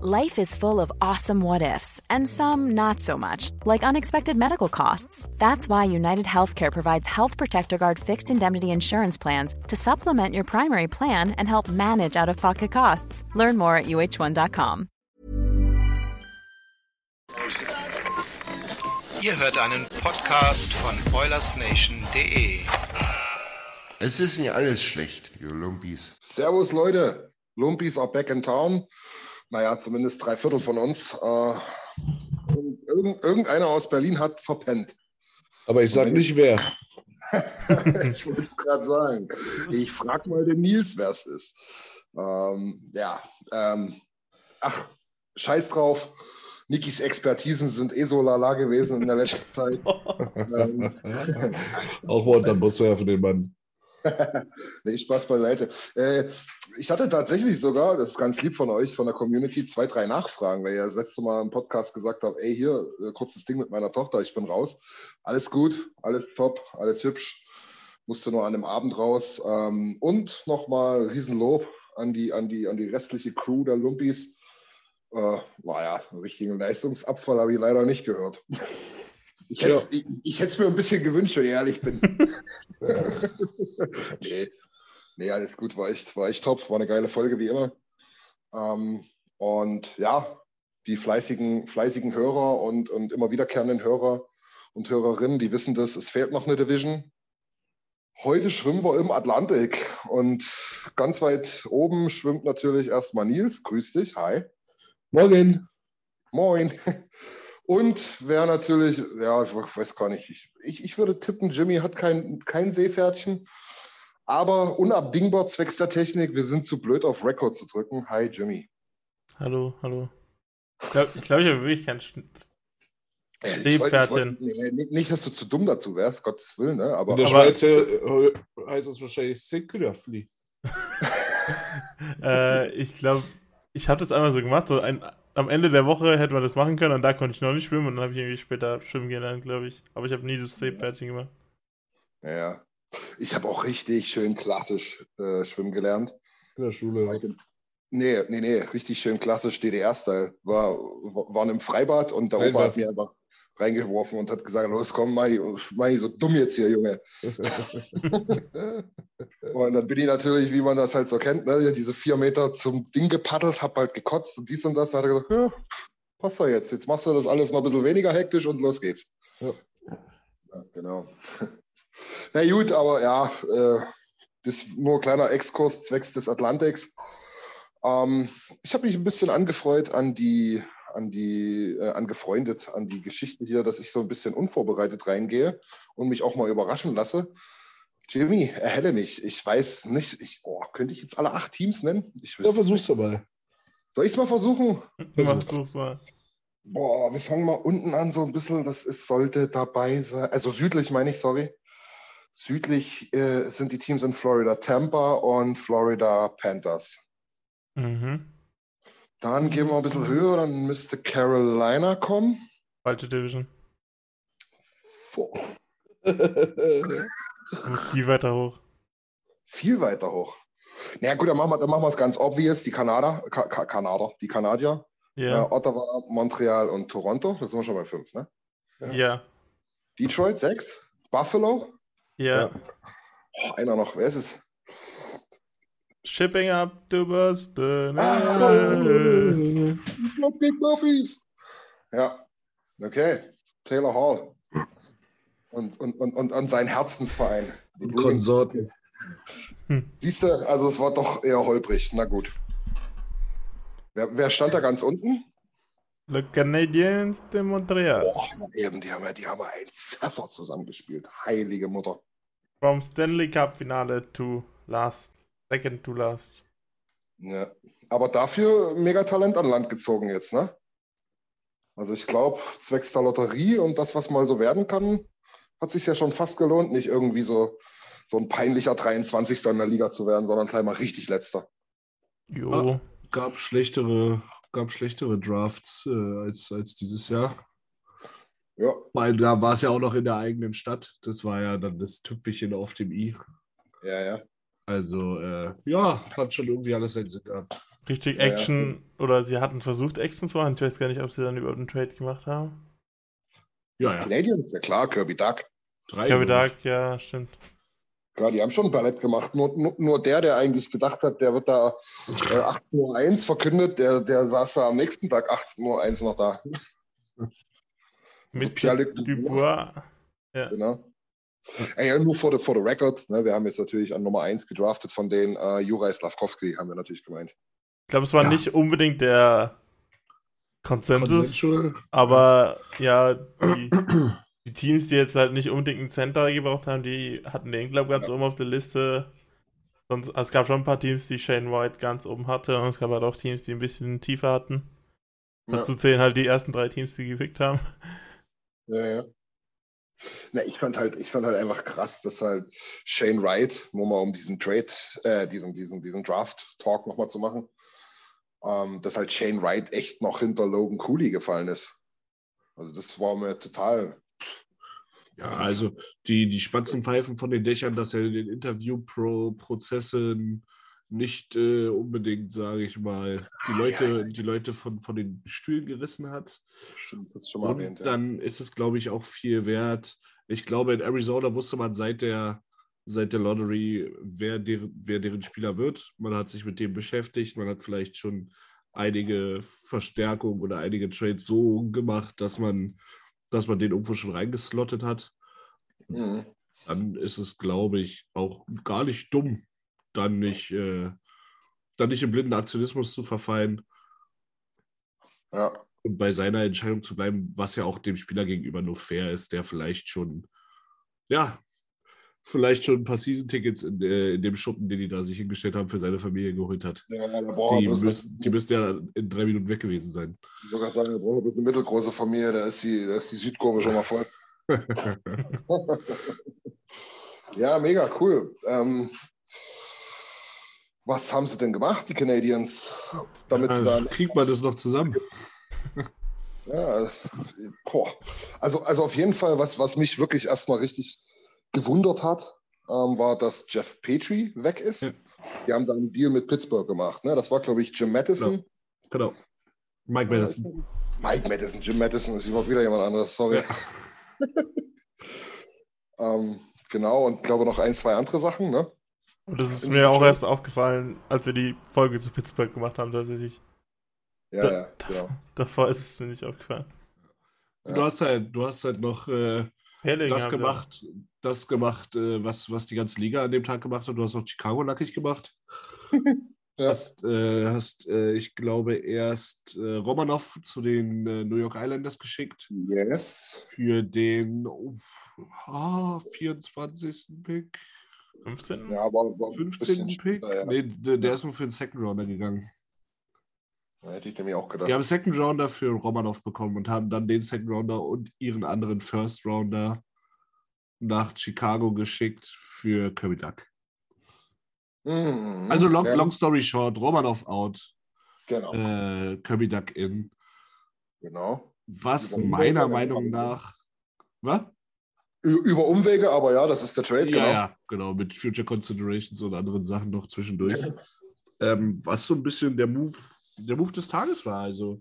Life is full of awesome what ifs, and some not so much, like unexpected medical costs. That's why United Healthcare provides Health Protector Guard fixed indemnity insurance plans to supplement your primary plan and help manage out of pocket costs. Learn more at uh1.com. Ihr hört einen Podcast von OilersNation.de. Es ist nicht alles schlecht, ihr Lumpis. Servus Leute, Lumpis are back in town. Naja, zumindest drei Viertel von uns. Äh, irgend, irgendeiner aus Berlin hat verpennt. Aber ich sag nicht wer. ich wollte es gerade sagen. Ich frage mal den Nils, wer es ist. Ähm, ja, ähm, ach, scheiß drauf. Nikis Expertisen sind eh so lala gewesen in der letzten Zeit. ähm, Auch Wonderbus für den Mann. nee, Spaß beiseite. Äh, ich hatte tatsächlich sogar, das ist ganz lieb von euch, von der Community, zwei, drei Nachfragen, weil ihr das letzte Mal im Podcast gesagt habt, ey, hier, äh, kurzes Ding mit meiner Tochter, ich bin raus. Alles gut, alles top, alles hübsch. Musste nur an dem Abend raus. Ähm, und nochmal Riesenlob an die, an, die, an die restliche Crew der Lumpis. Äh, naja, einen richtigen Leistungsabfall habe ich leider nicht gehört. Ich hätte es ich, ich mir ein bisschen gewünscht, wenn ich ehrlich bin. nee. nee, alles gut, war echt, war echt top, war eine geile Folge wie immer. Ähm, und ja, die fleißigen, fleißigen Hörer und, und immer wiederkehrenden Hörer und Hörerinnen, die wissen das, es fehlt noch eine Division. Heute schwimmen wir im Atlantik und ganz weit oben schwimmt natürlich erstmal Nils. Grüß dich, hi. Morgen. Moin. Und wer natürlich, ja, ich weiß gar nicht, ich, ich, ich würde tippen, Jimmy hat kein, kein Seepferdchen, aber unabdingbar zwecks der Technik, wir sind zu blöd auf Record zu drücken. Hi Jimmy. Hallo, hallo. Ich glaube, ich, glaub, ich habe wirklich kein Seepferdchen. Nee, nicht, dass du zu dumm dazu wärst, Gottes Willen, ne? Aber, In der aber, Schweiz äh, heißt es wahrscheinlich Seekröfli. äh, ich glaube, ich habe das einmal so gemacht, so ein, am Ende der Woche hätte man das machen können und da konnte ich noch nicht schwimmen und dann habe ich irgendwie später schwimmen gelernt, glaube ich. Aber ich habe nie das Seepferdchen gemacht. Ja, ich habe auch richtig schön klassisch äh, schwimmen gelernt. In der Schule. Nee, nee, nee, richtig schön klassisch DDR-Style. War, waren im Freibad und der Opa hat mir einfach reingeworfen und hat gesagt, los komm, Mai, Mai so dumm jetzt hier, Junge. und dann bin ich natürlich, wie man das halt so kennt, ne, diese vier Meter zum Ding gepaddelt, hab halt gekotzt und dies und das. Da hat er gesagt, ja, passt doch jetzt. Jetzt machst du das alles noch ein bisschen weniger hektisch und los geht's. Ja. ja genau. Na gut, aber ja, äh, das ist nur ein kleiner Exkurs zwecks des Atlantiks. Ähm, ich habe mich ein bisschen angefreut an die an die, äh, angefreundet an die Geschichte hier, dass ich so ein bisschen unvorbereitet reingehe und mich auch mal überraschen lasse. Jimmy, erhelle mich. Ich weiß nicht, ich, oh, könnte ich jetzt alle acht Teams nennen? Ich ja, versuch's du mal. Soll ich es mal versuchen? Versuch's mal. Boah, wir fangen mal unten an, so ein bisschen, das ist, sollte dabei sein. Also südlich meine ich, sorry. Südlich äh, sind die Teams in Florida Tampa und Florida Panthers. Mhm. Dann gehen wir ein bisschen höher, dann müsste Carolina kommen. Falsche Division. Boah. viel weiter hoch. Viel weiter hoch. Na naja, gut, dann machen wir, dann machen wir es ganz obvious. Die Kanada, Ka Ka Kanada, die Kanadier. Ja. Äh, Ottawa, Montreal und Toronto. Das sind wir schon bei fünf, ne? Ja. ja. Detroit, sechs. Buffalo. Ja. Oh, einer noch, wer ist es? Shipping up to Boston. Ah, Big Buffys. Ja, okay. Taylor Hall. Und, und, und, und, und sein Herzensverein. Und Konsorten. Hm. Siehst du, also es war doch eher holprig. Na gut. Wer, wer stand da ganz unten? The Canadiens de Montreal. Boah, eben, die haben ja, die haben ja ein Pfeffer zusammengespielt. Heilige Mutter. From Stanley Cup Finale to last Second to last. Ja. Aber dafür mega Talent an Land gezogen jetzt, ne? Also ich glaube, zwecks der Lotterie und das, was mal so werden kann, hat sich ja schon fast gelohnt, nicht irgendwie so, so ein peinlicher 23. in der Liga zu werden, sondern gleich mal richtig letzter. Jo. Ah. Gab schlechtere, gab schlechtere Drafts äh, als, als dieses Jahr. Ja, Weil da war es ja auch noch in der eigenen Stadt. Das war ja dann das Tüpfelchen auf dem i. ja, ja. Also, äh, ja, hat schon irgendwie alles seinen Sinn gehabt. Richtig Ja, ja. Action, oder sie hatten versucht, Action zu machen. Ich weiß gar nicht, ob sie dann überhaupt einen Trade gemacht haben. Ja, ja. Canadiens, ja klar, Kirby Duck. Drei. Kirby. Dark, ja, stimmt. Klar, die haben schon ein Ballett gemacht. Nur, nur, nur der, der eigentlich gedacht hat, der wird da äh, 18.01 Uhr verkündet, der, der saß da am nächsten Tag 18.01 Uhr noch da. Mr. Dubois. Ja. Genau. Ey, ja, nur for the, for the record, ne, wir haben jetzt natürlich an Nummer 1 gedraftet von denen, äh, Juraj Slavkovski, haben wir natürlich gemeint. Ich glaube, es war Ja. nicht unbedingt der Konsensus, aber ja, die, die Teams, die jetzt halt nicht unbedingt einen Center gebraucht haben, die hatten den, glaube ich, ganz oben auf der Liste. Sonst, also es gab schon ein paar Teams, die Shane White ganz oben hatte und es gab halt auch Teams, die ein bisschen tiefer hatten. Ja, Dazu zählen halt die ersten drei Teams, die gepickt haben. ja, ja. Na, ich fand halt, ich fand halt einfach krass, dass halt Shane Wright, nur mal um diesen Trade, äh, diesen, diesen, diesen Draft-Talk nochmal zu machen, ähm, dass halt Shane Wright echt noch hinter Logan Cooley gefallen ist. Also das war mir total. Ja, also die, die Spatzenpfeifen von den Dächern, dass er in den Interviewprozessen nicht äh, unbedingt, sage ich mal, die Leute, die Leute von, von den Stühlen gerissen hat. Stimmt, das schon mal Und erwähnt. Ja. dann ist es, glaube ich, auch viel wert. Ich glaube, in Arizona wusste man seit der, seit der Lottery, wer, der, wer deren Spieler wird. Man hat sich mit dem beschäftigt. Man hat vielleicht schon einige Verstärkungen oder einige Trades so gemacht, dass man, dass man den irgendwo schon reingeslottet hat. Mhm. Dann ist es, glaube ich, auch gar nicht dumm, dann nicht, äh, dann nicht im blinden Aktionismus zu verfallen Ja, und bei seiner Entscheidung zu bleiben, was ja auch dem Spieler gegenüber nur fair ist, der vielleicht schon, ja, vielleicht schon ein paar Season-Tickets in, äh, in dem Schuppen, den die da sich hingestellt haben, für seine Familie geholt hat. ja da braucht Die, müssen, die müssen ja in drei Minuten weg gewesen sein. Ich würde sagen, er braucht eine mittelgroße Familie, da ist die, da ist die Südkurve schon mal voll. ja, mega cool. Ähm, was haben sie denn gemacht, die Canadiens? Damit sie Ja, da. kriegt man das noch zusammen? Ja, boah. Also, also auf jeden Fall, was, was mich wirklich erstmal richtig gewundert hat, ähm, war, dass Jeff Petrie weg ist. Ja. Die haben dann einen Deal mit Pittsburgh gemacht. Ne? Das war, glaube ich, Jim Madison. Genau. Mike Madison. Mike Madison, Jim Madison ist überhaupt wieder jemand anderes, sorry. ähm, genau, und glaube noch ein, zwei andere Sachen, ne? Und das ist mir auch erst aufgefallen, als wir die Folge zu Pittsburgh gemacht haben, tatsächlich. Ja, Da- ja, genau. Davor ist es mir nicht aufgefallen. Ja. Du hast halt, du hast halt noch äh, das gemacht, das gemacht, äh, was, was die ganze Liga an dem Tag gemacht hat. Du hast auch Chicago nackig gemacht. Ja. Hast, äh, hast äh, ich glaube, erst äh, Romanov zu den äh, New York Islanders geschickt Yes. für den oh, ah, 24. Pick, 15? Ja, war, war ein 15. bisschen Pick. später, ja. Nee, der, der ist nur für den Second Rounder gegangen. Ja, Hätte ich nämlich auch gedacht. Die haben Second Rounder für Romanov bekommen und haben dann den Second Rounder und ihren anderen First Rounder nach Chicago geschickt für Kirby Duck. Mhm. Also long, ja, long story short, Romanov out, Genau, äh, Kirby Duck in. genau. Was meiner Meinung nach. Was? Über Umwege, aber ja, das ist der Trade, Ja, genau. ja, genau, mit Future Considerations und anderen Sachen noch zwischendurch. ähm, was so ein bisschen der Move, der Move des Tages war. Also,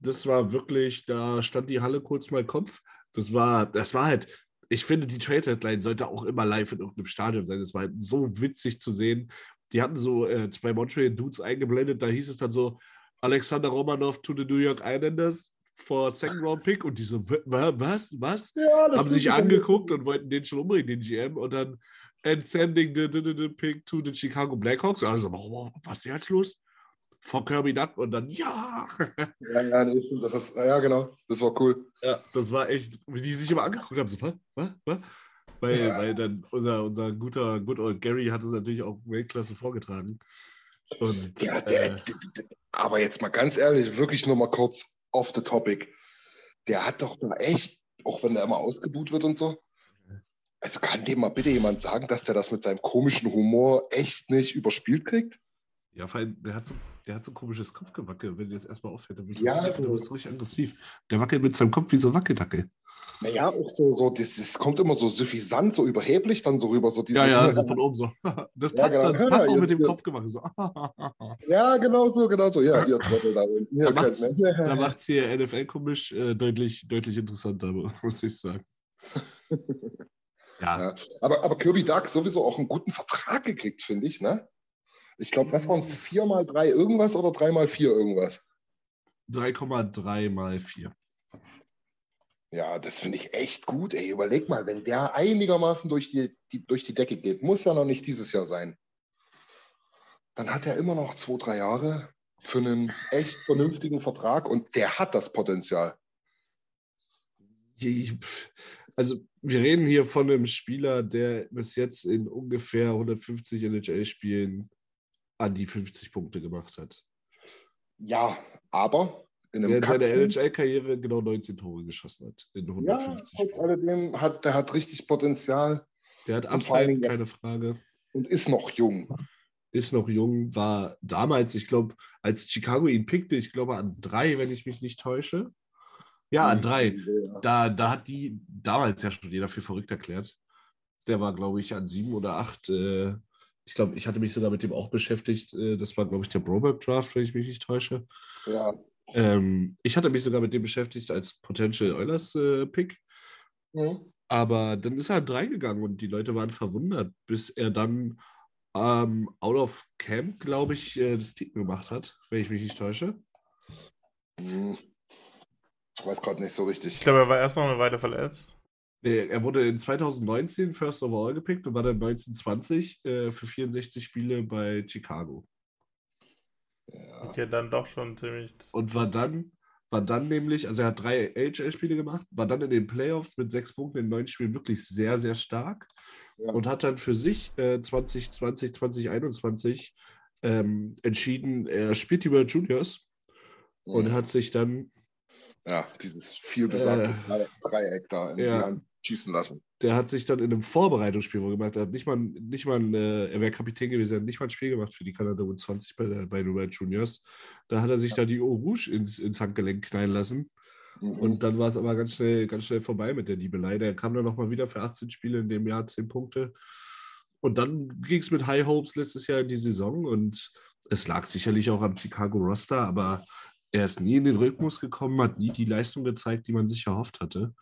das war wirklich, da stand die Halle kurz mal Kopf. Das war, das war halt, ich finde, die Trade Headline sollte auch immer live in irgendeinem Stadion sein. Das war halt so witzig zu sehen. Die hatten so äh, zwei Montreal Dudes eingeblendet, da hieß es dann so: Alexander Romanov to the New York Islanders for second round pick und die so, "Wa- wa- was, was? Ja, das haben sich angeguckt und wollten den schon umbringen, den GM, und dann and sending the, the, the, pick to the Chicago Blackhawks. Also, oh, was ist jetzt los? Vor Kirby Duck und dann, ja. Ja, ja, nee, das ist, ja, genau. Das war cool. ja, das war echt, wie die sich immer angeguckt haben, so, was, was, was? Weil, weil dann unser, unser guter Good Old Gary hat es natürlich auch Weltklasse vorgetragen. Und, Ja, der, äh, aber jetzt mal ganz ehrlich, wirklich nur mal kurz off the topic. Der hat doch da echt, auch wenn der immer ausgebuht wird und so. Also kann dem mal bitte jemand sagen, dass der das mit seinem komischen Humor echt nicht überspielt kriegt? ja, vor allem, der hat so, der hat so ein komisches Kopfgewackel. Wenn dir das erstmal auffällt, dann bist Ja, du, so. du bist richtig aggressiv. Der wackelt mit seinem Kopf wie so Wackeldackel. Naja, auch so, so das, das kommt immer so suffisant, so überheblich dann so rüber. So dieses, Ja, ja, so von oben so. Das Ja, passt, genau. das passt Ja, auch ihr- mit dem Kopfgewackel. So. ja, genau so, genau so. Ja, ihr Trottel da unten. Da könnt, macht's, ne? macht's hier NFL-komisch äh, deutlich, deutlich interessanter, muss ich sagen. Ja, Ja. Aber, aber Kirby Duck sowieso auch einen guten Vertrag gekriegt, finde ich, ne? Ich glaube, was waren es? Vier mal drei irgendwas oder drei mal vier irgendwas? 3,3 mal 4. Ja, das finde ich echt gut, ey. Überleg mal, wenn der einigermaßen durch die, die, durch die Decke geht, muss ja noch nicht dieses Jahr sein. Dann hat er immer noch zwei, drei Jahre für einen echt vernünftigen Vertrag und der hat das Potenzial. Also, wir reden hier von einem Spieler, der bis jetzt in ungefähr 150 NHL-Spielen an die 50 Punkte gemacht hat. Ja, aber in Der einem in seiner NHL-Karriere genau 19 Tore geschossen hat. In Ja, 150 trotz Spielen. alledem hat der hat richtig Potenzial Der hat und vor allen Upside, Dingen- keine Frage. und ist noch jung. Ist noch jung, war damals, ich glaube, als Chicago ihn pickte, ich glaube an drei, wenn ich mich nicht täusche. Ja, an drei. Ja. Da, da hat die damals ja schon jeder für verrückt erklärt. Der war, glaube ich, an sieben oder acht. Äh, ich glaube, ich hatte mich sogar mit dem auch beschäftigt. Äh, das war, glaube ich, der Broberg Draft, wenn ich mich nicht täusche. Ja. Ähm, ich hatte mich sogar mit dem beschäftigt als Potential Oilers äh, Pick. Mhm. Aber dann ist er an drei gegangen und die Leute waren verwundert, bis er dann ähm, out of camp, glaube ich, äh, das Team gemacht hat, wenn ich mich nicht täusche. Hm. Ich weiß gerade nicht so richtig. Ich glaube, er war erst noch eine Weile verletzt. Nee, er wurde in 2019 First Overall gepickt und war dann 1920 äh, für 64 Spiele bei Chicago. Ja. Okay, dann doch schon ziemlich. Und war dann, war dann nämlich, also er hat drei AHL-Spiele gemacht, war dann in den Playoffs mit sechs Punkten in neun Spielen wirklich sehr, sehr stark Ja. und hat dann für sich äh, 2020, 2021 ähm, entschieden, er spielt die World Juniors und hat sich dann ja, dieses vielbesagte Äh, Drei- Dreieck da in ja. die Hand schießen lassen. der hat sich dann in einem Vorbereitungsspiel wo gemacht, er hat nicht mal, nicht mal ein, äh, er wäre Kapitän gewesen, er hat nicht mal ein Spiel gemacht für die Kanada U20 bei, der- bei den World Juniors. Da hat er sich da die Eau Rouge ins, ins Handgelenk knallen lassen. Mhm. Und dann war es aber ganz schnell, ganz schnell vorbei mit der Liebelei. Der kam dann nochmal wieder für 18 Spiele in dem Jahr, 10 Punkte. Und dann ging es mit High Hopes letztes Jahr in die Saison und es lag sicherlich auch am Chicago Roster, aber er ist nie in den Rhythmus gekommen, hat nie die Leistung gezeigt, die man sich erhofft hatte.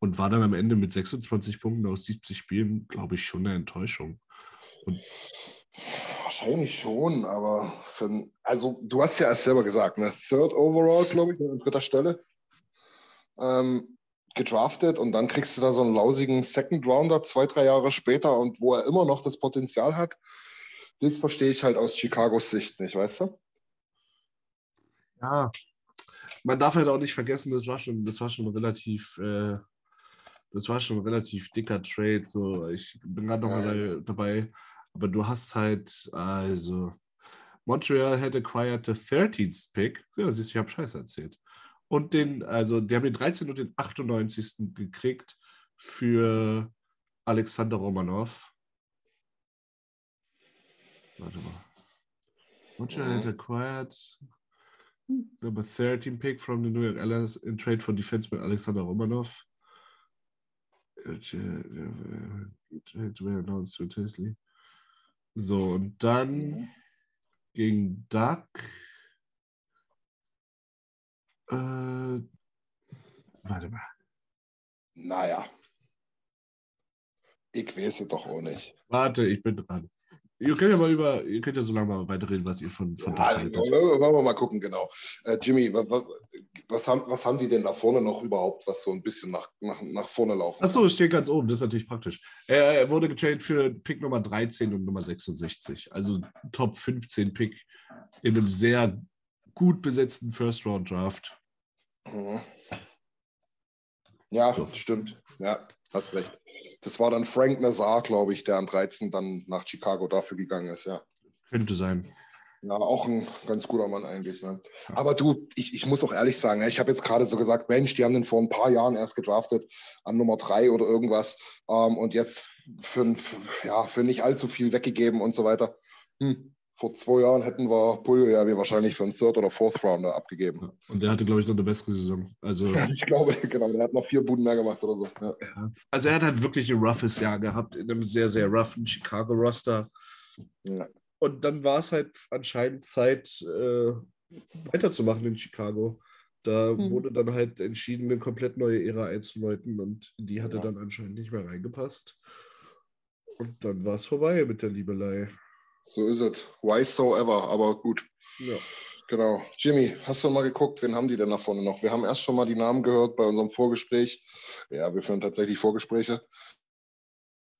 Und war dann am Ende mit 26 Punkten aus 70 Spielen, glaube ich, schon eine Enttäuschung. Wahrscheinlich schon, aber für, also du hast ja erst selber gesagt, ne? Third overall, glaube ich, an dritter Stelle. Ähm, gedraftet und dann kriegst du da so einen lausigen Second Rounder zwei, drei Jahre später und wo er immer noch das Potenzial hat. Das verstehe ich halt aus Chicagos Sicht nicht, weißt du? Ja, man darf halt auch nicht vergessen, das war schon, das war schon relativ, äh, das war schon ein relativ dicker Trade. So, ich bin gerade noch Ja, mal dabei, aber du hast halt, also Montreal had acquired the 13th pick. Ja, siehst du, ich habe Scheiße erzählt. Und den, also die haben den 13. und den 98. gekriegt für Alexander Romanov. Warte mal. Montreal had acquired number 13 pick from the New York Islanders in trade for defenseman Alexander Romanov. Uh, uh. So, und dann gegen Duck. Äh, warte mal. Naja. Ich weiß es doch auch nicht. Warte, ich bin dran. Ihr könnt ja mal über, ihr könnt ja so lange mal weiterreden, was ihr von, von Ja, haltet. wollen wir mal gucken, genau. Äh, Jimmy, wa, wa, was, haben, was haben die denn da vorne noch überhaupt, was so ein bisschen nach, nach, nach vorne laufen? Achso, es steht ganz oben, das ist natürlich praktisch. Er er wurde getradet für Pick Nummer 13 und Nummer 66. Also Top 15 Pick in einem sehr gut besetzten First Round Draft. Mhm. Ja, So. stimmt. Ja, hast recht. Das war dann Frank Nazar, glaube ich, der am 13. dann nach Chicago dafür gegangen ist, ja. Könnte sein. Ja, auch ein ganz guter Mann eigentlich. Ne? Aber du, ich, ich muss auch ehrlich sagen, ich habe jetzt gerade so gesagt, Mensch, die haben den vor ein paar Jahren erst gedraftet an Nummer drei oder irgendwas ähm, und jetzt für, ja, für nicht allzu viel weggegeben und so weiter. Hm. Vor zwei Jahren hätten wir Puljo ja wir wahrscheinlich für einen Third- oder Fourth Rounder abgegeben. Und der hatte, glaube ich, noch eine bessere Saison. Also, ich glaube, genau, der hat noch vier Buden mehr gemacht oder so. Ja. Also er hat halt wirklich ein roughes Jahr gehabt in einem sehr, sehr roughen Chicago-Roster. Ja. Und dann war es halt anscheinend Zeit, äh, weiterzumachen in Chicago. Da mhm. wurde dann halt entschieden, eine komplett neue Ära einzuläuten und die hatte ja. dann anscheinend nicht mehr reingepasst. Und dann war es vorbei mit der Liebelei. So ist es. Why so ever, aber gut. Ja. Genau. Jimmy, hast du mal geguckt, wen haben die denn da vorne noch? Wir haben erst schon mal die Namen gehört bei unserem Vorgespräch. Ja, wir führen tatsächlich Vorgespräche.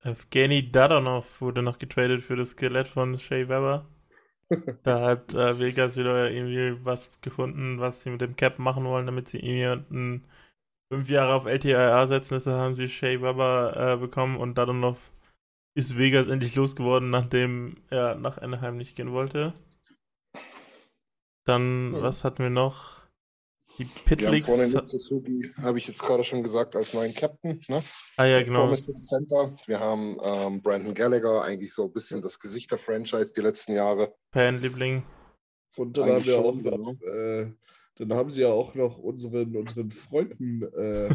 Evgeny Dadonov wurde noch getradet für das Skelett von Shea Weber. da hat äh, Vegas wieder irgendwie was gefunden, was sie mit dem Cap machen wollen, damit sie jemanden fünf Jahre auf LTIR setzen. Deshalb haben sie Shea Weber äh, bekommen und Dadonov ist Vegas endlich losgeworden, nachdem er nach Anaheim nicht gehen wollte. Dann, hm. was hatten wir noch? Die Pitlicks. Wir haben vorne Suzuki, habe ich jetzt gerade schon gesagt, als neuen Captain. Ne? Ah ja, genau. Center. Wir haben ähm, Brandon Gallagher, eigentlich so ein bisschen das Gesicht der Franchise die letzten Jahre. Fan-Liebling. Und dann haben wir auch noch, genau. äh, dann haben sie ja auch noch unseren, unseren Freunden äh,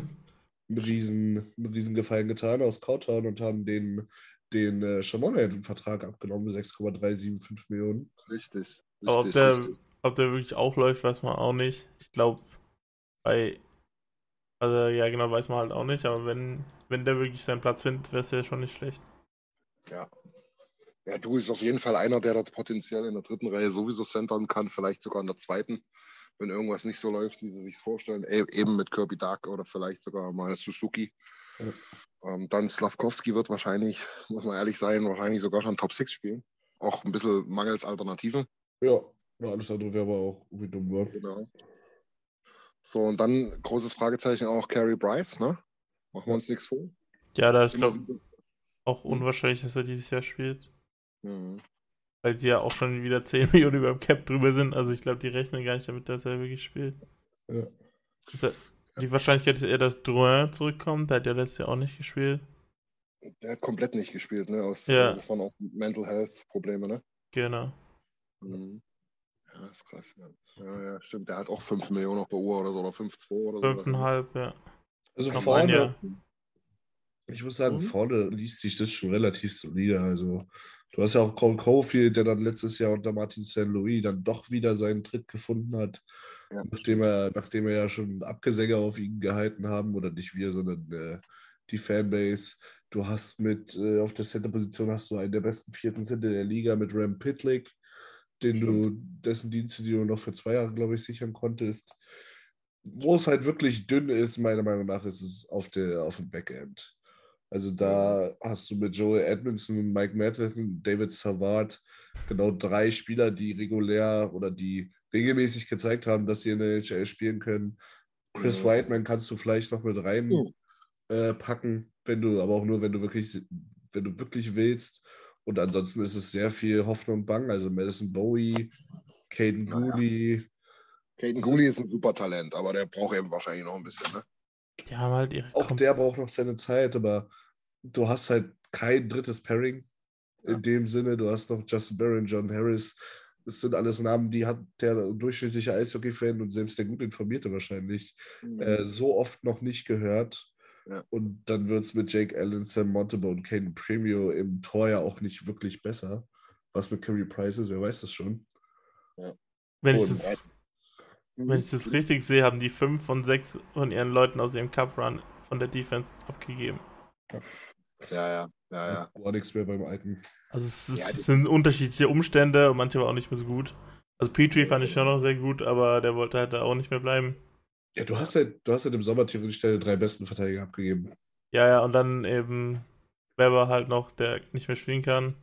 einen, riesen, einen riesen Gefallen getan aus Cowtown und haben den, den äh, Vertrag abgenommen, 6,375 Millionen. Richtig. richtig Aber ob der, richtig. ob der wirklich auch läuft, weiß man auch nicht. Ich glaube, bei. Also, ja, genau, weiß man halt auch nicht, aber wenn, wenn der wirklich seinen Platz findet, wäre es ja schon nicht schlecht. Ja. Ja, du ist auf jeden Fall einer, der das potenziell in der dritten Reihe sowieso centern kann, vielleicht sogar in der zweiten, wenn irgendwas nicht so läuft, wie sie sich vorstellen. E eben mit Kirby Duck oder vielleicht sogar mal Suzuki. Ja. Ähm, dann Slavkovski wird wahrscheinlich, muss man ehrlich sein, wahrscheinlich sogar schon Top 6 spielen. Auch ein bisschen mangels Alternativen. Ja, ja alles andere wäre aber auch irgendwie dumm. Ja. Genau. So, und dann großes Fragezeichen auch Carey Bryce, ne? Machen wir uns nichts vor. Ja, da ist, glaube ich, auch unwahrscheinlich, dass er dieses Jahr spielt. Mhm. Weil sie ja auch schon wieder 10 Millionen über dem Cap drüber sind. Also ich glaube, die rechnen gar nicht damit, dass er wirklich spielt. Ja. Die Wahrscheinlichkeit ist eher, dass Drouin zurückkommt. Der hat ja letztes Jahr auch nicht gespielt. Der hat komplett nicht gespielt, ne? Aus, ja. Das waren auch Mental Health Probleme, ne? Genau. Mhm. Ja, ist krass. Ja. ja, ja, stimmt. Der hat auch 5 Millionen auf der Uhr oder so, oder 5,2 oder so. 5,5, ja. Also Noch vorne, ich muss sagen, mhm. vorne liest sich das schon relativ solide. Also, du hast ja auch Cole Caulfield, der dann letztes Jahr unter Martin St. Louis dann doch wieder seinen Tritt gefunden hat. Ja, nachdem, er, nachdem er ja schon Abgesänge auf ihn gehalten haben, oder nicht wir, sondern äh, die Fanbase. Du hast mit, äh, auf der Center-Position hast du einen der besten vierten Center der Liga mit Ram Pitlick den Stimmt. du, dessen Dienste, die du noch für zwei Jahre, glaube ich, sichern konntest. Wo es halt wirklich dünn ist, meiner Meinung nach, ist es auf, der, auf dem Backend. Also da hast du mit Joel Edmondson, Mike Madden, David Savard genau drei Spieler, die regulär oder die regelmäßig gezeigt haben, dass sie in der NHL spielen können. Chris ja. Whiteman kannst du vielleicht noch mit reinpacken, äh, packen, wenn du, aber auch nur, wenn du wirklich, wenn du wirklich willst. Und ansonsten ist es sehr viel Hoffnung und Bang. Also Madison Bowie, Caden Gooley. Caden Gooley ist ein super Talent, aber der braucht eben wahrscheinlich noch ein bisschen, ne? Die haben halt ihre Auch der braucht noch seine Zeit, aber du hast halt kein drittes Pairing ja. in dem Sinne. Du hast noch Justin Barron, John Harris. Das sind alles Namen, die hat der durchschnittliche Eishockey-Fan und selbst der gut informierte wahrscheinlich mhm. äh, so oft noch nicht gehört. Ja. Und dann wird es mit Jake Allen, Sam Montebo und Caden Premio im Tor ja auch nicht wirklich besser. Was mit Curry Price ist, wer weiß das schon. Ja. Wenn, ich das, wenn ich das richtig sehe, haben die fünf von sechs von ihren Leuten aus ihrem Cup-Run von der Defense abgegeben. Ja, ja, ja, ja. Gar nichts mehr beim alten. Also es, ist, ja, es sind unterschiedliche Umstände und manche waren auch nicht mehr so gut. Also Petrie fand ich schon noch sehr gut, aber der wollte halt da auch nicht mehr bleiben. Ja, du hast halt, du hast halt im Sommer theoretisch deine drei besten Verteidiger abgegeben. Ja, ja, und dann eben Weber halt noch, der nicht mehr spielen kann.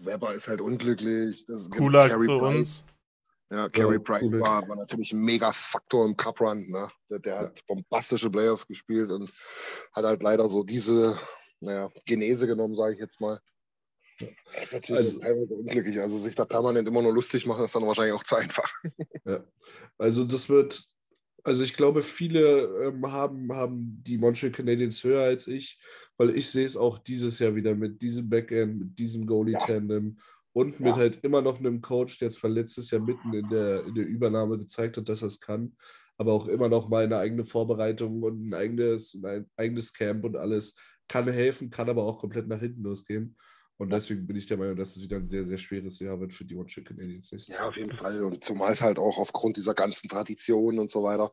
Weber ist halt unglücklich. Cooler zu Price. uns. Ja, Carey ja, Price war, war, natürlich ein mega Faktor im Cup Run. Ne? Der, der ja. hat bombastische Playoffs gespielt und hat halt leider so diese naja, Genese genommen, sage ich jetzt mal. Das ist natürlich also, teilweise unglücklich. Also sich da permanent immer nur lustig machen, ist dann wahrscheinlich auch zu einfach. Ja. Also das wird, also ich glaube, viele ähm, haben, haben die Montreal Canadiens höher als ich, weil ich sehe es auch dieses Jahr wieder mit diesem Backend, mit diesem Goalie-Tandem ja. und mit ja. halt immer noch einem Coach, der zwar letztes Jahr mitten in der, in der Übernahme gezeigt hat, dass er es kann, aber auch immer noch mal eine eigene Vorbereitung und ein eigenes, ein eigenes Camp und alles kann helfen, kann aber auch komplett nach hinten losgehen. Und deswegen bin ich der Meinung, dass es wieder ein sehr, sehr schweres Jahr wird für die Montreal Canadiens. Ja, auf jeden Fall. Und zumal es halt auch aufgrund dieser ganzen Traditionen und so weiter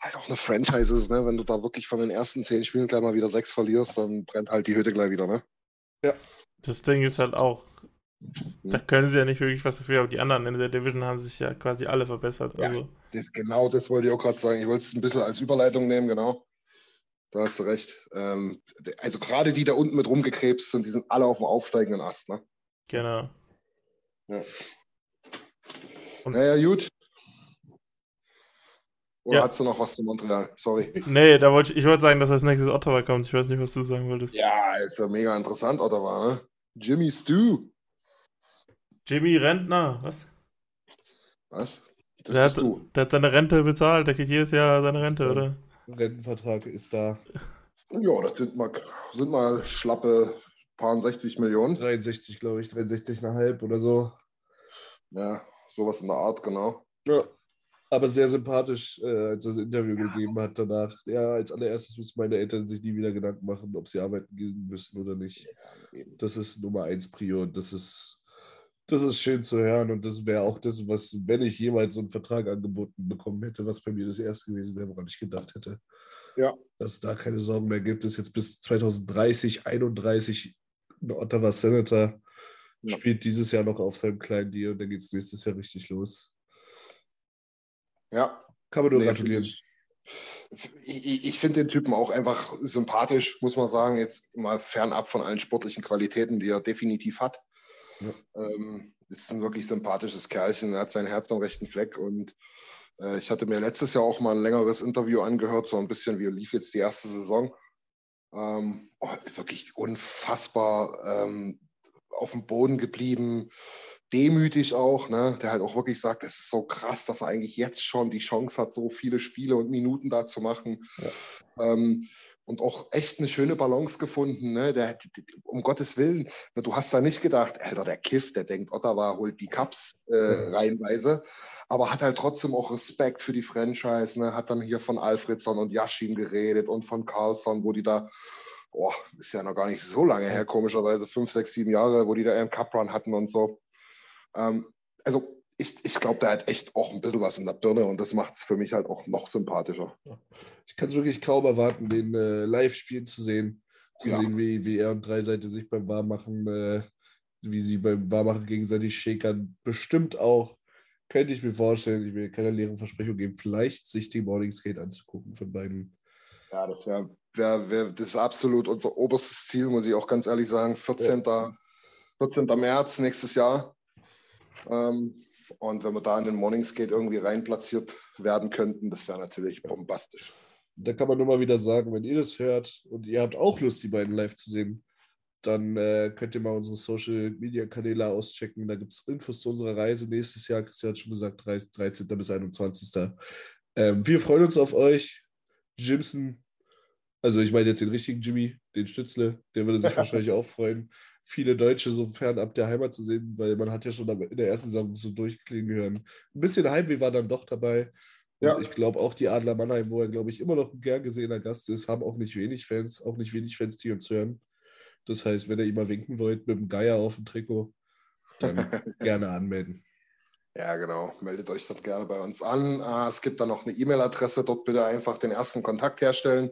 halt auch eine Franchise ist, ne? Wenn du da wirklich von den ersten zehn Spielen gleich mal wieder sechs verlierst, dann brennt halt die Hütte gleich wieder, ne? Ja. Das Ding ist halt auch, da können sie ja nicht wirklich was dafür, aber die anderen in der Division haben sich ja quasi alle verbessert. Ja, also. das, genau das wollte ich auch gerade sagen. Ich wollte es ein bisschen als Überleitung nehmen, genau. Da hast du recht. Ähm, also gerade die da unten mit rumgekrebst sind, die sind alle auf dem aufsteigenden Ast, ne? Genau. Ja. Und naja, gut. Oder ja. hast du noch was zu Montreal? Sorry. Nee, da wollte ich, ich wollte sagen, dass als nächstes Ottawa kommt. Ich weiß nicht, was du sagen wolltest. Ja, ist ja mega interessant, Ottawa, ne? Jimmy Stu. Jimmy Rentner, was? Was? Das der, hat, du. der hat seine Rente bezahlt, der kriegt jedes Jahr seine Rente, Sein oder? Rentenvertrag ist da. Ja, das sind mal, sind mal schlappe paar 60 Millionen. 63, glaube ich, 63,5 oder so. Ja, sowas in der Art, genau. Ja. Aber sehr sympathisch, äh, als er das Interview gegeben hat danach. Ja, als allererstes müssen meine Eltern sich nie wieder Gedanken machen, ob sie arbeiten gehen müssen oder nicht. Das ist Nummer eins Prio und das ist, das ist schön zu hören und das wäre auch das, was, wenn ich jemals so einen Vertrag angeboten bekommen hätte, was bei mir das erste gewesen wäre, woran ich gedacht hätte. Ja. Dass es da keine Sorgen mehr gibt, ist jetzt bis 2030, 31 ein Ottawa Senator, ja. spielt dieses Jahr noch auf seinem kleinen Deal und dann geht es nächstes Jahr richtig los. Ja. Kann man nur nee, gratulieren. Ich, ich, ich finde den Typen auch einfach sympathisch, muss man sagen. Jetzt mal fernab von allen sportlichen Qualitäten, die er definitiv hat. Ja. Ähm, ist ein wirklich sympathisches Kerlchen. Er hat sein Herz am rechten Fleck und äh, ich hatte mir letztes Jahr auch mal ein längeres Interview angehört, so ein bisschen, wie lief jetzt die erste Saison. Ähm, oh, wirklich unfassbar ähm, auf dem Boden geblieben, demütig auch, ne? der halt auch wirklich sagt, es ist so krass, dass er eigentlich jetzt schon die Chance hat, so viele Spiele und Minuten da zu machen. Ja. Ähm, und auch echt eine schöne Balance gefunden. Ne? Der, um Gottes Willen, ne, du hast da nicht gedacht, Alter, der Kiff, der denkt, Ottawa holt die Cups äh, reihenweise, aber hat halt trotzdem auch Respekt für die Franchise. Ne? Hat dann hier von Alfredson und Yashin geredet und von Carlson, wo die da, oh, ist ja noch gar nicht so lange her, komischerweise, fünf, sechs, sieben Jahre, wo die da einen Cup-Run hatten und so. Ähm, also ich, ich glaube, der hat echt auch ein bisschen was in der Birne und das macht es für mich halt auch noch sympathischer. Ich kann es wirklich kaum erwarten, den äh, live spielen zu sehen. Zu ja. sehen, wie, wie er und Dreiseite sich beim Warmachen, äh, wie sie beim Warmachen gegenseitig schäkern. Bestimmt auch, könnte ich mir vorstellen, ich will keine leeren Versprechungen geben, vielleicht sich die Morning Skate anzugucken von beiden. Ja, das wäre wär, wär, das ist absolut unser oberstes Ziel, muss ich auch ganz ehrlich sagen. 14. Ja. 14. März nächstes Jahr. Ähm, und wenn wir da in den Morningsgate irgendwie reinplatziert werden könnten, das wäre natürlich bombastisch. Da kann man nur mal wieder sagen, wenn ihr das hört und ihr habt auch Lust, die beiden live zu sehen, dann äh, könnt ihr mal unsere Social Media Kanäle auschecken. Da gibt es Infos zu unserer Reise nächstes Jahr. Christian hat schon gesagt, 13. bis 21. Ähm, wir freuen uns auf euch. Jimson, also ich meine jetzt den richtigen Jimmy, den Stützle, der würde sich wahrscheinlich auch freuen viele Deutsche so fernab der Heimat zu sehen, weil man hat ja schon in der ersten Saison so durchklingen hören. Ein bisschen Heimweh war dann doch dabei. Und ja. ich glaube auch die Adler Mannheim, wo er, glaube ich, immer noch ein gern gesehener Gast ist, haben auch nicht wenig Fans, auch nicht wenig Fans, die uns hören. Das heißt, wenn ihr ihm mal winken wollt mit dem Geier auf dem Trikot, dann gerne anmelden. Ja, genau. Meldet euch dann gerne bei uns an. Ah, es gibt dann noch eine E-Mail-Adresse. Dort bitte einfach den ersten Kontakt herstellen.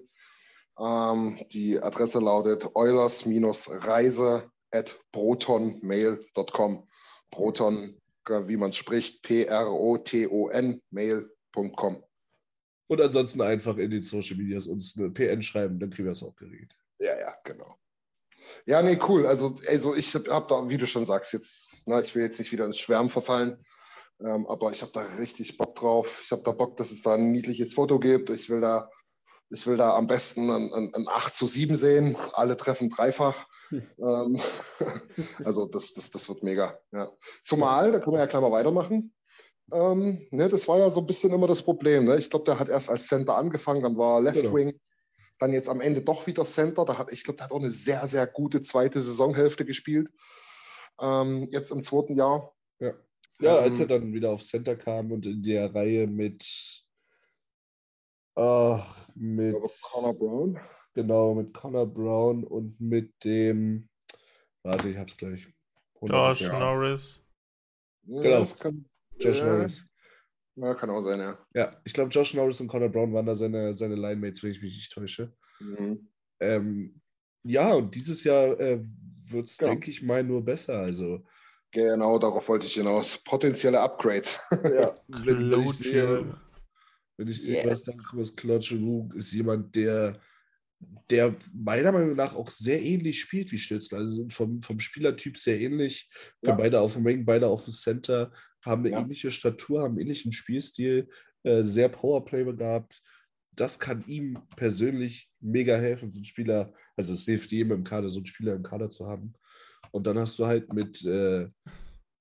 Ähm, die Adresse lautet eulers-reise at protonmail.com. Proton, wie man spricht, P-R-O-T-O-N, mail.com. Und ansonsten einfach in den Social Medias uns eine PN schreiben, dann kriegen wir es auch geregelt. Ja, ja, genau. Ja, nee, cool. Also, also ich habe hab da, wie du schon sagst, jetzt, na, ich will jetzt nicht wieder ins Schwärmen verfallen, ähm, aber ich habe da richtig Bock drauf. Ich habe da Bock, dass es da ein niedliches Foto gibt. Ich will da Ich will da am besten ein, ein, ein 8 zu 7 sehen. Alle treffen dreifach. Ähm, also das, das, das wird mega. Ja. Zumal, da können wir ja gleich mal weitermachen. Ähm, ne, das war ja so ein bisschen immer das Problem. Ne? Ich glaube, der hat erst als Center angefangen, dann war Left Genau. Wing, dann jetzt am Ende doch wieder Center. Da hat, ich glaube, der hat auch eine sehr, sehr gute zweite Saisonhälfte gespielt. Ähm, jetzt im zweiten Jahr. Ja. Ja, als Ähm, er dann wieder auf Center kam und in der Reihe mit, ach, mit, Connor Brown. genau, mit Connor Brown und mit dem, warte, ich hab's gleich. Josh Ja. Norris. Ja, Genau. Das kann, Josh ja, Norris. Ja, kann auch sein, ja. Ja, ich glaube, Josh Norris und Connor Brown waren da seine, seine Line-Mates, wenn ich mich nicht täusche. Mhm. Ähm, ja, und dieses Jahr äh, wird es, Genau. denke ich mal, nur besser. Also, Genau, darauf wollte ich hinaus. Potenzielle Upgrades. ja, wenn, wenn ich sehe, Claude. Wenn ich sehe, Yes. was Claude Giroux ist jemand, der, der meiner Meinung nach auch sehr ähnlich spielt wie Stützler. Also sind vom, vom Spielertyp sehr ähnlich. Ja. beide auf dem Wing, beide auf dem Center, haben eine Ja. ähnliche Statur, haben einen ähnlichen Spielstil, äh, sehr Powerplay begabt. Das kann ihm persönlich mega helfen, so ein Spieler, also es hilft jedem im Kader, so einen Spieler im Kader zu haben. Und dann hast du halt mit, äh,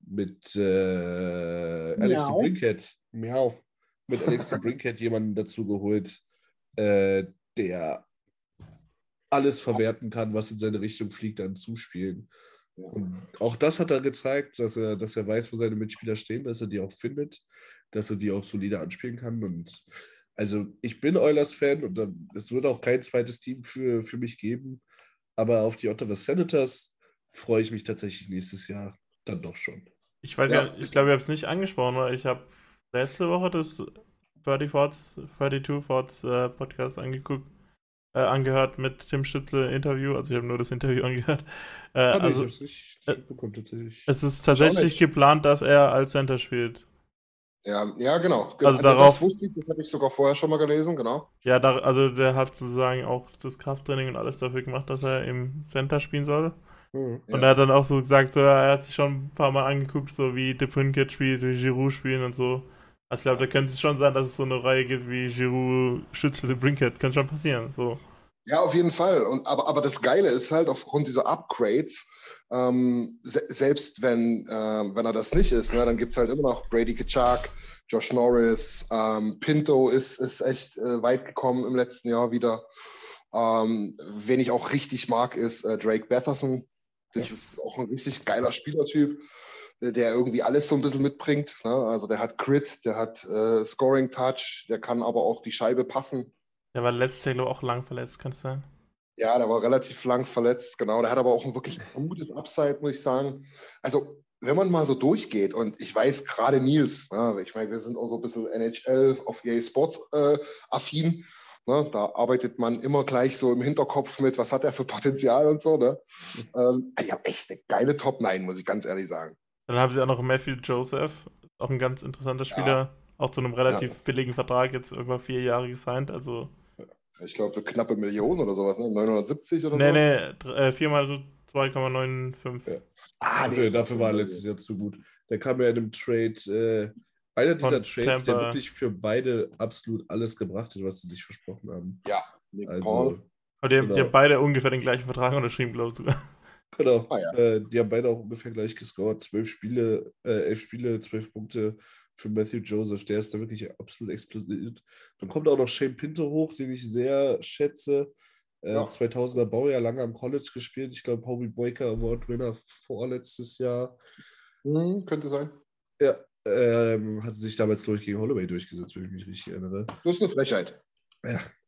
mit äh, Alex Miau. Brinkhead, miau, mit Alex Brinkhead jemanden dazu geholt, äh, der alles verwerten kann, was in seine Richtung fliegt, an Zuspielen. Und auch das hat er gezeigt, dass er, dass er weiß, wo seine Mitspieler stehen, dass er die auch findet, dass er die auch solide anspielen kann. Und also ich bin Oilers-Fan und dann, es wird auch kein zweites Team für, für mich geben. Aber auf die Ottawa Senators freue ich mich tatsächlich nächstes Jahr dann doch schon. Ich weiß Ja. ja, ich glaube, ich habe es nicht angesprochen, weil ich habe letzte Woche das 30 Forts, 32 Forts äh, Podcast angeguckt, äh, angehört mit Tim Stützle Interview. Also ich habe nur das Interview angehört. Äh, Ah, nee, also ich hab's nicht äh, bekommen tatsächlich. es ist tatsächlich geplant, dass er als Center spielt. Ja, ja, genau. Also das darauf- wusste ich, das habe ich sogar vorher schon mal gelesen, genau. Ja, da, also der hat sozusagen auch das Krafttraining und alles dafür gemacht, dass er im Center spielen soll. Mhm. Und Ja. er hat dann auch so gesagt, so, er hat sich schon ein paar Mal angeguckt, so wie De Pinkett spielt, wie Giroud spielen und so. Also ich glaube, da könnte es schon sein, dass es so eine Reihe gibt wie Giroud, Schützel, De Brinkett. Kann schon passieren. So. Ja, auf jeden Fall. Und, aber, aber das Geile ist halt, aufgrund dieser Upgrades, ähm, se selbst wenn, ähm, wenn er das nicht ist, ne, dann gibt es halt immer noch Brady Kachak, Josh Norris, ähm, Pinto ist, ist echt äh, weit gekommen im letzten Jahr wieder. Ähm, wen ich auch richtig mag, ist äh, Drake Batherson. Das ist auch ein richtig geiler Spielertyp, der irgendwie alles so ein bisschen mitbringt. Ne? Also der hat Crit, der hat äh, Scoring Touch, der kann aber auch die Scheibe passen. Der war letztes Jahr, glaube ich, auch lang verletzt, kann es sein? Ja, der war relativ lang verletzt, genau. Der hat aber auch ein wirklich gutes Upside, muss ich sagen. Also, wenn man mal so durchgeht, und ich weiß gerade Nils, ne, ich meine, wir sind auch so ein bisschen NHL auf EA Sport äh, affin. Ne, da arbeitet man immer gleich so im Hinterkopf mit, was hat er für Potenzial und so. Ne? Ähm, ich habe echt eine geile Top 9, muss ich ganz ehrlich sagen. Dann haben sie auch noch Matthew Joseph, auch ein ganz interessanter Spieler. Auch zu einem relativ billigen Vertrag, jetzt irgendwann vier Jahre gesigned. Also, Ich glaube, eine knappe Million oder sowas, ne? 970 oder nee, so. nee, dr- äh, viermal so 2,95. Ja. Ah, Dafür, nee, dafür war er so- letztes Jahr zu gut. Der kam ja in einem Trade, äh, einer dieser Von Trades, der Tampa. wirklich für beide absolut alles gebracht hat, was sie sich versprochen haben. Ja, Nick Paul. Also, Aber die, haben- die Genau. haben beide ungefähr den gleichen Vertrag unterschrieben, glaube ich sogar. Genau. Ah, ja. äh, die haben beide auch ungefähr gleich gescored. Zwölf Spiele, äh, elf Spiele, zwölf Punkte für Matthew Joseph. Der ist da wirklich absolut explodiert. Dann kommt auch noch Shane Pinto hoch, den ich sehr schätze. Äh, Ja. 2000er Baujahr, lange am College gespielt. Ich glaube, Hobie Boyka Award Winner vorletztes Jahr. Hm, könnte sein. Ja, ähm, hatte sich damals, glaube ich, gegen Holloway durchgesetzt, wenn ich mich richtig erinnere. Das ist eine Frechheit.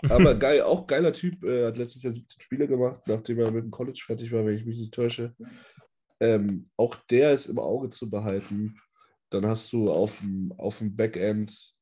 Aber geil, auch geiler Typ. Äh, hat letztes Jahr 17 Spiele gemacht, nachdem er mit dem College fertig war, wenn ich mich nicht täusche. Ähm, auch der ist im Auge zu behalten. Dann hast du auf dem, auf dem Backend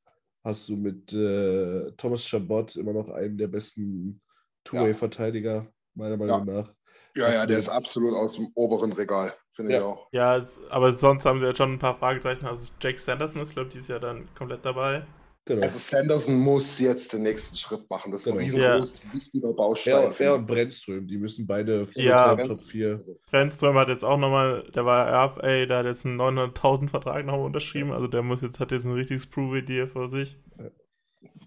hast du mit äh, Thomas Chabot immer noch einen der besten Two-Way-Verteidiger, meiner Meinung nach. Ja, ja, der ist absolut aus dem oberen Regal, finde Ja. ich auch. Ja, aber sonst haben sie jetzt schon ein paar Fragezeichen. Also Jake Sanderson ist, glaube ich, dieses Jahr dann komplett dabei. Genau. Also Sanderson muss jetzt den nächsten Schritt machen. Das ist ein Genau. riesengroß, wichtiger Baustein. er, er und Brennström, die müssen beide Ja. Top 4. Brennström hat jetzt auch nochmal, der war RFA, der hat jetzt einen 900.000 Vertrag nochmal unterschrieben. Also der muss jetzt, hat jetzt ein richtiges Prove-Deal vor sich. ich.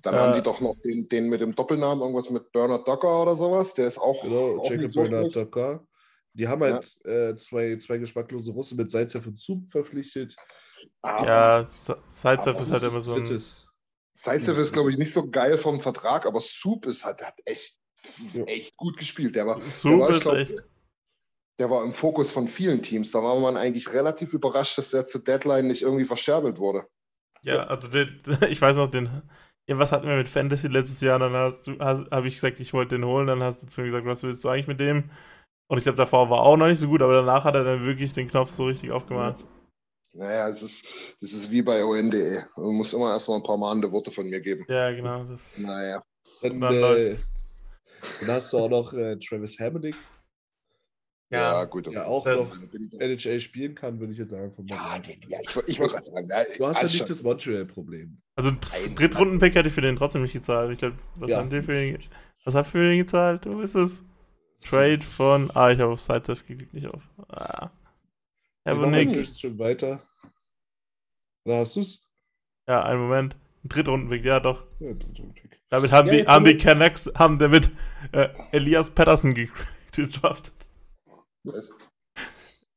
Dann Äh, haben die doch noch den, den mit dem Doppelnamen, irgendwas mit Bernard Docker oder sowas. Der ist auch, Genau, auch Jacob nicht so Bernard schlecht. Docker. Die haben halt äh, zwei, zwei geschmacklose Russen mit Salzer von Zug verpflichtet. Aber Ja, aber ist halt immer so ein. Drittes. Zaitsev ist, glaube ich, nicht so geil vom Vertrag, aber Soup ist halt, der hat echt, Ja. echt gut gespielt. Der war, der Soup war, ich ist glaub, echt. der war im Fokus von vielen Teams. Da war man eigentlich relativ überrascht, dass der zur Deadline nicht irgendwie verscherbelt wurde. Ja, also den, ich weiß noch, den. Ja, was hatten wir mit Fantasy letztes Jahr? Dann hast du, habe ich gesagt, ich wollte den holen. Dann hast du zu mir gesagt, was willst du eigentlich mit dem? Und ich glaube, davor war auch noch nicht so gut, aber danach hat er dann wirklich den Knopf so richtig aufgemacht. Naja, es ist, es ist wie bei ONDE. Du musst immer erstmal ein paar mahnende Worte von mir geben. Ja, genau. Das, Naja. Dann, dann äh, dann hast du auch noch äh, Travis Hammonick, Ja, Ja, gut. der auch noch NHL spielen kann, würde ich jetzt sagen. Von Ja, ja, ich, ich wollte gerade sagen, ja, Du hast ja nicht schon- das Montreal-Problem. Also. Drittrunden-Pick hätte ich für den trotzdem nicht gezahlt. Ich glaube, was Ja. haben die für den, was hat für den gezahlt? Wo ist es? Trade von. Ah, ich habe auf Sidestep geklickt, nicht auf. Ah. Habernick. inzwischen schon weiter. Oder hast du es? Ja, einen Moment. Ein Drittrunden-Pick, ja doch. Ja, Drittrunden-Pick. Damit haben Ja, die, haben Canucks haben damit äh, Elias Patterson ge- gedraftet.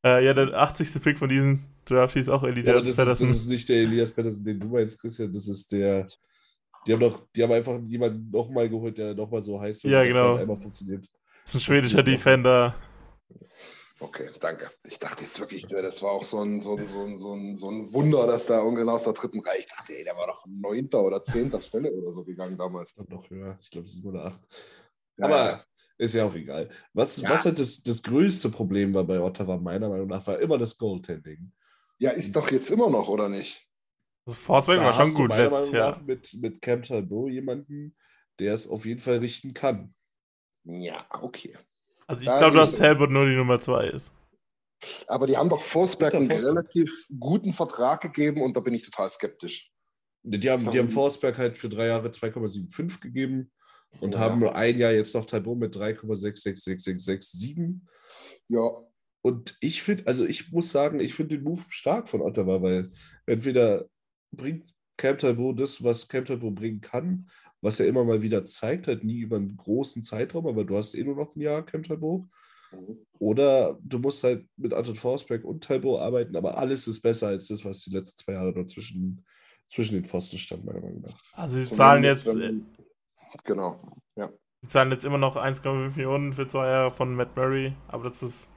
Äh, ja, der 80. Pick von diesem Draft hieß auch Ja, aber Elias ist, Patterson. das ist nicht der Elias Pettersen, den du meinst, Christian. Das ist der. Die haben doch, die haben einfach jemanden nochmal geholt, der nochmal so heiß Ja, genau. einmal funktioniert. Das ist ein schwedischer Defender. Okay, danke. Ich dachte jetzt wirklich, äh, das war auch so ein, so ein, so ein, so ein, so ein Wunder, dass da irgendwann aus der dritten Reihe, ich dachte, ey, der war doch neunter oder zehnter Stelle oder so gegangen damals. Ich glaube noch höher. Ich glaube, es ist nur eine 8. Ja, Aber ja. ist ja auch egal. Was, Ja. was halt das, das größte Problem war bei Ottawa, meiner Meinung nach, war immer das Goaltending. ja, ist doch jetzt immer noch, oder nicht? Also Forsberg war schon gut letztes Jahr. mit, mit Cam Talbot jemanden, der es auf jeden Fall richten kann. Ja, okay. Also ich glaube, dass. Talbot nur die Nummer 2 ist. Aber die haben doch Forsberg einen Forsberg. relativ guten Vertrag gegeben und da bin ich total skeptisch. Die haben, die haben Warum? Forsberg halt für drei Jahre 2,75 gegeben und Ja. haben nur ein Jahr jetzt noch Talbot mit 3,66667. Ja, Und ich finde, also ich muss sagen, ich finde den Move stark von Ottawa, weil entweder bringt Cam Talbot das, was Cam Talbot bringen kann, was er immer mal wieder zeigt, halt nie über einen großen Zeitraum, aber du hast eh nur noch ein Jahr Cam Talbot. Mhm. Oder du musst halt mit Anton Forsberg und Talbot arbeiten, aber alles ist besser als das, was die letzten zwei Jahre dort zwischen, zwischen den Pfosten stand, meiner Meinung nach. Also sie zahlen jetzt, wenn man- Genau, ja. sie zahlen jetzt immer noch 1,5 Millionen für zwei Jahre von Matt Murray, aber das ist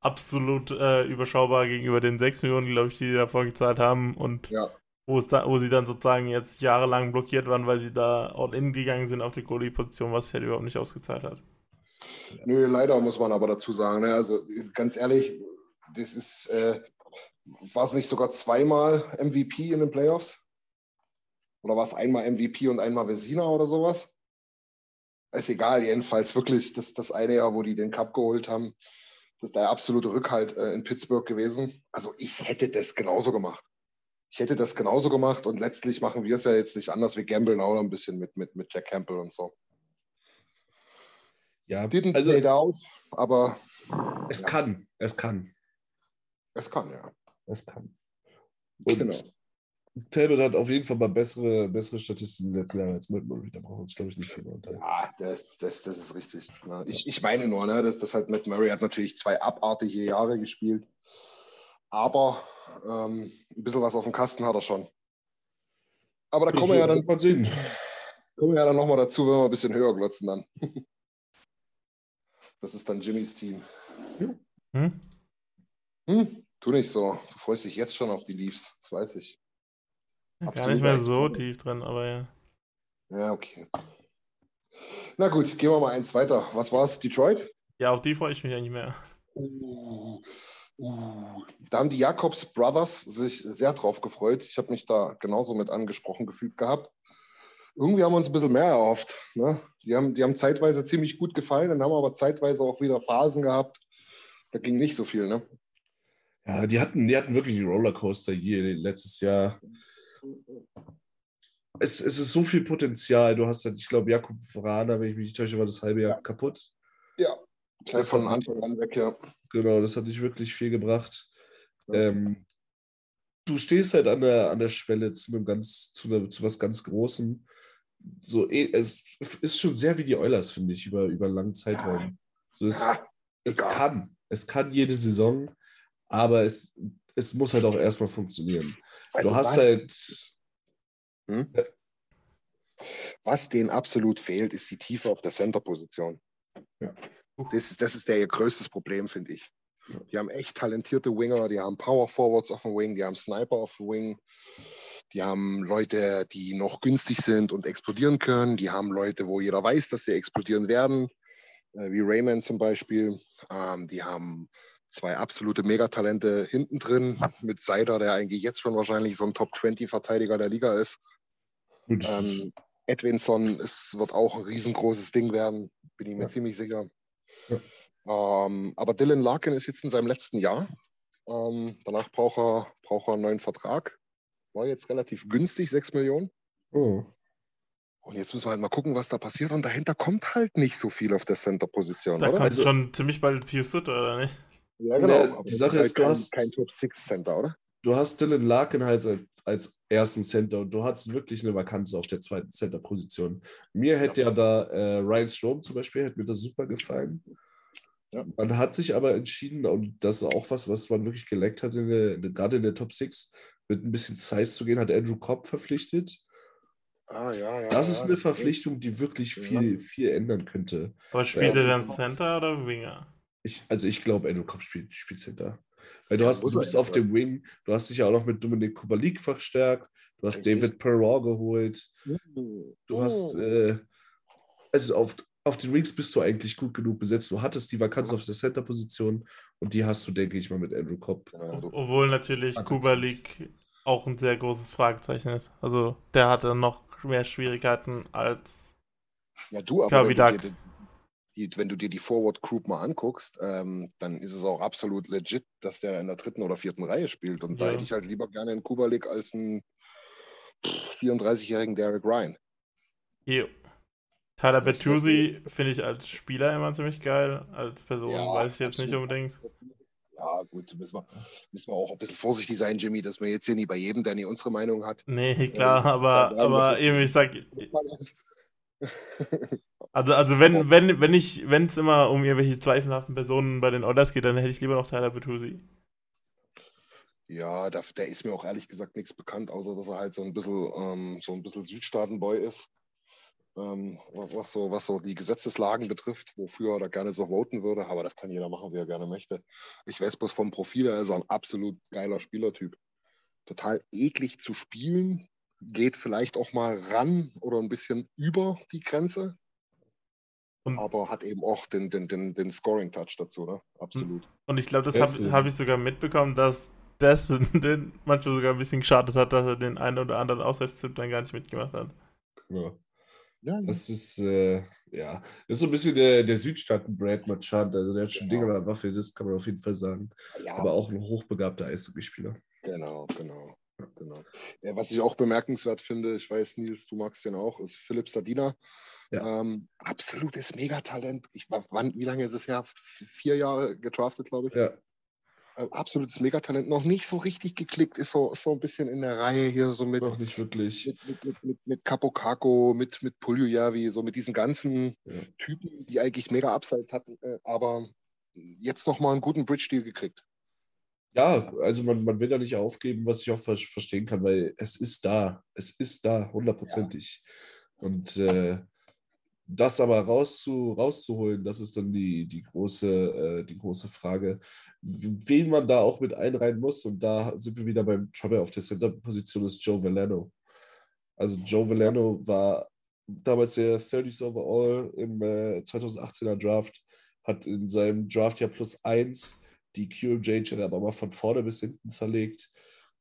absolut äh, überschaubar gegenüber den 6 Millionen, glaube ich, die sie davor gezahlt haben und Ja. Wo, da, wo sie dann sozusagen jetzt jahrelang blockiert waren, weil sie da all in gegangen sind auf die Goalie-Position, was sich halt überhaupt nicht ausgezahlt hat. Nö, leider muss man aber dazu sagen. Ne? Also ganz ehrlich, das ist, äh, war es nicht sogar zweimal MVP in den Playoffs? Oder war es einmal MVP und einmal Vesina oder sowas? Ist egal, jedenfalls wirklich das, das eine Jahr, wo die den Cup geholt haben, das ist der absolute Rückhalt äh, in Pittsburgh gewesen. Also ich hätte das genauso gemacht. Ich hätte das genauso gemacht und letztlich machen wir es ja jetzt nicht anders. Wir gambeln auch noch ein bisschen mit, mit, mit Jack Campbell und so. Ja, Didn't also play it out, aber es ja. kann, es kann, es kann, ja. es kann. Und Genau. Talbot hat auf jeden Fall mal bessere, bessere Statistiken letzten Jahre als Matt Murray. Da brauchen wir uns, glaube ich, nicht viel unterhalten. Ja, das, das, das ist richtig. Ne? Ich, ich meine nur, ne, dass das halt Matt Murray hat natürlich zwei abartige Jahre gespielt. Aber ähm, ein bisschen was auf dem Kasten hat er schon. Aber da kommen wir ja dann, mal sehen. kommen wir ja dann nochmal dazu, wenn wir ein bisschen höher glotzen dann. Das ist dann Jimmys Team. Hm? Hm? Tu nicht so. Du freust dich jetzt schon auf die Leafs, das weiß ich. Gar Absolut nicht mehr so tief drin, aber ja. Ja, okay. Na gut, gehen wir mal eins weiter. Was war's? Detroit? Ja, auf die freue ich mich eigentlich mehr. Uh, uh. Da haben die Jacobs Brothers sich sehr drauf gefreut. Ich habe mich da genauso mit angesprochen gefühlt gehabt. Irgendwie haben wir uns ein bisschen mehr erhofft. Ne? Die, haben, die haben zeitweise ziemlich gut gefallen, dann haben aber zeitweise auch wieder Phasen gehabt. Da ging nicht so viel. Ne? Ja, die hatten, die hatten wirklich einen Rollercoaster hier letztes Jahr. Es, es ist so viel Potenzial. Du hast halt, ich glaube, Jakub Vrana, wenn ich mich nicht täusche, war das halbe Jahr kaputt. Ja, gleich von Anfang an weg, ja. Genau, das hat nicht wirklich viel gebracht. Ja. Ähm, du stehst halt an der, an der Schwelle zu einem ganz, zu, einer, zu was ganz Großem. so, eh, es ist schon sehr wie die Oilers, finde ich, über, über einen langen Zeitraum. So, es, Ja, es kann. Es kann jede Saison, aber es, es muss halt auch erstmal funktionieren. Also du hast was, halt. Hm? was denen absolut fehlt, ist die Tiefe auf der Center-Position. Ja. Das, ist- das ist der ihr größtes Problem, finde ich. Die haben echt talentierte Winger, die haben Power Forwards auf dem Wing, die haben Sniper auf dem Wing, die haben Leute, die noch günstig sind und explodieren können, die haben Leute, wo jeder weiß, dass sie explodieren werden, äh, wie Rayman zum Beispiel. Ähm, die haben zwei absolute Megatalente hinten drin mit Seider, der eigentlich jetzt schon wahrscheinlich so ein Top-20-Verteidiger der Liga ist. Ähm, Edwinson es wird auch ein riesengroßes Ding werden, bin ich mir Ja. ziemlich sicher. Ja. Ähm, aber Dylan Larkin ist jetzt in seinem letzten Jahr. Ähm, danach braucht er, braucht er einen neuen Vertrag. War jetzt relativ günstig, 6 Millionen. oh. Und jetzt müssen wir halt mal gucken, was da passiert. Und dahinter kommt halt nicht so viel auf der Center-Position, Da oder? kommt Also- schon ziemlich bald Pius Sutter, oder nicht? ja, Nee, Aber die Sache halt ist, du kein, hast- kein Top-6-Center, oder? Du hast Dylan Larkin halt als, als ersten Center und du hast wirklich eine Vakanz auf der zweiten Center-Position. Mir hätte ja da äh, Ryan Strom zum Beispiel, hätte mir das super gefallen. Ja. Man hat sich aber entschieden, und das ist auch was, was man wirklich geleckt hat, in der, in- gerade in der Top 6, mit ein bisschen Size zu gehen, hat Andrew Cobb verpflichtet. Ah, ja, ja. Das ja, ist eine das- Verpflichtung, die wirklich Ja. viel, viel ändern könnte. Aber spielt Ja. er dann Center oder Winger? Ich, also ich glaube, Andrew Cobb spielt, spielt Center. Weil du Ja, hast, du bist auf dem Wing, du hast dich ja auch noch mit Dominik Kubalik verstärkt, du hast Richtig. David Perrault geholt, du hast, Oh. äh, also auf, auf den Wings bist du eigentlich gut genug besetzt. Du hattest die Vakanz auf der Center-Position und die hast du, denke ich mal, mit Andrew Cobb. Obwohl natürlich Warte. Kuba League auch ein sehr großes Fragezeichen ist. Also der hatte noch mehr Schwierigkeiten als. Ja, du, aber Kirby wenn du, Duck. dir, wenn du dir die Forward Group mal anguckst, ähm, dann ist es auch absolut legit, dass der in der dritten oder vierten Reihe spielt. Und da Ja. hätte ich halt lieber gerne einen Kubalik als einen pff, 34-jährigen Derek Ryan. Jo. Tyler Bertuzzi finde ich als Spieler immer ziemlich geil. Als Person Ja, weiß ich jetzt nicht unbedingt. Ja, gut, müssen wir, müssen wir auch ein bisschen vorsichtig sein, Jimmy, dass wir jetzt hier nicht bei jedem, der nicht unsere Meinung hat. Nee, klar, Ja, aber, sagen, aber eben, ich sag, also, also wenn, wenn, wenn ich, wenn es immer um irgendwelche zweifelhaften Personen bei den Oilers geht, dann hätte ich lieber noch Tyler Bertuzzi. Ja, da, der ist mir auch ehrlich gesagt nichts bekannt, außer dass er halt so ein bisschen, ähm, so ein bisschen Südstaatenboy ist. Ähm, was, was so, was so die Gesetzeslagen betrifft, wofür er da gerne so voten würde, aber das kann jeder machen, wie er gerne möchte. Ich weiß bloß vom Profil, er ist ein absolut geiler Spielertyp. Total eklig zu spielen, geht vielleicht auch mal ran oder ein bisschen über die Grenze, Und, aber hat eben auch den, den, den, den Scoring-Touch dazu, ne? Absolut. und ich glaube, das habe hab ich sogar mitbekommen, dass das den manchmal sogar ein bisschen geschadet hat, dass er den einen oder anderen Auswärtszug dann gar nicht mitgemacht hat. Ja. Ja, Das ist, äh, ja, das ist so ein bisschen der, der Südstaaten-Brad Marchand. Also der hat schon Genau. Dinge an der Waffe, das kann man auf jeden Fall sagen. ja Aber auch ein hochbegabter Eishockeyspieler. Genau, genau, genau. Ja, was ich auch bemerkenswert finde, ich weiß, Nils, du magst den auch, ist Philipp Sadina. Ja. Ähm, absolutes Megatalent. Ich, war- wann, wie lange ist es her? Vier Jahre gedraftet, glaube ich. Ja, Äh, absolutes Megatalent. Noch nicht so richtig geklickt, ist so, so ein bisschen in der Reihe hier, so mit, noch nicht wirklich. mit, mit, mit, mit, mit Capo Caco, mit, mit Puljujärvi, so mit diesen ganzen Ja. Typen, die eigentlich mega Upsides hatten, äh, aber jetzt nochmal einen guten Bridge-Deal gekriegt. Ja, also man, man will da nicht aufgeben, was ich auch ver verstehen kann, weil es ist da. Es ist da, hundertprozentig. Und äh, das aber rauszu, rauszuholen, das ist dann die, die, große, äh, die große Frage, wen man da auch mit einreihen muss. Und da sind wir wieder beim Trouble auf der Center-Position, ist Joe Valeno. Also Joe Valeno war damals der 30th Overall im äh, 2018er Draft, hat in seinem Draft ja plus 1 die QMJ aber mal von vorne bis hinten zerlegt.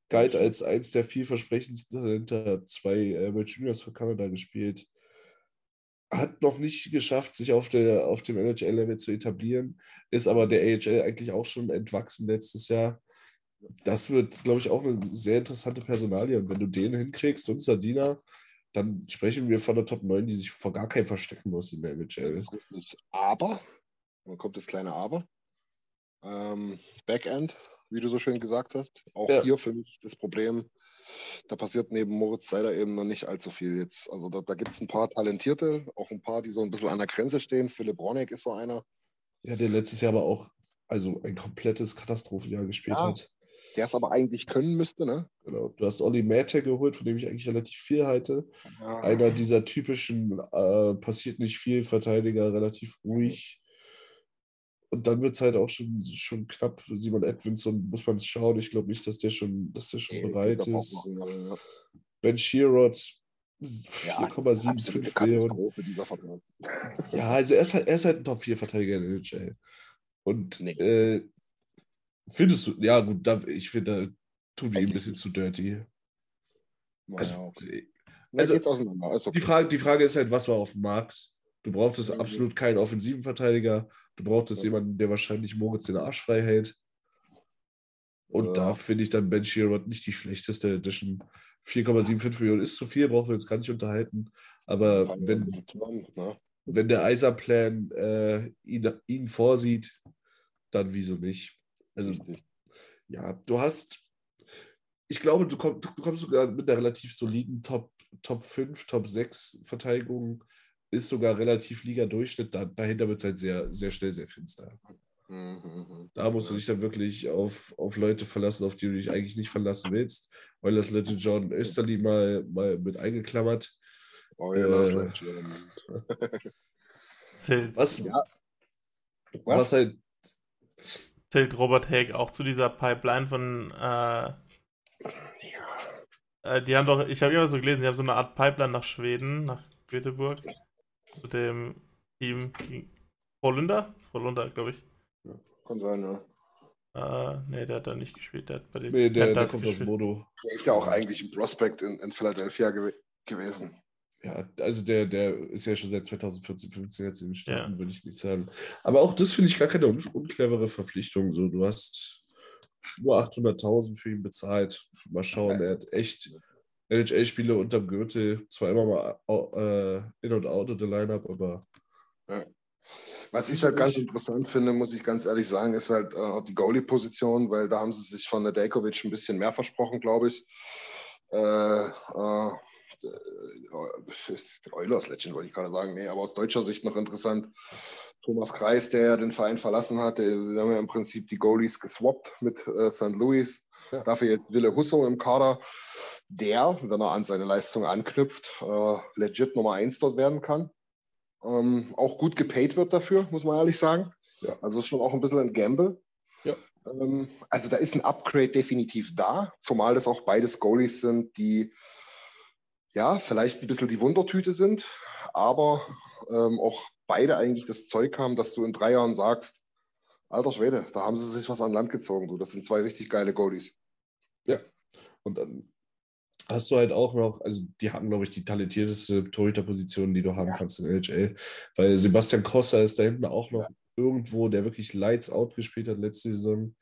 Galt als eins der vielversprechendsten Talente, hat zwei äh, World Juniors für Kanada gespielt. Hat noch nicht geschafft, sich auf, der, auf dem NHL-Level zu etablieren, ist aber der AHL eigentlich auch schon entwachsen letztes Jahr. Das wird, glaube ich, auch eine sehr interessante Personalie. Und wenn du den hinkriegst und Sardina, dann sprechen wir von der Top 9, die sich vor gar keinem verstecken muss in der Das NHL. ist richtig. Aber, dann kommt das kleine Aber. Ähm, Backend wie du so schön gesagt hast. Auch Ja. hier finde ich das Problem, da passiert neben Moritz Seider eben noch nicht allzu viel jetzt. Also da, da gibt es ein paar Talentierte, auch ein paar, die so ein bisschen an der Grenze stehen. Philipp Ronek ist so einer. Ja, der letztes Jahr aber auch also ein komplettes Katastrophenjahr gespielt Ja. hat. Der es aber eigentlich können müsste, ne? Genau. Du hast Olli Mäte geholt, von dem ich eigentlich relativ viel halte. Ja. Einer dieser typischen äh, passiert nicht viel, Verteidiger, relativ ruhig. Und dann wird es halt auch schon, schon knapp. Simon Edwinson muss man schauen. Ich glaube nicht, dass der schon, dass der schon Nee, bereit ist. Ben Sherrod Ja, 4,75 Absolute Millionen. Ja, also er ist halt, er ist halt ein Top-4-Verteidiger in der NHL. Und Nee. äh, findest du, ja gut, da, ich finde, da tun wir ihm ein bisschen zu dirty. Naja, Also, okay. also- Also, okay. die, Frage, die Frage ist halt, was war auf dem Markt? Du brauchtest Mhm. absolut keinen offensiven Verteidiger. Du brauchtest Ja. jemanden, der wahrscheinlich Moritz den Arsch frei hält. Und Ja. da finde ich dann Ben Sherrod nicht die schlechteste Edition. 4,75 Millionen ist zu viel, brauchen wir uns gar nicht unterhalten. Aber Kann wenn, turnen, ne? wenn der Eiserplan äh, ihn, ihn vorsieht, dann wieso nicht? Also, Richtig. ja, du hast, ich glaube, du, komm, du kommst sogar mit einer relativ soliden Top, Top 5, Top 6 Verteidigung, ist sogar relativ Liga-Durchschnitt. Da, dahinter wird es halt sehr, sehr schnell sehr finster. Mhm, mhm. Da musst du Ja. dich dann wirklich auf, auf Leute verlassen, auf die du dich eigentlich nicht verlassen willst. Weil das Legend John Österli mal, mal mit eingeklammert. Oilers Äh, Legend. Zählt, Was, Ja. was? Was? halt zählt Robert Haig auch zu dieser Pipeline von. Äh, äh, die haben doch, ich habe immer so gelesen, die haben so eine Art Pipeline nach Schweden, nach Göteborg. Zu dem Team gegen Holländer? Holländer, glaube ich. Kann sein, ja. Äh, nee, der hat da nicht gespielt. Der hat bei den nee, der, der kommt aus gespielt. Modo. Der ist ja auch eigentlich ein Prospect in, in Philadelphia gew gewesen. Ja, also der, der ist ja schon seit 2014, 15 jetzt in den Staaten, Ja. würde ich nicht sagen. Aber auch das finde ich gar keine un unclevere Verpflichtung. So, du hast nur 800.000 für ihn bezahlt. Mal schauen, er hat echt NHL-Spiele unterm Gürtel. Zwar immer mal äh, in und out of the Lineup, aber Was ich halt ganz interessant finde, muss ich ganz ehrlich sagen, ist halt äh, die Goalie-Position, weil da haben sie sich von Nedeljkovic ein bisschen mehr versprochen, glaube ich. Äh, äh, äh, Oilers Legend wollte ich gerade sagen, nee, aber aus deutscher Sicht noch interessant. Thomas Kreis, der ja den Verein verlassen hat, der, wir haben ja im Prinzip die Goalies geswappt mit äh, St. Louis. Ja. Dafür jetzt Wille Husso im Kader, der, wenn er an seine Leistung anknüpft, äh, legit Nummer 1 dort werden kann. Ähm, auch gut gepaid wird dafür, muss man ehrlich sagen. Ja. Also ist schon auch ein bisschen ein Gamble. Ja. Ähm, also da ist ein Upgrade definitiv da, zumal das auch beides Goalies sind, die ja vielleicht ein bisschen die Wundertüte sind, aber ähm, auch beide eigentlich das Zeug haben, dass du in drei Jahren sagst, alter Schwede, da haben sie sich was an Land gezogen, du. Das sind zwei richtig geile Goalies. und dann hast du halt auch noch, also die haben, glaube ich, die talentierteste Torhüter-Position, die du haben kannst in NHL. Weil Sebastian Cossa ist da hinten auch noch irgendwo, der wirklich Lights Out gespielt hat letzte Saison.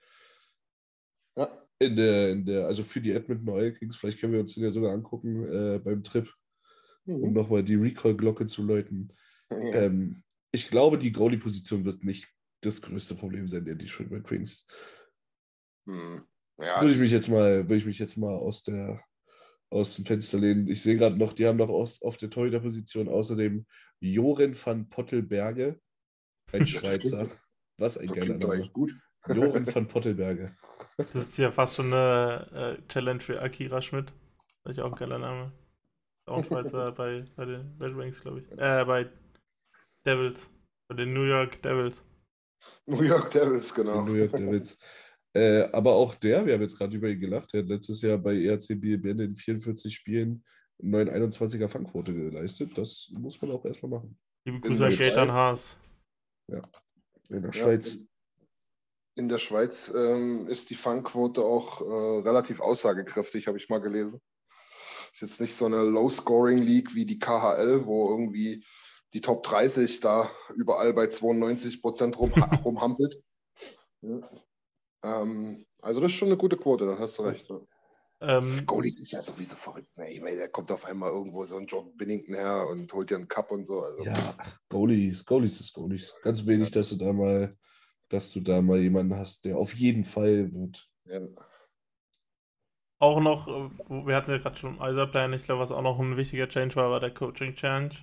Ja. In der, in der, also für die Edmonton Oil Kings, vielleicht können wir uns den ja sogar angucken äh, beim Trip, um Mhm. nochmal die Recall-Glocke zu läuten. Ja. Ähm, ich glaube, die Goalie-Position wird nicht das größte Problem sein der Detroit Red Wings. Hm. Ja, würde ich mich jetzt mal, würde ich mich jetzt mal aus der aus dem Fenster lehnen. Ich sehe gerade noch, die haben noch auf, auf der Torhüter-Position außerdem Joren van Pottelberge, ein Schweizer. Was ein das geiler Name. gut. Joren van Pottelberge. Das ist ja fast schon eine äh, Challenge für Akira Schmidt. Das ist ja auch ein geiler Name. Auch ein Schweizer bei, bei den Red Wings, glaube ich. Äh, bei Devils. Bei den New York Devils. New York Devils, genau. New York Devils. Äh, aber auch der, wir haben jetzt gerade über ihn gelacht, der hat letztes Jahr bei ERC Bielefeld in 44 Spielen 921er Fangquote geleistet. Das muss man auch erstmal machen. Liebe In Grüße der an Schweiz. Haas. In der Ja, Schweiz. In der Schweiz ähm, ist die Fangquote auch äh, relativ aussagekräftig, habe ich mal gelesen. Ist jetzt nicht so eine Low-Scoring-League wie die KHL, wo irgendwie die Top 30 da überall bei 92 Prozent rum, rumhampelt. Ja. Ähm, also das ist schon eine gute Quote, da hast du recht. Ja. Ähm, Goalies ist ja sowieso verrückt. Ne? Ich meine, da kommt auf einmal irgendwo so ein John Binnington her und holt dir einen Cup und so. Also, Ja, Goalies, Goalies ist Goalies. Ganz wenig, dass du da mal, dass du da mal jemanden hast, der auf jeden Fall wird. Ja. Auch noch, äh, wir hatten ja gerade schon Eiserplan, ich glaube, was auch noch ein wichtiger Change war, war der Coaching Change.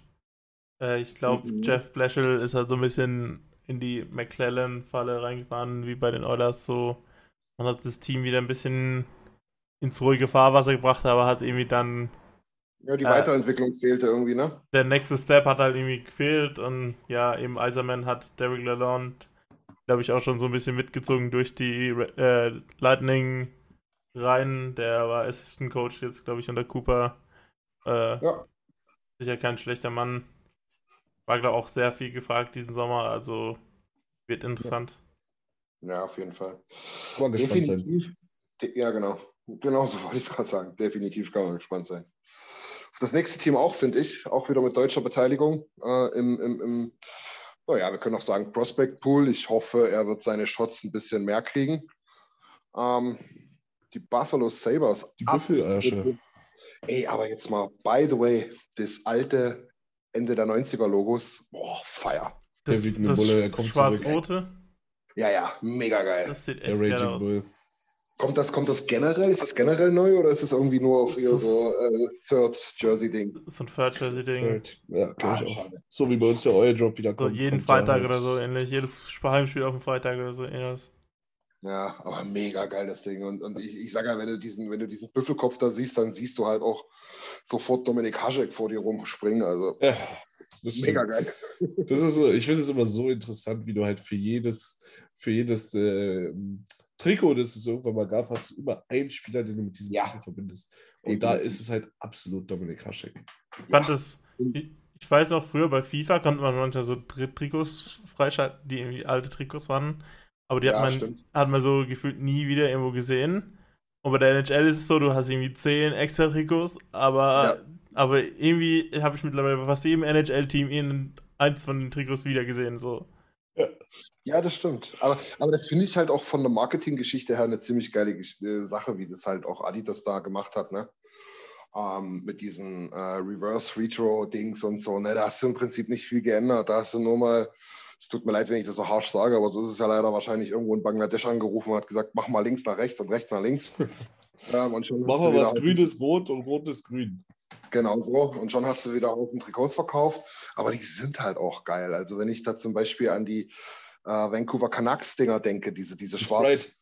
Äh, ich glaube, Mhm. Jeff Blashill ist halt so ein bisschen in die McClellan-Falle reingefahren, wie bei den Oilers so. Man hat das Team wieder ein bisschen ins ruhige Fahrwasser gebracht, aber hat irgendwie dann Ja, die Äh, Weiterentwicklung fehlte irgendwie, ne? der nächste Step hat halt irgendwie gefehlt und ja, eben Eiserman hat Derek Lalonde, glaube ich, auch schon so ein bisschen mitgezogen durch die äh, Lightning rein. Der war Assistant Coach jetzt, glaube ich, unter Cooper. Äh, Ja. Sicher kein schlechter Mann. War, glaube ich, auch sehr viel gefragt diesen Sommer, also wird interessant. Ja, auf jeden Fall. Sein. Definitiv. De ja, genau. Genau so wollte ich es gerade sagen. Definitiv kann man gespannt sein. Das nächste Team auch, finde ich, auch wieder mit deutscher Beteiligung äh, im, im, im, naja, wir können auch sagen Prospect Pool. Ich hoffe, er wird seine Shots ein bisschen mehr kriegen. Ähm, die Buffalo Sabres. Die Büffelärsche. Ey, aber jetzt mal, by the way, das alte Ende der 90er Logos, boah, Feier. Der Das, Wütende das Bulle, er kommt Schwarz-Rote, Ja, ja, mega geil. das sieht Der echt geil Raging aus. Bull. Kommt das, kommt das generell? Ist das generell neu oder ist es irgendwie nur auf hier so äh, Third Jersey-Ding? So ein Third Jersey-Ding. Third. Ja, glaube ich Ah, auch. So wie bei uns der Oil Drop wieder So kommt. jeden kommt Freitag oder so ähnlich. Jedes Heimspiel auf dem Freitag oder so ähnlich. Ja, aber mega geil das Ding. Und, und ich, ich sage ja, wenn du diesen, wenn du diesen Büffelkopf da siehst, dann siehst du halt auch sofort Dominik Haschek vor dir rumspringen. Also Ja, mega geil. Das ist so, ich finde es immer so interessant, wie du halt für jedes, für jedes äh, Trikot, das es irgendwann mal gab, hast du immer einen Spieler, den du mit diesem Ja. Trikot verbindest. Und da Definitiv. ist es halt absolut Dominik Haschek. Ich fand das, ich, ich weiß noch, früher bei FIFA konnte man manchmal so Tri Trikots freischalten, die irgendwie alte Trikots waren. Aber die Ja, hat, man, stimmt. hat man so gefühlt nie wieder irgendwo gesehen. Und bei der NHL ist es so, du hast irgendwie zehn extra Trikots, aber, Ja. aber irgendwie habe ich mittlerweile bei fast jedem NHL-Team eins von den Trikots wieder gesehen. So. Ja, das stimmt. Aber, aber das finde ich halt auch von der Marketinggeschichte her eine ziemlich geile äh, Sache, wie das halt auch Adidas da gemacht hat, ne? Ähm, mit diesen äh, Reverse Retro Dings und so, ne? Da hast du im Prinzip nicht viel geändert. Da hast du nur mal, es tut mir leid, wenn ich das so harsch sage, aber so ist es ja leider wahrscheinlich irgendwo in Bangladesch angerufen und hat gesagt, mach mal links nach rechts und rechts nach links. ähm, und schon wir wieder was Grünes rot und rot ist grün. Genau so. Und schon hast du wieder Haufen Trikots verkauft. Aber die sind halt auch geil. Also wenn ich da zum Beispiel an die äh, Vancouver Canucks-Dinger denke, diese, diese schwarz. Sprite.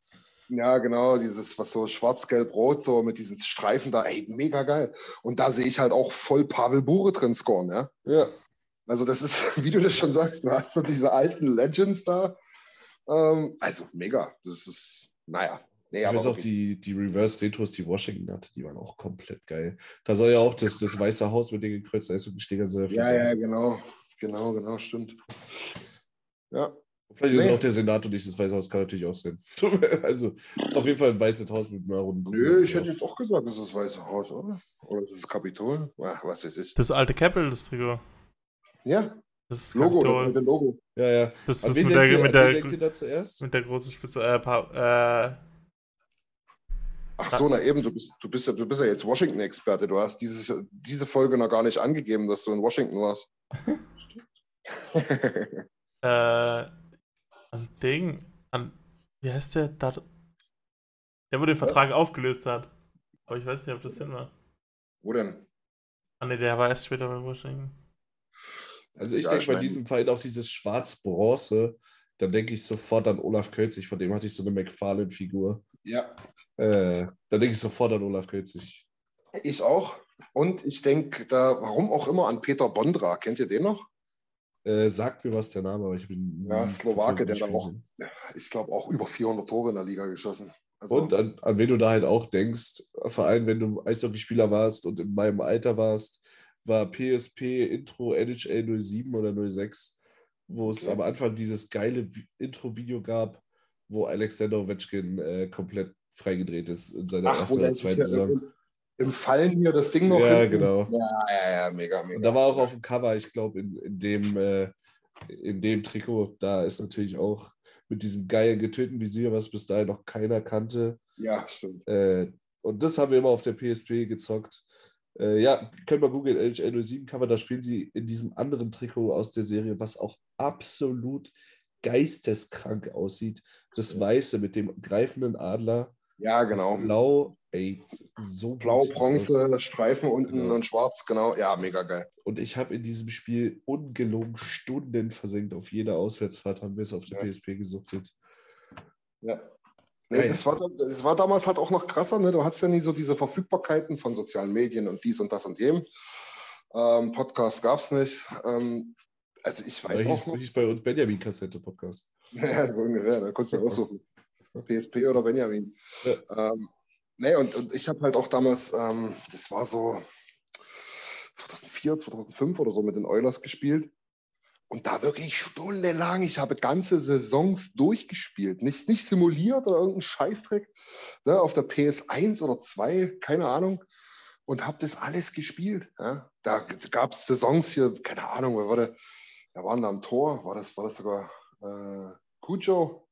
Ja, genau, dieses, was so schwarz-gelb-rot, so mit diesen Streifen da, ey, mega geil. Und da sehe ich halt auch voll Pavel Bure drin scoren, ja. Ja. Also das ist, wie du das schon sagst, du hast so diese alten Legends da. Ähm, also mega. Das ist, naja. Nee, Ich aber weiß auch, wirklich. die, die Reverse-Retros, die Washington hatte, die waren auch komplett geil. Da soll ja auch das, das Weiße Haus mit den gekreuzten Eishockey-Stegern sehr viel ja, ja, genau. Genau, genau, stimmt. Ja, Vielleicht ist Nee. auch der Senat und nicht das Weiße Haus, kann natürlich auch sein. Also auf jeden Fall ein weißes Haus mit einer runden Kugel Nö, ich hätte jetzt auch gesagt, das ist das Weiße Haus, oder? Oder das ist das Kapitol? Ach, was weiß ich. Das alte Capel, das Trikot. Ja, Das ist Logo, das mit dem Logo. Ja, ja. Das ist mit der, ihr, mit, der, da zuerst? mit der großen Spitze. Äh, pa äh, Ach so, na eben, du bist, du bist, ja, du bist ja jetzt Washington-Experte. Du hast dieses, diese Folge noch gar nicht angegeben, dass du in Washington warst. äh, an Ding, an, wie heißt der? Da, der, wo den Vertrag aufgelöst hat. Aber ich weiß nicht, ob das Sinn war. Wo denn? Ah ne, der war erst später bei Washington. Also ich Ja, denke bei diesem Verein auch dieses Schwarz-Bronze, dann denke ich sofort an Olaf Kölzig, von dem hatte ich so eine McFarlane-Figur. Ja, Äh, da denke ich sofort an Olaf Kölzig. ich auch. Und ich denke da, warum auch immer, an Peter Bondra. Kennt ihr den noch? Äh, sagt mir was der Name, aber ich bin. Ja, Slowake, der dann auch, ich glaube, auch über 400 Tore in der Liga geschossen. Also, Und an, an wen du da halt auch denkst, vor allem wenn du Eishockeyspieler warst und in meinem Alter warst, war PSP Intro NHL 07 oder 06, wo es Okay. am Anfang dieses geile Vi- Intro-Video gab, wo Alexander Ovechkin äh, komplett freigedreht ist in seiner ach, ersten der oder zweiten Saison. im, im Fallen hier das Ding noch Ja, hinten- genau. Ja, ja, ja, mega, mega. Und da war auch auf dem Cover, ich glaube, in, in, dem, äh, in dem Trikot, da ist natürlich auch mit diesem geilen getöteten Visier, was bis dahin noch keiner kannte. Ja, stimmt. Äh, und das haben wir immer auf der PSP gezockt. Äh, ja, können wir googeln, NHL 07 Cover, da spielen sie in diesem anderen Trikot aus der Serie, was auch absolut geisteskrank aussieht. Das Weiße mit dem greifenden Adler. Ja, genau. Blau, ey, so Blau, Bronze, aus. Streifen unten Genau. und schwarz, genau. Ja, mega geil. Und ich habe in diesem Spiel ungelogen Stunden versenkt. Auf jeder Auswärtsfahrt haben wir es auf der Ja. PSP gesuchtet. Ja. Nee, das, war, das war damals halt auch noch krasser, ne? Du hattest ja nie so diese Verfügbarkeiten von sozialen Medien und dies und das und dem. Ähm, Podcast gab es nicht. Ähm, also ich Da weiß hieß, auch noch. hieß bei uns Benjamin Kassette Podcast. Ja, so ungefähr, da konntest du aussuchen. PSP oder Benjamin. Ja. Ähm, nee, und, und ich habe halt auch damals, ähm, das war so 2004, 2005 oder so mit den Oilers gespielt. Und da wirklich stundenlang, ich habe ganze Saisons durchgespielt. Nicht, nicht simuliert oder irgendein Scheißdreck. Ne, auf der PS1 oder 2, keine Ahnung. Und habe das alles gespielt. Ja. Da gab es Saisons hier, keine Ahnung, wer war der? Wer waren da am Tor? War das, war das sogar äh, Cujo?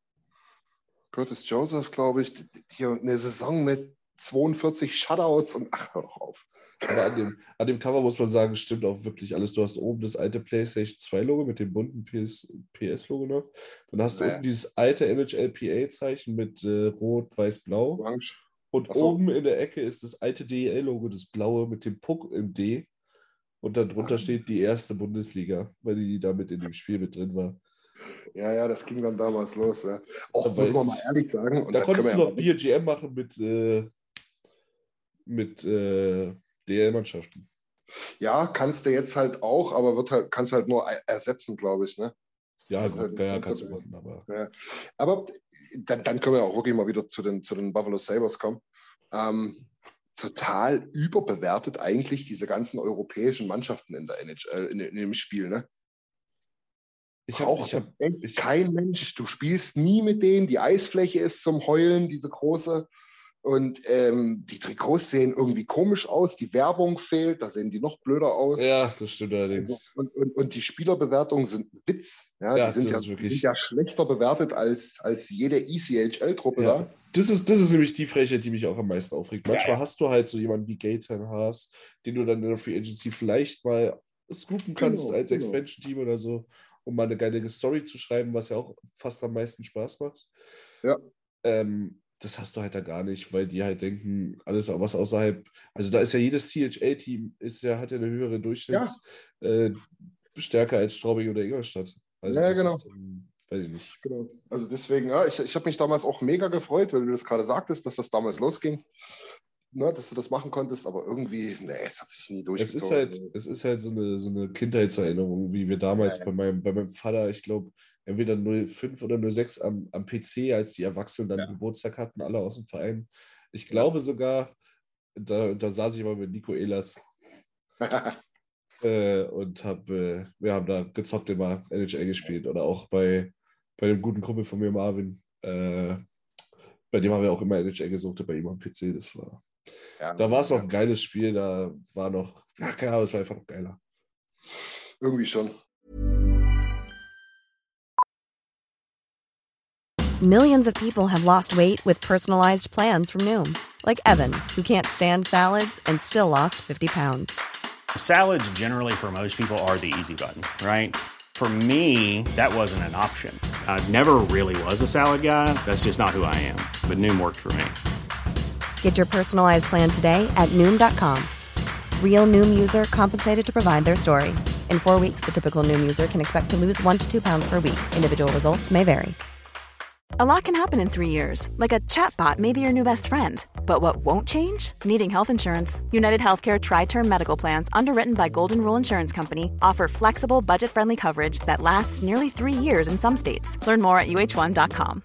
Curtis Joseph, glaube ich. Hier eine Saison mit 42 Shutouts und ach, hör doch auf. Aber an dem, an dem Cover muss man sagen, stimmt auch wirklich alles. Du hast oben das alte PlayStation 2 Logo mit dem bunten PS, PS-Logo noch. Dann hast du Naja. unten dieses alte NHLPA-Zeichen mit äh, Rot, Weiß, Blau. Orange. Und so. oben in der Ecke ist das alte DEL-Logo, das blaue mit dem Puck im D. Und darunter Ah. steht die erste Bundesliga, weil die damit in dem Spiel mit drin war. Ja, ja, das ging dann damals los. Ja. Auch Da muss man mal ich- ehrlich sagen. Da konntest du noch BGM machen mit, äh, mit äh, DL-Mannschaften. ja, kannst du jetzt halt auch, aber wird halt, kannst halt nur er- ersetzen, glaube ich. Ne? Ja, gut, halt- ja, kannst du machen, aber. Aber dann, dann können wir auch wirklich mal wieder zu den, zu den Buffalo Sabres kommen. Ähm, total überbewertet eigentlich diese ganzen europäischen Mannschaften in der NHL, in, in dem Spiel. Ne? Ich Braucht ich hab, ich- kein Mensch. Du spielst nie mit denen. Die Eisfläche ist zum Heulen, diese große. Und ähm, die Trikots sehen irgendwie komisch aus. Die Werbung fehlt. Da sehen die noch blöder aus. ja, das stimmt allerdings. Also, und, und, und die Spielerbewertungen sind ein Witz. Ja, Ja, die, sind ja, die sind ja schlechter bewertet als, als jede ECHL-Truppe Ja. da. Das ist, das ist nämlich die Frechheit, die mich auch am meisten aufregt. Manchmal hast du halt so jemanden wie Gaten Haas, den du dann in der Free Agency vielleicht mal scoopen kannst Genau, als genau. Expansion-Team oder so, um mal eine geile Story zu schreiben, was ja auch fast am meisten Spaß macht. Ja. Ähm, das hast du halt da gar nicht, weil die halt denken, alles, was außerhalb, also da ist ja jedes CHL-Team, ist ja, hat ja eine höhere Durchschnittsstärke äh, Stärke als Straubing oder Ingolstadt. Also Ja, genau. Ist, ähm, weiß ich nicht. Genau. Also deswegen, ja, ich, ich habe mich damals auch mega gefreut, weil du das gerade sagtest, dass das damals losging. Ne, dass du das machen konntest, aber irgendwie, nee, es hat sich nie Es durchgezogen. ist halt, es ist halt so eine, so eine Kindheitserinnerung, wie wir damals Ja, bei meinem, bei meinem Vater, ich glaube, entweder 05 oder 06 am, am PC, als die Erwachsenen dann Ja. Geburtstag hatten, alle aus dem Verein. Ich glaube sogar, da, da saß ich mal mit Nico Ehlers äh, und hab, äh, wir haben da gezockt immer NHL gespielt oder auch bei, bei dem guten Kumpel von mir, Marvin. Äh, bei dem haben wir auch immer NHL gesucht, bei ihm am PC. Das war, ja, da war es noch ja, ein geiles Spiel, da war noch, ja, keine Ahnung, es war einfach noch geiler. Irgendwie schon. Millions of people have lost weight with personalized plans from Noom, like Evan, who can't stand salads and still lost 50 pounds. Salads, generally, for most people, are the easy button, right? For me, that wasn't an option. I never really was a salad guy. That's just not who I am. But Noom worked for me. Get your personalized plan today at Noom.com. Real Noom user compensated to provide their story. In four weeks, the typical Noom user can expect to lose one to two pounds per week. Individual results may vary. A lot can happen in three years, like a chatbot may be your new best friend. But what won't change? Needing health insurance. United Healthcare Tri Term Medical Plans, underwritten by Golden Rule Insurance Company, offer flexible, budget friendly coverage that lasts nearly three years in some states. Learn more at uh1.com.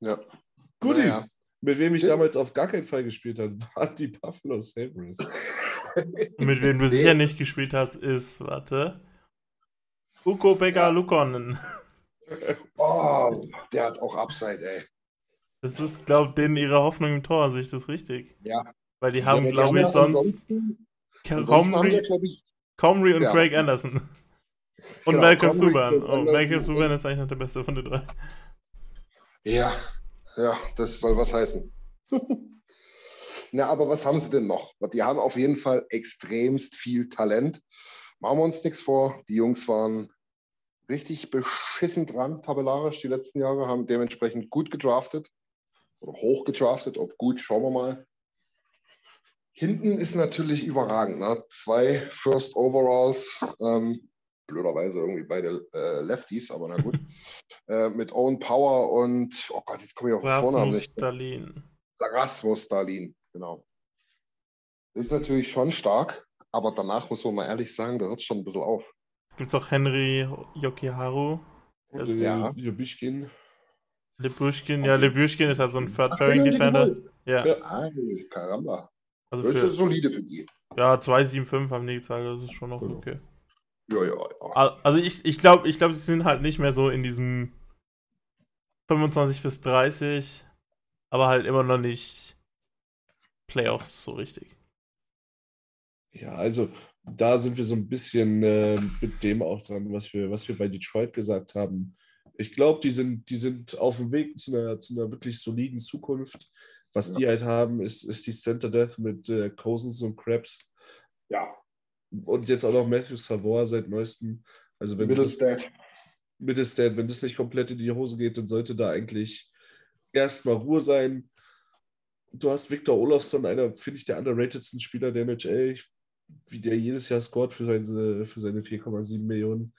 Ja. Guti. Naja. Mit wem ich Ja. damals auf gar keinen Fall gespielt habe, waren die Buffalo Sabres. Mit wem du sicher nicht gespielt hast, ist, warte. Uko Pekka Lukonen. Oh, der hat auch Upside, ey. Das ist, glaube ich, denen ihre Hoffnung im Tor, sehe ich das richtig? Ja. Weil die haben, Ja, glaube ich, ja sonst Ansonsten, ansonsten haben Comrie, glaube ich, Comrie und Ja. Craig Anderson. Und Genau, Malcolm Subban. Oh, Malcolm Subban ist eigentlich noch der Beste von den drei. Ja, ja, das soll was heißen. Na, aber was haben sie denn noch? Die haben auf jeden Fall extremst viel Talent. Machen wir uns nichts vor. Die Jungs waren richtig beschissen dran, tabellarisch die letzten Jahre, haben dementsprechend gut gedraftet oder hoch gedraftet. Ob gut, schauen wir mal. Hinten ist natürlich überragend. Ne? Zwei First Overalls, ähm, blöderweise irgendwie beide äh, Lefties, aber na gut. äh, mit Owen Power und, oh Gott, jetzt komme ich auf den Vornamen Rasmus nicht. Stalin. Rasmus Dalin, genau. Ist natürlich schon stark, aber danach muss man mal ehrlich sagen, da hört es schon ein bisschen auf. Gibt's auch Henry Yokiharu. Ja. Jubischkin. Lebushkin, ja, Lebushkin ist halt so ein Third-Pairing die Defender. Ja, Ja. Ay, caramba. also Das ist für, solide für die. ja, 2,75 haben die gezahlt, das ist schon noch okay. Ja, ja, ja. Al- Also ich, ich glaube, ich glaub, sie sind halt nicht mehr so in diesem 25 bis 30, aber halt immer noch nicht Playoffs so richtig. Ja, also da sind wir so ein bisschen äh, mit dem auch dran, was wir, was wir bei Detroit gesagt haben. Ich glaube, die sind, die sind auf dem Weg zu einer, zu einer wirklich soliden Zukunft. Was die halt haben, ist, ist die Center Death mit äh, Cousins und Krebs ja. Und jetzt auch noch Matthew Savor seit neuestem. Also wenn das, Middlestead. Middlestead, wenn das nicht komplett in die Hose geht, dann sollte da eigentlich erstmal Ruhe sein. Du hast Victor Olofsson, einer, finde ich, der underratedsten Spieler der NHL, Ich- wie der jedes Jahr scored für seine, für seine 4,7 Millionen.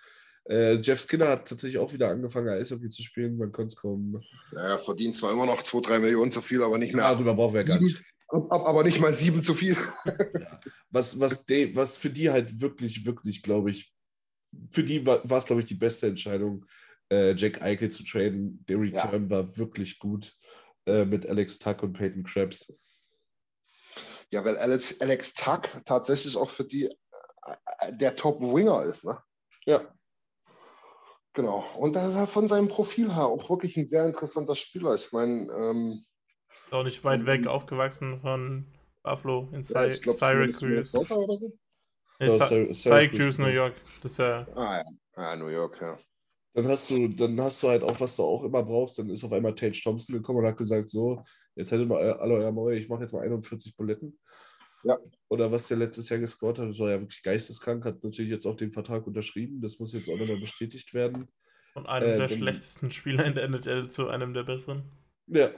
Äh, Jeff Skinner hat tatsächlich auch wieder angefangen, Eishockey zu spielen. Man konnte es kaum. Ja, er verdient zwar immer noch 2, 3 Millionen zu viel, aber nicht mehr. Darüber brauchen wir gar nicht. Sieben, ab, ab, aber nicht mal sieben zu viel. Was, was, de, was für die halt wirklich, wirklich, glaube ich, für die war es, glaube ich, die beste Entscheidung, äh, Jack Eichel zu traden. Der Return war wirklich gut äh, mit Alex Tuck und Peyton Krebs. Ja, weil Alex, Alex Tuck tatsächlich auch für die äh, der Top-Winger ist. Ne? Ja, Genau. Und er ist halt von seinem Profil her auch wirklich ein sehr interessanter Spieler. Ich meine, ähm, Ist auch nicht weit weg aufgewachsen von Buffalo in ja, Sy ich glaube, Syracuse. Oder so. Nee, Ja, Sy Sy- Syracuse, Syracuse, New. York. Das ist ja Ah ja. ja, New York, ja. dann hast du, dann hast du halt auch, was du auch immer brauchst. Dann ist auf einmal Tage Thompson gekommen und hat gesagt: So, jetzt hättet mal alle euer Maul, ich mache jetzt mal 41 Buletten. Ja. Oder was der letztes Jahr gescored hat, das war ja wirklich geisteskrank, hat natürlich jetzt auch den Vertrag unterschrieben. Das muss jetzt auch nochmal bestätigt werden. von einem Äh, der schlechtesten Spieler in der NHL zu einem der besseren. Ja.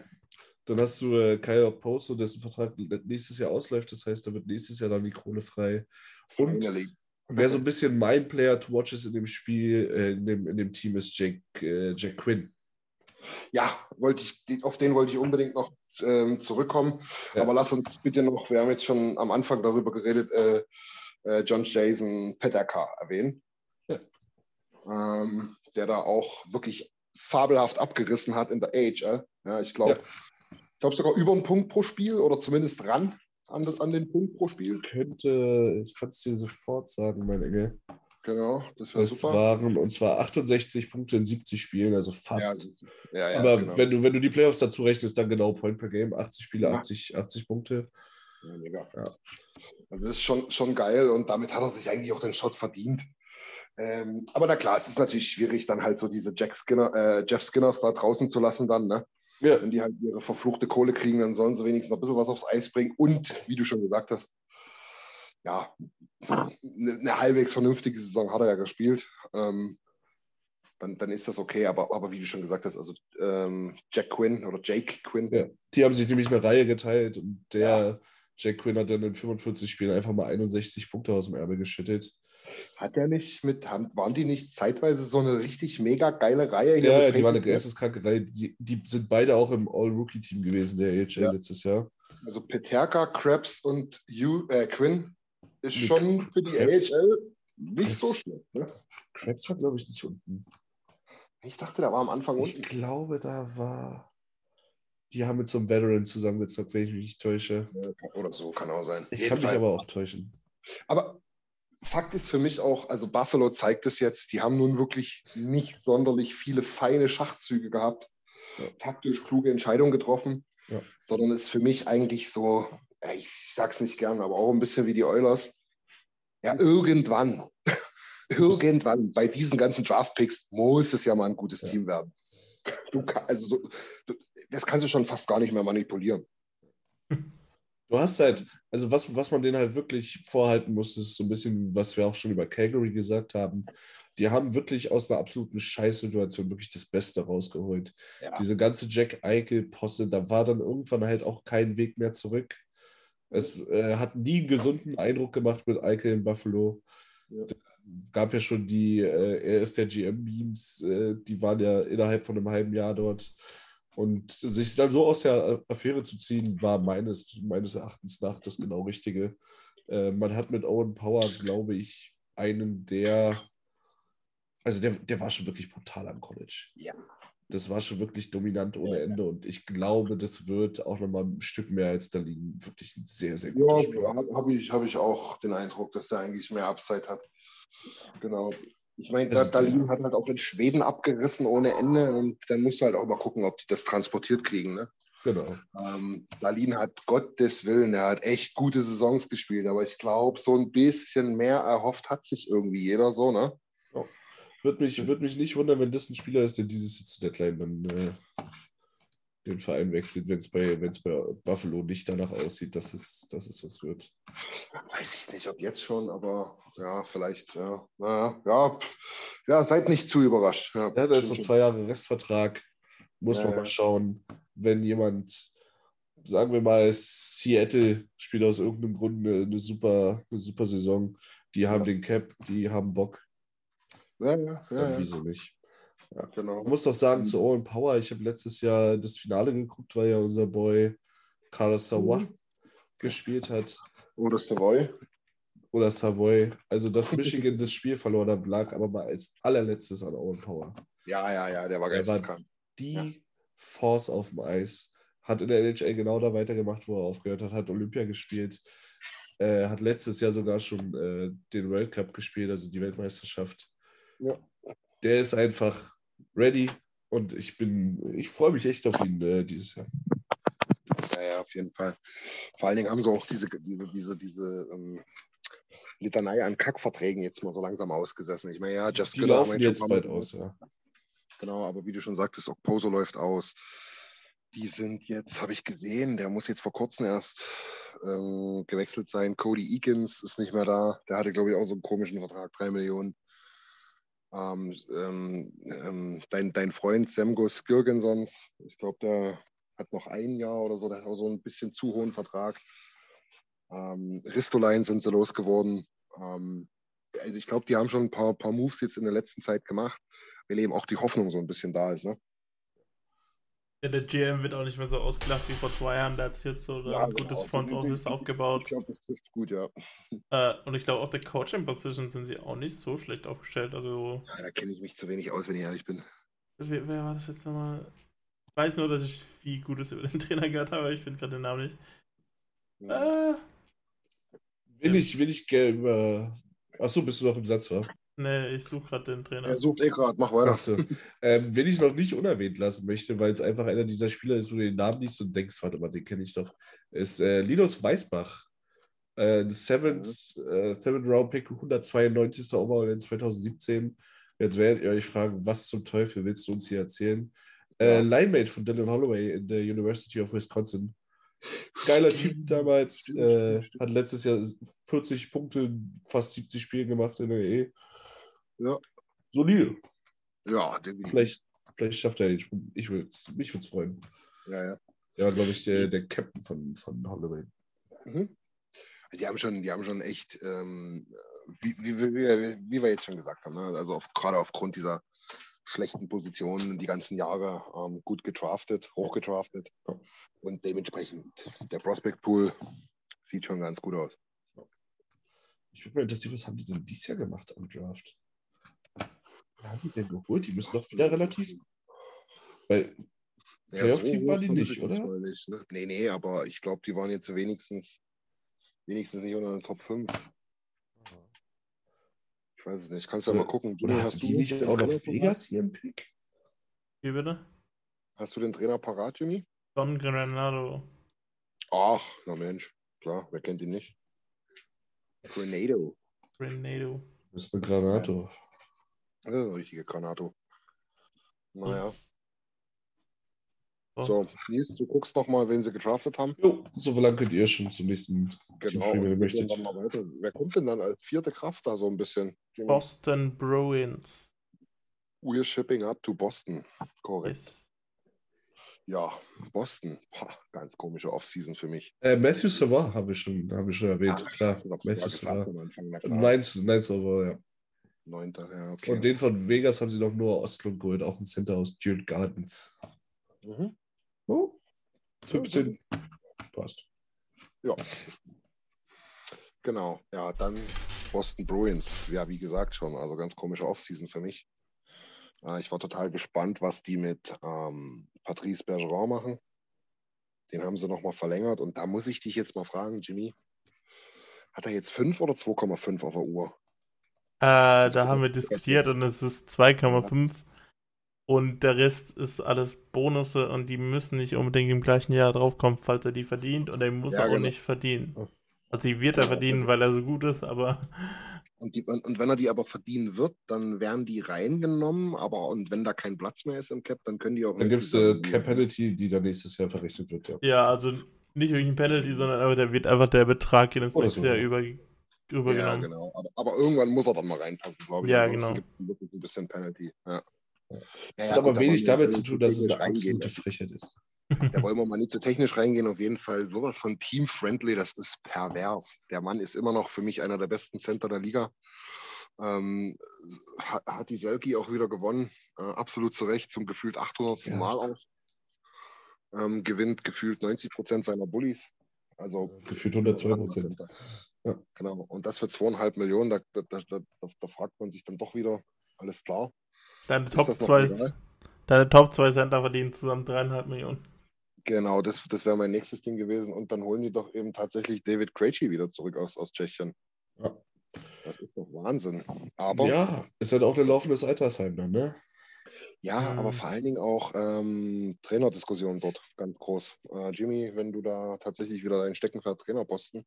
Dann hast du äh, Kyle Posto, dessen Vertrag nächstes Jahr ausläuft. Das heißt, da wird nächstes Jahr dann die Kohle frei. Und wer so ein bisschen mein Player to watch ist in dem Spiel, äh, in, dem, in dem Team, ist Jack, äh, Jack Quinn. Ja, wollte ich, auf den wollte ich unbedingt noch ähm, zurückkommen. Ja. Aber lass uns bitte noch, wir haben jetzt schon am Anfang darüber geredet, äh, äh, John Jason Petterka erwähnen. Ja. Ähm, der da auch wirklich fabelhaft abgerissen hat in der AHL. Ja, ich glaube, Ja. Ich glaube sogar über einen Punkt pro Spiel oder zumindest ran an, das, an den Punkt pro Spiel. Könnte, ich kann es dir sofort sagen, mein Engel. Genau, das wäre super. waren, und zwar 68 Punkte in 70 Spielen, also fast. Ja, ja, Aber genau. wenn, du, wenn du die Playoffs dazu rechnest, dann genau Point per Game, 80 Spiele, Ja. 80, 80 Punkte. Ja, mega. Ja. Also das ist schon, schon geil und damit hat er sich eigentlich auch den Shot verdient. Ähm, aber na klar, es ist natürlich schwierig, dann halt so diese Jack Skinner, äh, Jeff Skinners da draußen zu lassen dann, ne? Ja, Wenn die halt ihre verfluchte Kohle kriegen, dann sollen sie wenigstens noch ein bisschen was aufs Eis bringen und, wie du schon gesagt hast, ja, eine, eine halbwegs vernünftige Saison hat er ja gespielt. Ähm, dann, dann ist das okay, aber, aber wie du schon gesagt hast, also ähm, Jack Quinn oder Jake Quinn, Ja. die haben sich nämlich eine Reihe geteilt und der Jack Quinn hat dann in 45 Spielen einfach mal 61 Punkte aus dem Ärmel geschüttet. Hat der nicht mit, haben, waren die nicht zeitweise so eine richtig mega geile Reihe hier? Ja, mit ja, die waren eine geisteskranke Reihe. Die, die sind beide auch im All-Rookie-Team gewesen, der AHL Ja. letztes Jahr. Also Peterka, Krebs und Hugh, äh, Quinn ist Nee, schon für die Krebs- AHL nicht Krebs- so schlecht. Ne? Krebs war, glaube ich, nicht unten. Ich dachte, der war am Anfang Ich unten. glaube, da war. Die haben mit so einem Veteran zusammengezockt, wenn ich mich nicht täusche. Oder so, kann auch sein. Ich kann mich Jedenfalls. aber auch täuschen. Aber Fakt ist für mich auch, also Buffalo zeigt es jetzt, die haben nun wirklich nicht sonderlich viele feine Schachzüge gehabt, taktisch kluge Entscheidungen getroffen, Ja. sondern ist für mich eigentlich so, ja, ich sag's nicht gern, aber auch ein bisschen wie die Oilers. Ja, irgendwann, irgendwann bei diesen ganzen Draft-Picks muss es ja mal ein gutes Team werden. Du also so, du, das kannst du schon fast gar nicht mehr manipulieren. Du hast halt, also was, was man denen halt wirklich vorhalten muss, ist so ein bisschen, was wir auch schon über Calgary gesagt haben. Die haben wirklich aus einer absoluten Scheißsituation wirklich das Beste rausgeholt. Ja. Diese ganze Jack Eichel-Posse, da war dann irgendwann halt auch kein Weg mehr zurück. Es äh, hat nie einen gesunden Eindruck gemacht mit Eichel in Buffalo. Ja. Gab ja schon die, äh, er ist der GM-Beams, äh, die waren ja innerhalb von einem halben Jahr dort. Und sich dann so aus der Affäre zu ziehen, war meines, meines Erachtens nach das genau Richtige. Äh, man hat mit Owen Power, glaube ich, einen der, also der, der war schon wirklich brutal am College. Ja. Das war schon wirklich dominant ohne Ende und ich glaube, das wird auch nochmal ein Stück mehr als da liegen. Wirklich ein sehr, sehr guter Ja, Spieler. habe hab ich, hab ich auch den Eindruck, dass der eigentlich mehr Upside hat. Genau. Ich meine, Also, Dalin hat halt auch in Schweden abgerissen ohne Ende und dann musst du halt auch mal gucken, ob die das transportiert kriegen. Ne? Genau. Ähm, Dalin hat Gottes Willen, er hat echt gute Saisons gespielt, aber ich glaube, so ein bisschen mehr erhofft hat sich irgendwie jeder so, ne? Würde mich, würd mich nicht wundern, wenn das ein Spieler ist, der dieses Sitz Deadline dann äh, den Verein wechselt, wenn es bei, wenn's bei Buffalo nicht danach aussieht, dass es, dass es was wird. Weiß ich nicht, ob jetzt schon, aber ja, vielleicht, ja. Na, ja, ja, seid nicht zu überrascht. Ja, hat jetzt stimmt noch zwei Jahre Restvertrag. Muss Ja, man ja. mal schauen, wenn jemand, sagen wir mal, Seattle spielt aus irgendeinem Grund eine, eine, super, eine super Saison. Die haben Ja. den Cap, die haben Bock, Ja, ja, dann ja, ja. wieso nicht. Genau. Man muss doch sagen, Mhm. zu Owen Power, ich habe letztes Jahr das Finale geguckt, weil ja unser Boy Carlos Savoy Mhm. gespielt hat. Oder Savoy. Oder Savoy. Also, dass Michigan das Spiel verloren hat, lag aber mal als allerletztes an Owen Power. Ja, ja, ja, der war Der war geisteskrank. die Ja. Force auf dem Eis. Hat in der NHL genau da weitergemacht, wo er aufgehört hat, hat Olympia gespielt. Äh, hat letztes Jahr sogar schon äh, den World Cup gespielt, also die Weltmeisterschaft. Ja. Der ist einfach ready und ich bin, ich freue mich echt auf ihn äh, dieses Jahr. Ja, ja, auf jeden Fall. Vor allen Dingen haben sie auch diese, diese, diese, diese ähm, Litanei an Kackverträgen jetzt mal so langsam ausgesessen. Ich meine, ja, Jeff Die Skinner haben jetzt bald aus, ja. Genau, aber wie du schon sagtest, Okposo läuft aus. Die sind jetzt, habe ich gesehen, der muss jetzt vor kurzem erst ähm, gewechselt sein. Cody Eakins ist nicht mehr da. Der hatte, glaube ich, auch so einen komischen Vertrag, drei Millionen. Ähm, ähm, ähm, dein, dein Freund Semgos Girgensons, ich glaube, der hat noch ein Jahr oder so, der hat auch so ein bisschen zu hohen Vertrag. Ähm, Ristolainen sind sie losgeworden. Ähm, also ich glaube, die haben schon ein paar, paar Moves jetzt in der letzten Zeit gemacht, weil eben auch die Hoffnung so ein bisschen da ist. Ne? Ja, der GM wird auch nicht mehr so ausgelacht wie vor zwei Jahren. Der hat sich jetzt so Ja, ein gutes genau. Front Office Ich aufgebaut. glaube, das trifft gut, ja. Äh, und ich glaube, auf der Coaching-Position sind sie auch nicht so schlecht aufgestellt. Also, Ja, Da kenne ich mich zu wenig aus, wenn ich ehrlich bin. wer, wer war das jetzt nochmal? Ich weiß nur, dass ich viel Gutes über den Trainer gehört habe, aber ich finde gerade den Namen nicht. Ja. Äh, Will ich, will ich gerne über. Achso, bist du noch im Satz, war? Ne, ich suche gerade den Trainer. Er sucht eh gerade, mach weiter. Achso. ähm, wen ich noch nicht unerwähnt lassen möchte, weil es einfach einer dieser Spieler ist, wo du den Namen liest und denkst, warte mal, den kenne ich doch, ist äh, Linus Weißbach. Äh, Seventh, äh, Seventh Round Pick, 192. Overall in 2017. Jetzt werdet ihr euch fragen, was zum Teufel willst du uns hier erzählen? Äh. Linemate von Dylan Holloway in der University of Wisconsin. Geiler Typ damals. äh. Hat letztes Jahr 40 Punkte, fast 70 Spiele gemacht in der E. Ja. Solide. Ja, definitiv. Vielleicht, vielleicht schafft er den Sprung. Ich würde mich würde es freuen. Ja, ja. War, glaube ich, der, der Captain von, von Holloway. Mhm. Die haben schon, die haben schon echt, ähm, wie, wie, wie, wie, wir jetzt schon gesagt haben, ne? also auf, gerade aufgrund dieser schlechten Positionen die ganzen Jahre ähm, gut gedraftet, hochgedraftet und dementsprechend der Prospect Pool sieht schon ganz gut aus. Ich würde mal interessieren, was haben die denn dieses Jahr gemacht am Draft? Haben die denn geholt? Die müssen doch wieder relativ. Weil Ja, Playoff-Team waren die nicht, oder? Nicht, ne? Nee, nee, aber ich glaube, die waren jetzt wenigstens, wenigstens nicht unter den Top 5. Ich weiß es nicht. Kannst ja mal gucken. Oder hast du nicht den auch noch Trainer parat? Vegas hier im Pick? Wie bitte? Hast du den Trainer parat, Jimmy? Don Granado. Ach, na Mensch. Klar, wer kennt ihn nicht? Grenado. Granado. Das ist eine Granato. Das ist eine richtige Granato. Naja. So. So, Nils, du guckst noch mal, wen sie gedraftet haben. Jo, so lang könnt ihr schon zum nächsten Team Genau. springen, wenn möchtet. dann mal weiter. Wer kommt denn dann als vierte Kraft da so ein bisschen? Jimmy? Boston Bruins. We're shipping up to Boston. Korrekt. Yes. Ja, Boston. Pah, ganz komische Offseason für mich. Äh, Matthew Savard habe ich, schon- habe ich schon erwähnt. Ach, Klar, Matthew Savard. Ninth, Ninth Over, ja. Neunter, ja, okay. Und den von Vegas haben sie noch nur Ostlund geholt, auch ein Center aus Dude Gardens. Mhm. Oh, 15. Passt. Ja. Genau, ja, dann Boston Bruins. Ja, wie gesagt schon, also ganz komische Offseason für mich. Äh, ich war total gespannt, was die mit ähm, Patrice Bergeron machen. Den haben sie nochmal verlängert und da muss ich dich jetzt mal fragen, Jimmy. Hat er jetzt 5 oder 2,5 auf der Uhr? Äh, da haben wir diskutiert und es ist 2,5 und der Rest ist alles Bonusse und die müssen nicht unbedingt im gleichen Jahr draufkommen, falls er die verdient und er muss Ja, er auch genau. nicht verdienen. Also die wird er verdienen, also- weil er so gut ist, aber Und, die, und, und wenn er die aber verdienen wird, dann werden die reingenommen, aber und wenn da kein Platz mehr ist im Cap, dann können die auch Dann gibt es nächstes eine Jahr- Cap Penalty, die dann nächstes Jahr verrechnet wird, ja. ja, also nicht wirklich ein Penalty, sondern aber der wird einfach der Betrag in das nächste Jahr ja. Über, Ja, übergenommen. genau. Aber, aber irgendwann muss er dann mal reinpassen, glaube ich. Ja, Ansonsten genau. gibt es wirklich ein bisschen Penalty. Ja. Naja, Hat aber gut, wenig damit zu tun, dass es eine absolute Frechheit ist. Da wollen wir mal nicht so technisch reingehen. Auf jeden Fall sowas von team-friendly, das ist pervers. Der Mann ist immer noch für mich einer der besten Center der Liga. Ähm, hat, hat die Selkie auch wieder gewonnen. Äh, absolut zu Recht, zum gefühlt 800. Ja. Mal auch. Ähm, gewinnt gefühlt 90 Prozent seiner Bullies. Also Gefühlt 102 Prozent. Ja. Genau. Und das für zweieinhalb Millionen, da, da, da, da, da fragt man sich dann doch wieder, alles klar. Deine Top das noch 2 legal? deine Top 2 Center verdienen zusammen dreieinhalb Millionen. Genau, das, das wäre mein nächstes Ding gewesen. Und dann holen die doch eben tatsächlich David Krejci wieder zurück aus, aus Tschechien. Ja. Das ist doch Wahnsinn. Aber Ja, ist halt auch ein laufendes Altersheim dann, ne? Ja, aber vor allen Dingen auch ähm, Trainerdiskussionen dort ganz groß. Äh, Jimmy, wenn du da tatsächlich wieder deinen Steckenpferd Trainerposten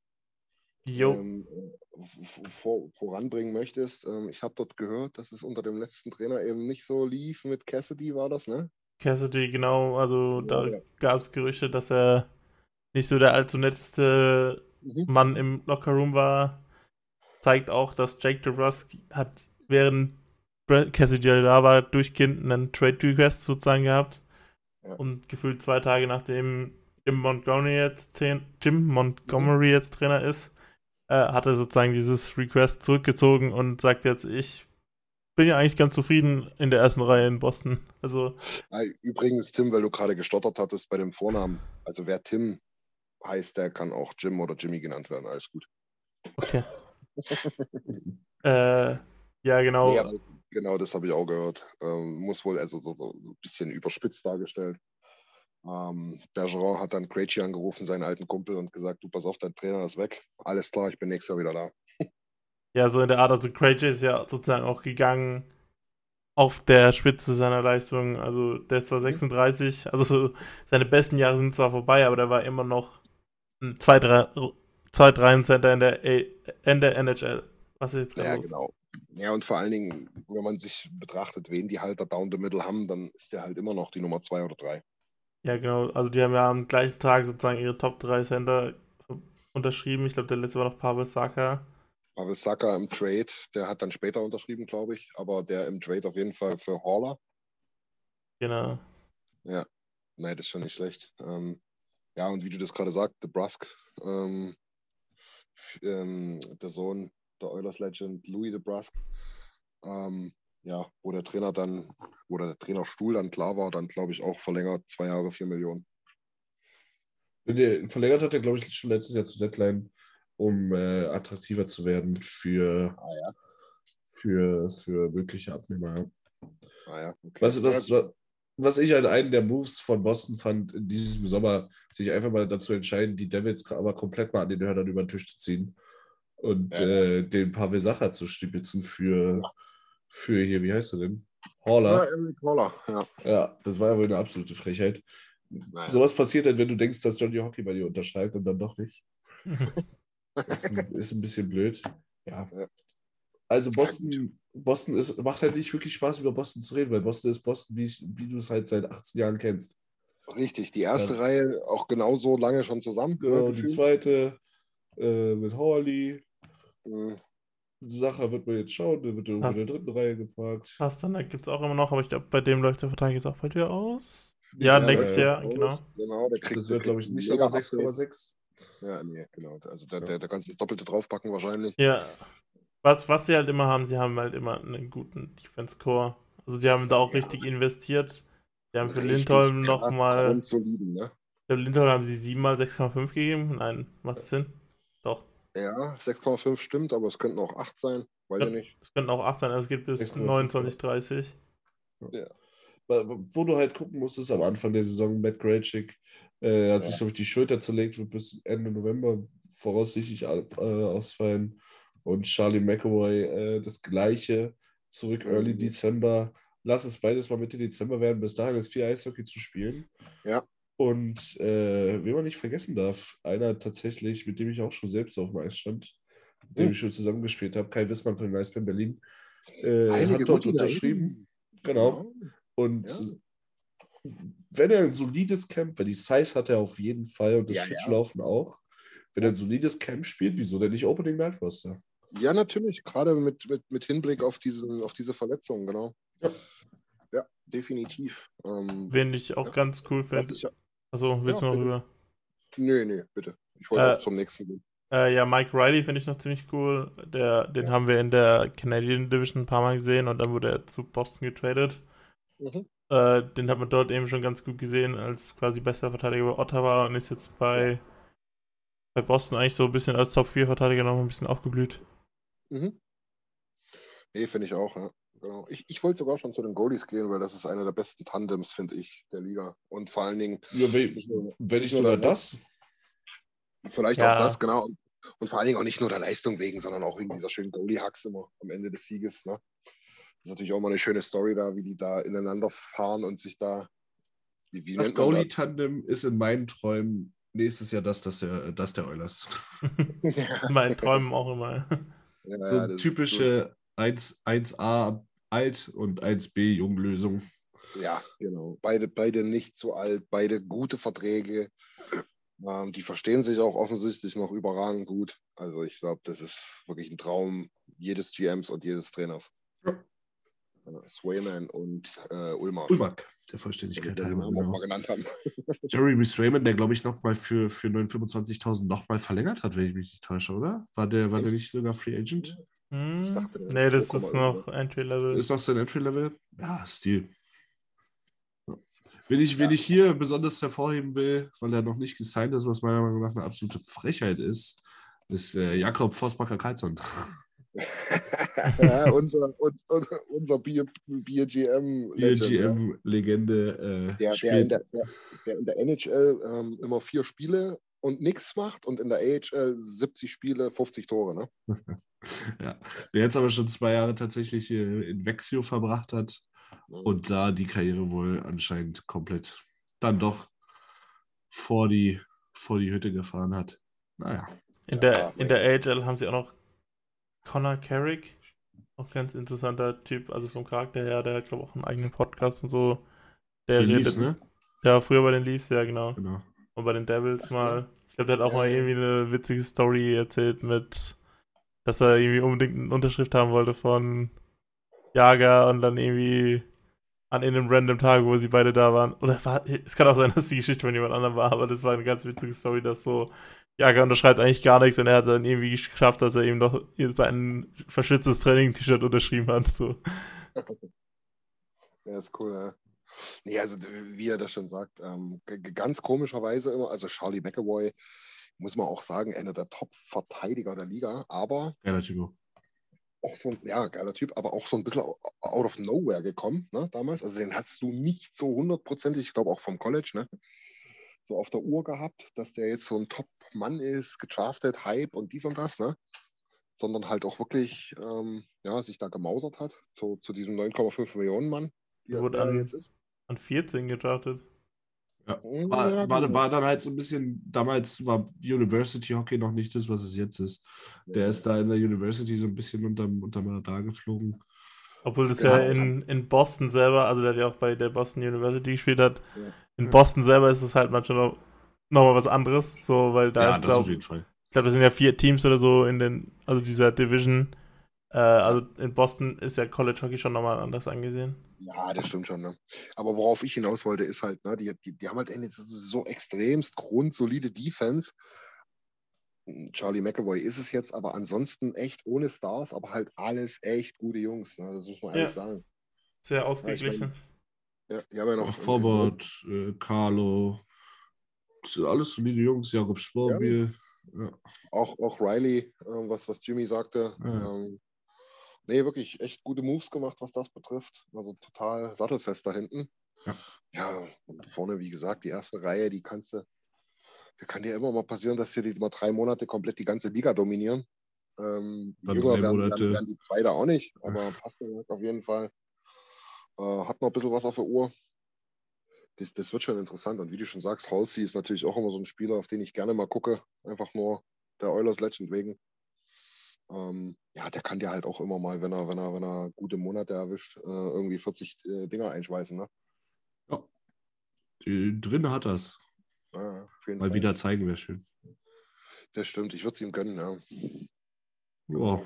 ähm, vor, voranbringen möchtest, ähm, ich habe dort gehört, dass es unter dem letzten Trainer eben nicht so lief mit Cassidy, war das, ne? Cassidy, genau, also da Ja, ja. gab es Gerüchte, dass er nicht so der allzu netteste Mhm. Mann im Lockerroom war. Zeigt auch, dass Jake DeBrusk hat während Cassidy da war, durchgehend einen Trade-Request sozusagen gehabt. Ja. Und gefühlt zwei Tage nachdem Jim Montgomery jetzt, Jim Montgomery jetzt Trainer ist, äh, hat er sozusagen dieses Request zurückgezogen und sagt jetzt, ich bin ja eigentlich ganz zufrieden in der ersten Reihe in Boston. Also, Ah, Übrigens, Tim, weil du gerade gestottert hattest bei dem Vornamen. Also wer Tim heißt, der kann auch Jim oder Jimmy genannt werden. Alles gut. okay. äh, ja, genau. Nee, genau, das habe ich auch gehört. Ähm, muss wohl also so, so ein bisschen überspitzt dargestellt. Ähm, Bergeron hat dann Krejci angerufen, seinen alten Kumpel, und gesagt, du pass auf, dein Trainer ist weg. Alles klar, ich bin nächstes Jahr wieder da. Ja, so in der Art, also Krejci ist ja sozusagen auch gegangen auf der Spitze seiner Leistung. Also der ist zwar Mhm. 36, also so, seine besten Jahre sind zwar vorbei, aber der war immer noch ein 2-3-Center in der, in der NHL. Was ist jetzt gerade Ja, los? genau. Ja, und vor allen Dingen, wenn man sich betrachtet, wen die halt da down the middle haben, dann ist der halt immer noch die Nummer zwei oder drei. Ja, genau. Also die haben ja am gleichen Tag sozusagen ihre Top 3 Center unterschrieben. Ich glaube, der letzte war noch Pavel Saka. Pavel Saka im Trade, der hat dann später unterschrieben, glaube ich, aber der im Trade auf jeden Fall für Horler. Genau. Nein, das ist schon nicht schlecht. Ähm, ja, und wie du das gerade sagst, The Brusk, ähm, ähm, der Sohn der Oilers Legend Louis de Brusk, ähm, ja, wo der Trainer dann, wo der Trainerstuhl dann klar war, dann glaube ich auch verlängert, zwei Jahre, vier Millionen. Der verlängert hat er, glaube ich, schon letztes Jahr zu Deadline, um äh, attraktiver zu werden für, Ah ja. für, für mögliche Abnehmer. ja. Ah ja, okay. Was, was, ja, was, ich halt einen der Moves von Boston fand, in diesem Sommer, sich einfach mal dazu entscheiden, die Devils aber komplett mal an den Hörnern über den Tisch zu ziehen und Ja. äh, den Pavel Sacher zu stibitzen für, für hier, wie heißt er denn? Ja, Horler. Eric Holler, ja. Ja, das war ja wohl eine absolute Frechheit. Naja. Sowas passiert halt, wenn du denkst, dass Johnny Hockey bei dir unterschreibt und dann doch nicht. ist, ein, ist ein bisschen blöd. Ja. Ja. Also Ja, Boston, Boston ist, macht halt nicht wirklich Spaß, über Boston zu reden, weil Boston ist Boston, wie, ich- wie du es halt seit 18 Jahren kennst. Richtig, die erste Ja. Reihe auch genauso lange schon zusammen. Genau, ne, die gefühlt. zweite äh, mit Hawley. Mhm. Sacher wird man jetzt schauen, der wird irgendwo in der dritten Reihe geparkt. Pasternak gibt es auch immer noch, aber ich glaube, bei dem läuft der Vertrag jetzt auch bei dir aus. Ja, Ja, nächstes ja, Jahr, ja. genau. Genau, der kriegt. Das wird, glaube ich, nicht aber Upgrade. 6,6. Ja, nee, genau. Also da, der, da kannst du das Doppelte draufpacken wahrscheinlich. Ja. Was, was sie halt immer haben, sie haben halt immer einen guten Defense-Core. Also die haben da auch Ja. richtig investiert. Die haben für Richtig Lindholm nochmal. ne? Lindholm haben sie 7 mal 6,5 gegeben. Nein, macht das Sinn? Ja, 6,5 stimmt, aber es könnten auch 8 sein. Weiß Ja. ich nicht. Es könnten auch 8 sein, also es geht bis 6,5, 29, 30. Wo du halt gucken musst, ist am Anfang der Saison Matt Grachik äh, hat Ja. sich, glaube ich, die Schulter zerlegt, wird bis Ende November voraussichtlich äh, ausfallen. Und Charlie McAvoy äh, das gleiche, zurück Early Mhm. Dezember. Lass es beides mal Mitte Dezember werden. Bis dahin ist viel Eishockey zu spielen. Ja. Und äh, wen man nicht vergessen darf, einer tatsächlich, mit dem ich auch schon selbst auf dem Eis stand, mit dem Mhm. ich schon zusammengespielt habe, Kai Wissmann von den Eisbären Berlin, äh, Einige hat dort unterschrieben. Genau. Und Ja. wenn er ein solides Camp, weil die Size hat er auf jeden Fall und das Ja, ja. Switchlaufen auch, wenn er ein solides Camp spielt, wieso denn nicht Opening Night Roster? Ja, natürlich. Gerade mit, mit, mit Hinblick auf, diesen, auf diese Verletzung, genau. Ja. Ja, definitiv. Ähm, Wen ich auch Ja. ganz cool finde. Achso, willst Ja, du noch bitte. rüber? nee, nee, bitte. Ich wollte Äh, zum nächsten gehen. Äh, ja, Mike Riley finde ich noch ziemlich cool. Der, den Ja. haben wir in der Canadian Division ein paar Mal gesehen und dann wurde er zu Boston getradet. Mhm. Äh, den hat man dort eben schon ganz gut gesehen als quasi bester Verteidiger bei Ottawa und ist jetzt bei, bei Boston eigentlich so ein bisschen als Top-4-Verteidiger noch ein bisschen aufgeblüht. Mhm. Nee, finde ich auch, ja. Genau. Ich, ich wollte sogar schon zu den Goalies gehen, weil das ist einer der besten Tandems, finde ich, der Liga. Und vor allen Dingen, Ja, wenn, Nicht nur- wenn nur sogar das. vielleicht Ja. auch das, genau. Und, und vor allen Dingen auch nicht nur der Leistung wegen, sondern auch wegen dieser schönen Goalie-Hacks immer am Ende des Sieges. Ne? Das ist natürlich auch mal eine schöne Story da, wie die da ineinander fahren und sich da. Wie, wie Das? Goalie-Tandem ist in meinen Träumen nächstes Jahr das, das der, das der Oilers. ja, In meinen Träumen auch immer. ja, So typische 1, 1A alt und 1B Junglösung. Ja, genau. Beide, beide nicht zu alt, beide gute Verträge. Ähm, die verstehen sich auch offensichtlich noch überragend gut. Also ich glaube, das ist wirklich ein Traum jedes GMs und jedes Trainers. Ja. Äh, Swayman und äh, Ulmer. Ulmark, der der Vollständigkeit den halber. Genau. mal genannt haben. Jeremy Swayman, der glaube ich nochmal für, für 25.000 nochmal verlängert hat, wenn ich mich nicht täusche, oder? War der, war der nicht sogar Free Agent? Hm? dachte, der nee, das 2, ist noch Entry-Level. Ist noch sein Entry-Level? Ja, Stil. Ja. Wen ich, wen Ja. ich hier besonders hervorheben will, weil er noch nicht gesigned ist, was meiner Meinung nach eine absolute Frechheit ist, ist äh, Jakob Vosbacher Karlsson. ja, unser, uns- unser Bier, Bier GM. Hier Legend, ja. GM-Legende. Äh, der, der, in spielt. der, der, der in der NHL ähm, immer vier Spiele und nichts macht und in der AHL 70 Spiele, 50 Tore. Ne? ja. Der jetzt aber schon zwei Jahre tatsächlich in Vexio verbracht hat und da die Karriere wohl anscheinend komplett dann doch vor die, vor die Hütte gefahren hat. Naja. In Ja, der, in nee. der AHL haben sie auch noch Connor Carrick. Auch ganz interessanter Typ, also vom Charakter her, der hat, glaube ich, auch einen eigenen Podcast und so. Der Die redet. Leafs, ne? Ja, früher bei den Leafs, ja, genau. Genau. Und bei den Devils mal. Ich glaube, der hat auch mal irgendwie eine witzige Story erzählt mit, dass er irgendwie unbedingt eine Unterschrift haben wollte von Jager und dann irgendwie an einem random Tag, wo sie beide da waren. Oder war, es kann auch sein, dass die Geschichte von jemand anderem war, aber das war eine ganz witzige Story, dass so Jager unterschreibt eigentlich gar nichts und er hat dann irgendwie geschafft, dass er ihm noch sein verschwitztes Training-T-Shirt unterschrieben hat. So. Ja, ist cool, ja. Nee, also wie er das schon sagt, ähm, ganz komischerweise immer, also Charlie McAvoy, muss man auch sagen, einer der Top-Verteidiger der Liga, aber Geiler Typo. auch so ein, ja, geiler Typ, aber auch so ein bisschen out of nowhere gekommen, ne, damals. Also den hast du nicht so hundertprozentig, ich glaube auch vom College, ne, so auf der Uhr gehabt, dass der jetzt so ein Top-Mann ist, gedraftet, Hype und dies und das, ne? Sondern halt auch wirklich, ähm, ja, sich da gemausert hat, zu, zu diesem 9,5 Millionen Mann, der wurde an, an 14 gedraftet. Ja. War, war, war, dann halt so ein bisschen, damals war University Hockey noch nicht das, was es jetzt ist. Der ist da in der University so ein bisschen unterm, unterm Radar geflogen. Obwohl das ja, ja in, in Boston selber, also der ja auch bei der Boston University gespielt hat, ja. in Boston selber ist es halt manchmal noch, noch mal was anderes, so, weil da ja, ist, glaube ich, glaube, das sind ja vier Teams oder so in den, also dieser Division. Äh, also in Boston ist ja College Hockey schon nochmal anders angesehen. Ja, das stimmt schon. Ne? Aber worauf ich hinaus wollte, ist halt, ne, die, die, die haben halt so extremst grundsolide Defense. Charlie McAvoy ist es jetzt, aber ansonsten echt ohne Stars, aber halt alles echt gute Jungs. Ne? Das muss man ehrlich ja. sagen. Sehr ausgeglichen. Ja, ich mein, ja, ja noch. Forbert, äh, Carlo, das sind alles solide Jungs, Jakob Sporbiel. Ja. Auch, auch Riley, äh, was, was Jimmy sagte. Ähm, nee, wirklich echt gute Moves gemacht, was das betrifft. Also total sattelfest da hinten. Ja. ja, und vorne, wie gesagt, die erste Reihe, die kannst du, da kann dir immer mal passieren, dass dir die mal drei Monate komplett die ganze Liga dominieren. Ähm, die Jünger werden, werden, werden, die zwei da auch nicht, aber passt auf jeden Fall. Äh, hat noch ein bisschen was auf der Uhr. Das, das, wird schon interessant. Und wie du schon sagst, Halsey ist natürlich auch immer so ein Spieler, auf den ich gerne mal gucke. Einfach nur der Oilers Legend wegen. Ähm, ja, der kann dir halt auch immer mal, wenn er, wenn er, wenn er gute Monate erwischt, äh, irgendwie 40 äh, Dinger einschweißen. Ne? Ja. Die, drin hat das. Ja, mal Fall. wieder zeigen wäre schön. Das stimmt, ich würde es ihm gönnen, ja. Ja.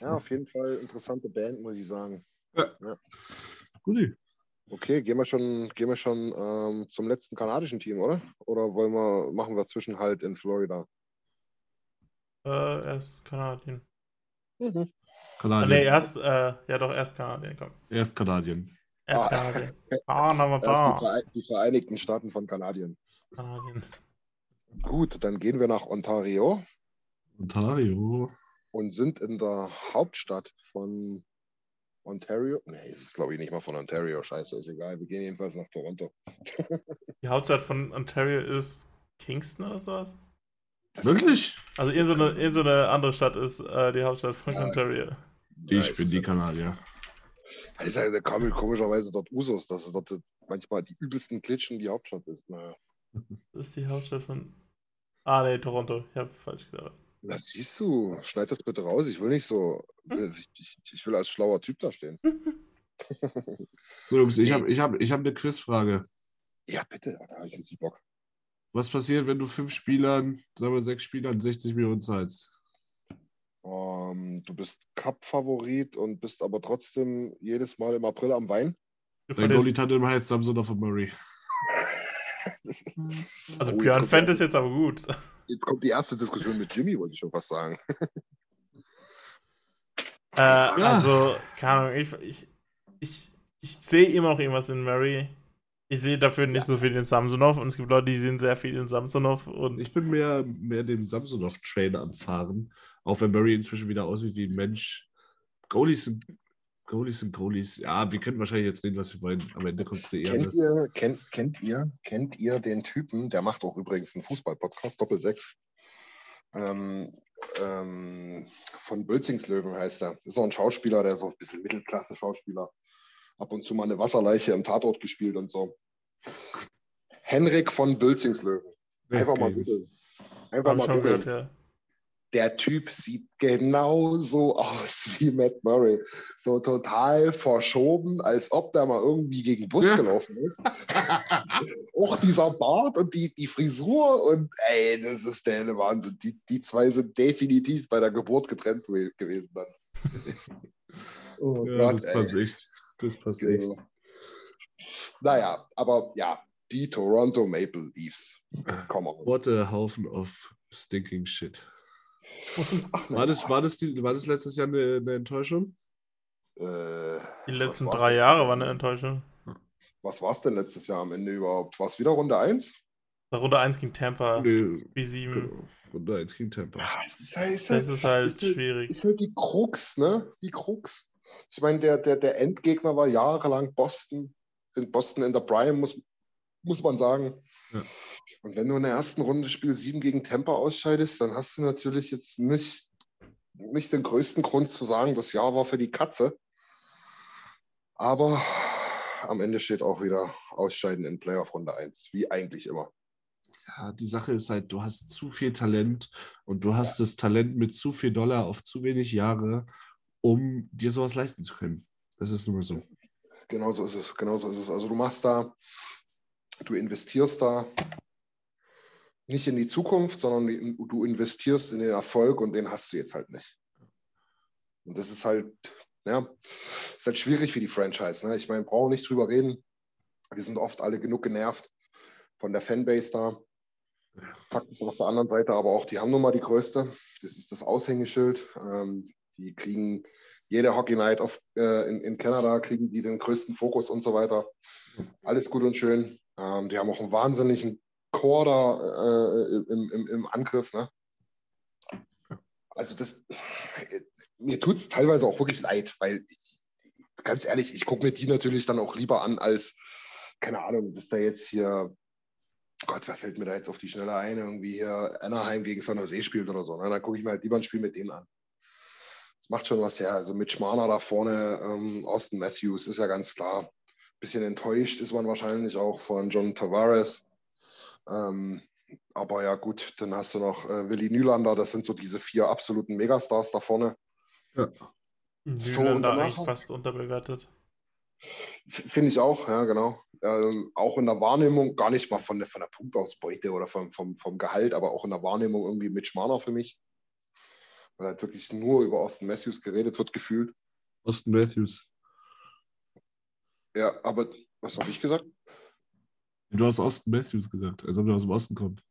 Ja, auf jeden Fall interessante Band, muss ich sagen. Ja. ja. Guti. Okay, gehen wir schon, gehen wir schon ähm, zum letzten kanadischen Team, oder? Oder wollen wir, machen wir Zwischenhalt in Florida? Äh, erst Kanadien. Mhm. Kanadien. Ah, nee, erst, äh, ja doch, erst Kanadien, komm. Erst Kanadien. Erst ah. Kanadien. Ah, nochmal da. Die, die Vereinigten Staaten von Kanadien. Kanadien. Gut, dann gehen wir nach Ontario. Ontario. Und sind in der Hauptstadt von Ontario. Nee, es ist glaube ich nicht mal von Ontario. Scheiße, ist egal. Wir gehen jedenfalls nach Toronto. die Hauptstadt von Ontario ist Kingston oder sowas? Wirklich? Also in so eine, in so eine andere Stadt ist äh, die Hauptstadt von ja. Ontario. Ich bin die Kanadier. Das ist ja komischerweise dort Usus, dass dort manchmal die übelsten Glitschen die Hauptstadt ist. Naja. Das ist die Hauptstadt von. Ah, nee, Toronto. Ich habe falsch gedacht. Das siehst du. Schneid das bitte raus. Ich will nicht so. Ich, ich, will als schlauer Typ da stehen. so, Jungs, ich habe ich hab, ich hab eine Quizfrage. Ja, bitte. Da habe ich jetzt Bock. Was passiert, wenn du fünf Spielern, sagen wir sechs Spielern, 60 Millionen zahlst? Um, ähm, du bist Cup-Favorit und bist aber trotzdem jedes Mal im April am Wein. Dein Goalie-Tandem heißt Samson of Murray. also oh, Björn fände es jetzt aber gut. Jetzt kommt die erste Diskussion mit Jimmy, wollte ich schon fast sagen. äh, ja. Also, keine Ahnung, ich, ich, ich, ich sehe immer noch irgendwas in Murray. Ich sehe dafür nicht ja. so viel in Samsonov und es gibt Leute, die sehen sehr viel in Samsonov. Und ich bin mehr, mehr dem Samsonov-Train am Fahren. Auch wenn Murray inzwischen wieder aussieht wie ein Mensch. Goalies sind Goalies sind Goalies. Ja, wir können wahrscheinlich jetzt reden, was wir wollen. Am Ende kommt es eher. Kennt ihr, kennt, kennt, ihr, kennt ihr den Typen, der macht auch übrigens einen Fußball-Podcast, Doppel 6. Ähm, ähm, von Bölzingslöwen heißt er. Das ist auch ein Schauspieler, der ist auch ein bisschen Mittelklasse-Schauspieler ab und zu mal eine Wasserleiche im Tatort gespielt und so. Henrik von Bülzingslöwen. Einfach okay. mal googeln. Einfach mal googeln. Ja. Der Typ sieht genauso aus wie Matt Murray. So total verschoben, als ob der mal irgendwie gegen Bus gelaufen ist. Auch dieser Bart und die, die Frisur und ey, das ist der helle Wahnsinn. Die, die zwei sind definitiv bei der Geburt getrennt gewesen dann. oh ja, Gott, das echt. Das passiert. Genau. Naja, aber ja, die Toronto Maple Leafs. Come on. What a Haufen of stinking shit. war, das, war, das die, war das letztes Jahr eine, eine Enttäuschung? Äh, die letzten drei Jahre waren eine Enttäuschung. Was war es denn letztes Jahr am Ende überhaupt? War es wieder Runde 1? Runde 1 gegen Tampa. Nee, Wie 7. genau. Runde 1 gegen Tampa. Ja, es ist halt, ist Das ist halt ist halt- schwierig. ist halt die Krux, ne? Die Krux. Ich meine, der, der, der Endgegner war jahrelang Boston. In Boston in der Prime, muss, muss man sagen. Ja. Und wenn du in der ersten Runde Spiel 7 gegen Tampa ausscheidest, dann hast du natürlich jetzt nicht, nicht den größten Grund zu sagen, das Jahr war für die Katze. Aber am Ende steht auch wieder Ausscheiden in Playoff Runde 1, wie eigentlich immer. Ja, die Sache ist halt, du hast zu viel Talent und du hast das Talent mit zu viel Dollar auf zu wenig Jahre, um dir sowas leisten zu können. Das ist nun mal so. Genau so ist es, genau ist es. Also du machst da, du investierst da nicht in die Zukunft, sondern du investierst in den Erfolg und den hast du jetzt halt nicht. Und das ist halt, ja, ist halt schwierig für die Franchise. Ne? Ich meine, brauchen nicht drüber reden. Wir sind oft alle genug genervt von der Fanbase da. Fakt ist auf der anderen Seite aber auch, die haben nun mal die größte. Das ist das Aushängeschild. Ähm, die kriegen jede Hockey Night auf, äh, in, in Kanada, kriegen die den größten Fokus und so weiter. Alles gut und schön. Ähm, die haben auch einen wahnsinnigen Core da äh, im, im, im Angriff. Ne? Also das, mir tut es teilweise auch wirklich leid, weil ich, ganz ehrlich, ich gucke mir die natürlich dann auch lieber an als, keine Ahnung, bis da jetzt hier, Gott, wer fällt mir da jetzt auf die Schnelle ein, irgendwie hier Anaheim gegen San Jose spielt oder so. Ne? Dann gucke ich mir halt lieber ein Spiel mit denen an. Das macht schon was her. Also mit Schmarner da vorne, ähm, Austin Matthews ist ja ganz klar. Bisschen enttäuscht ist man wahrscheinlich auch von John Tavares. Ähm, aber ja, gut, dann hast du noch äh, Willi Nylander. Das sind so diese vier absoluten Megastars da vorne. Ja. So, und Nylander danach- eigentlich fast unterbewertet. Finde ich auch, ja, genau. Ähm, auch in der Wahrnehmung, gar nicht mal von der, von der Punktausbeute oder vom, vom, vom Gehalt, aber auch in der Wahrnehmung irgendwie mit Schmarner für mich. Weil halt wirklich nur über Austin Matthews geredet wird, gefühlt. Austin Matthews. Ja, aber was habe ich gesagt? Du hast Austin Matthews gesagt, als ob er aus dem Osten kommt.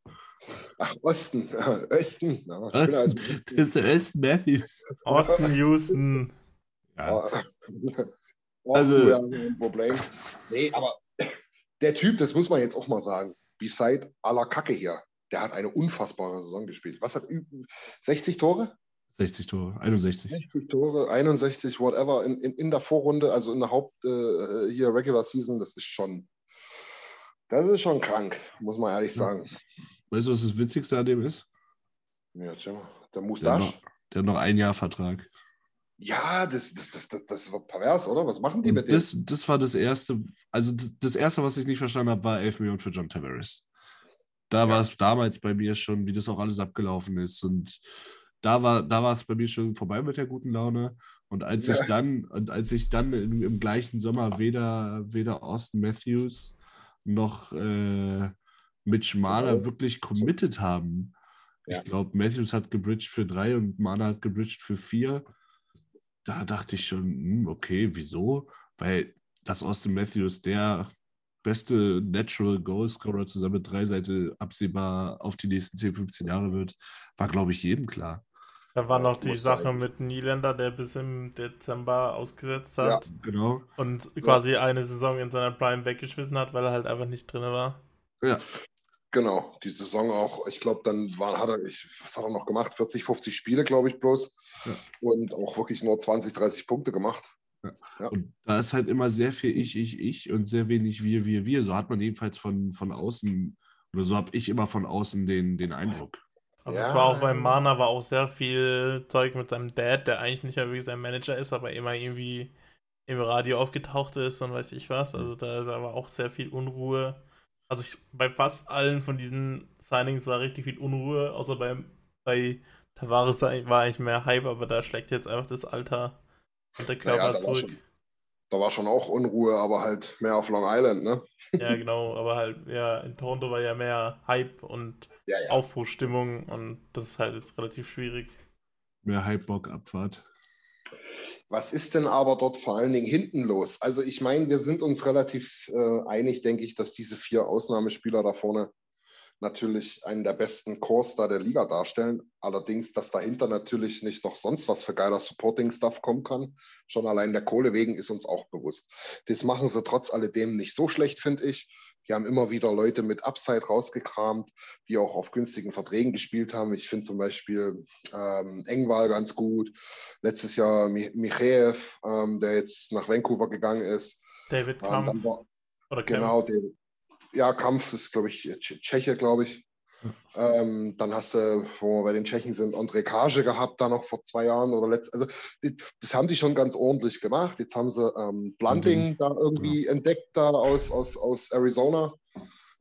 Ach, Osten. Osten. Ja, also, Osten. Das ist der Austin Matthews. Austin Houston. Ja. Osten Also- ein Problem. Nee, aber der Typ, das muss man jetzt auch mal sagen, beside aller Kacke hier, der hat eine unfassbare Saison gespielt. Was hat ü- 60 Tore? 60 Tore, 61. 60 Tore, 61, whatever, in, in, in der Vorrunde, also in der Haupt, äh, hier Regular Season, das ist schon, das ist schon krank, muss man ehrlich sagen. Weißt du, was das Witzigste an dem ist? Ja, tschau mal, der Mustache. der hat noch ein Jahr Vertrag. Ja, das, das, das, das, das wird pervers, oder? Was machen die mit Und dem? das, das war das erste, also das, das erste, was ich nicht verstanden habe, war 11 Millionen für John Tavares. Da Ja. war es damals bei mir schon, wie das auch alles abgelaufen ist. Und da war, da war es bei mir schon vorbei mit der guten Laune. Und als Ja. ich dann, und als ich dann im, im gleichen Sommer weder, weder Austin Matthews noch äh, Mitch Tavares. wirklich committed haben. Ja. Ich glaube, Matthews hat gebridged für drei und Marner hat gebridged für vier. Da dachte ich schon, hm, okay, wieso? Weil dass Austin Matthews der beste Natural Goal Scorer zusammen mit Dreiseite absehbar auf die nächsten 10, 15 Jahre wird, war, glaube ich, jedem klar. Da war noch die Sache mit Nylander, der bis im Dezember ausgesetzt Ja. hat Genau. und quasi eine Saison in seiner Prime weggeschmissen hat, weil er halt einfach nicht drin war. Ja, Genau, die Saison auch, ich glaube, dann war, hat er, ich, was hat er noch gemacht? 40, 50 Spiele, glaube ich, bloß. Ja. Und auch wirklich nur 20, 30 Punkte gemacht. und da ist halt immer sehr viel ich, ich, ich und sehr wenig wir, wir, wir. So hat man jedenfalls von, von außen, oder so habe ich immer von außen den, den Eindruck. Also Ja. es war auch beim Mana war auch sehr viel Zeug mit seinem Dad, der eigentlich nicht mehr wirklich sein Manager ist, aber immer irgendwie im Radio aufgetaucht ist und weiß ich was. Also da ist aber auch sehr viel Unruhe. Also ich, bei fast allen von diesen Signings war richtig viel Unruhe, außer bei, bei Tavares war eigentlich mehr Hype, aber da schlägt jetzt einfach das Alter und der Körper Naja, zurück. schon, da war schon auch Unruhe, aber halt mehr auf Long Island, ne? Ja, genau, aber halt, ja, in Toronto war ja mehr Hype und Ja, ja. Aufbruchstimmung und das ist halt jetzt relativ schwierig. Mehr Hype-Bock-Abfahrt. Was ist denn aber dort vor allen Dingen hinten los? Also ich meine, wir sind uns relativ äh, einig, denke ich, dass diese vier Ausnahmespieler da vorne natürlich einen der besten Cores da der Liga darstellen. Allerdings, dass dahinter natürlich nicht noch sonst was für geiler Supporting-Stuff kommen kann. Schon allein der Kohle wegen ist uns auch bewusst. Das machen sie trotz alledem nicht so schlecht, finde ich. Die haben immer wieder Leute mit Upside rausgekramt, die auch auf günstigen Verträgen gespielt haben. Ich finde zum Beispiel ähm, Engwal ganz gut. Letztes Jahr Michaev, ähm, der jetzt nach Vancouver gegangen ist. David ähm, Kampf. War, oder genau, David, ja, Kampf ist, glaube ich, Tscheche, glaube ich. Ähm, dann hast du, wo wir bei den Tschechen sind, André Kage gehabt, da noch vor zwei Jahren oder letzt. Also das haben die schon ganz ordentlich gemacht. Jetzt haben sie ähm, Blunting mhm. da irgendwie ja. entdeckt, da aus, aus, aus Arizona,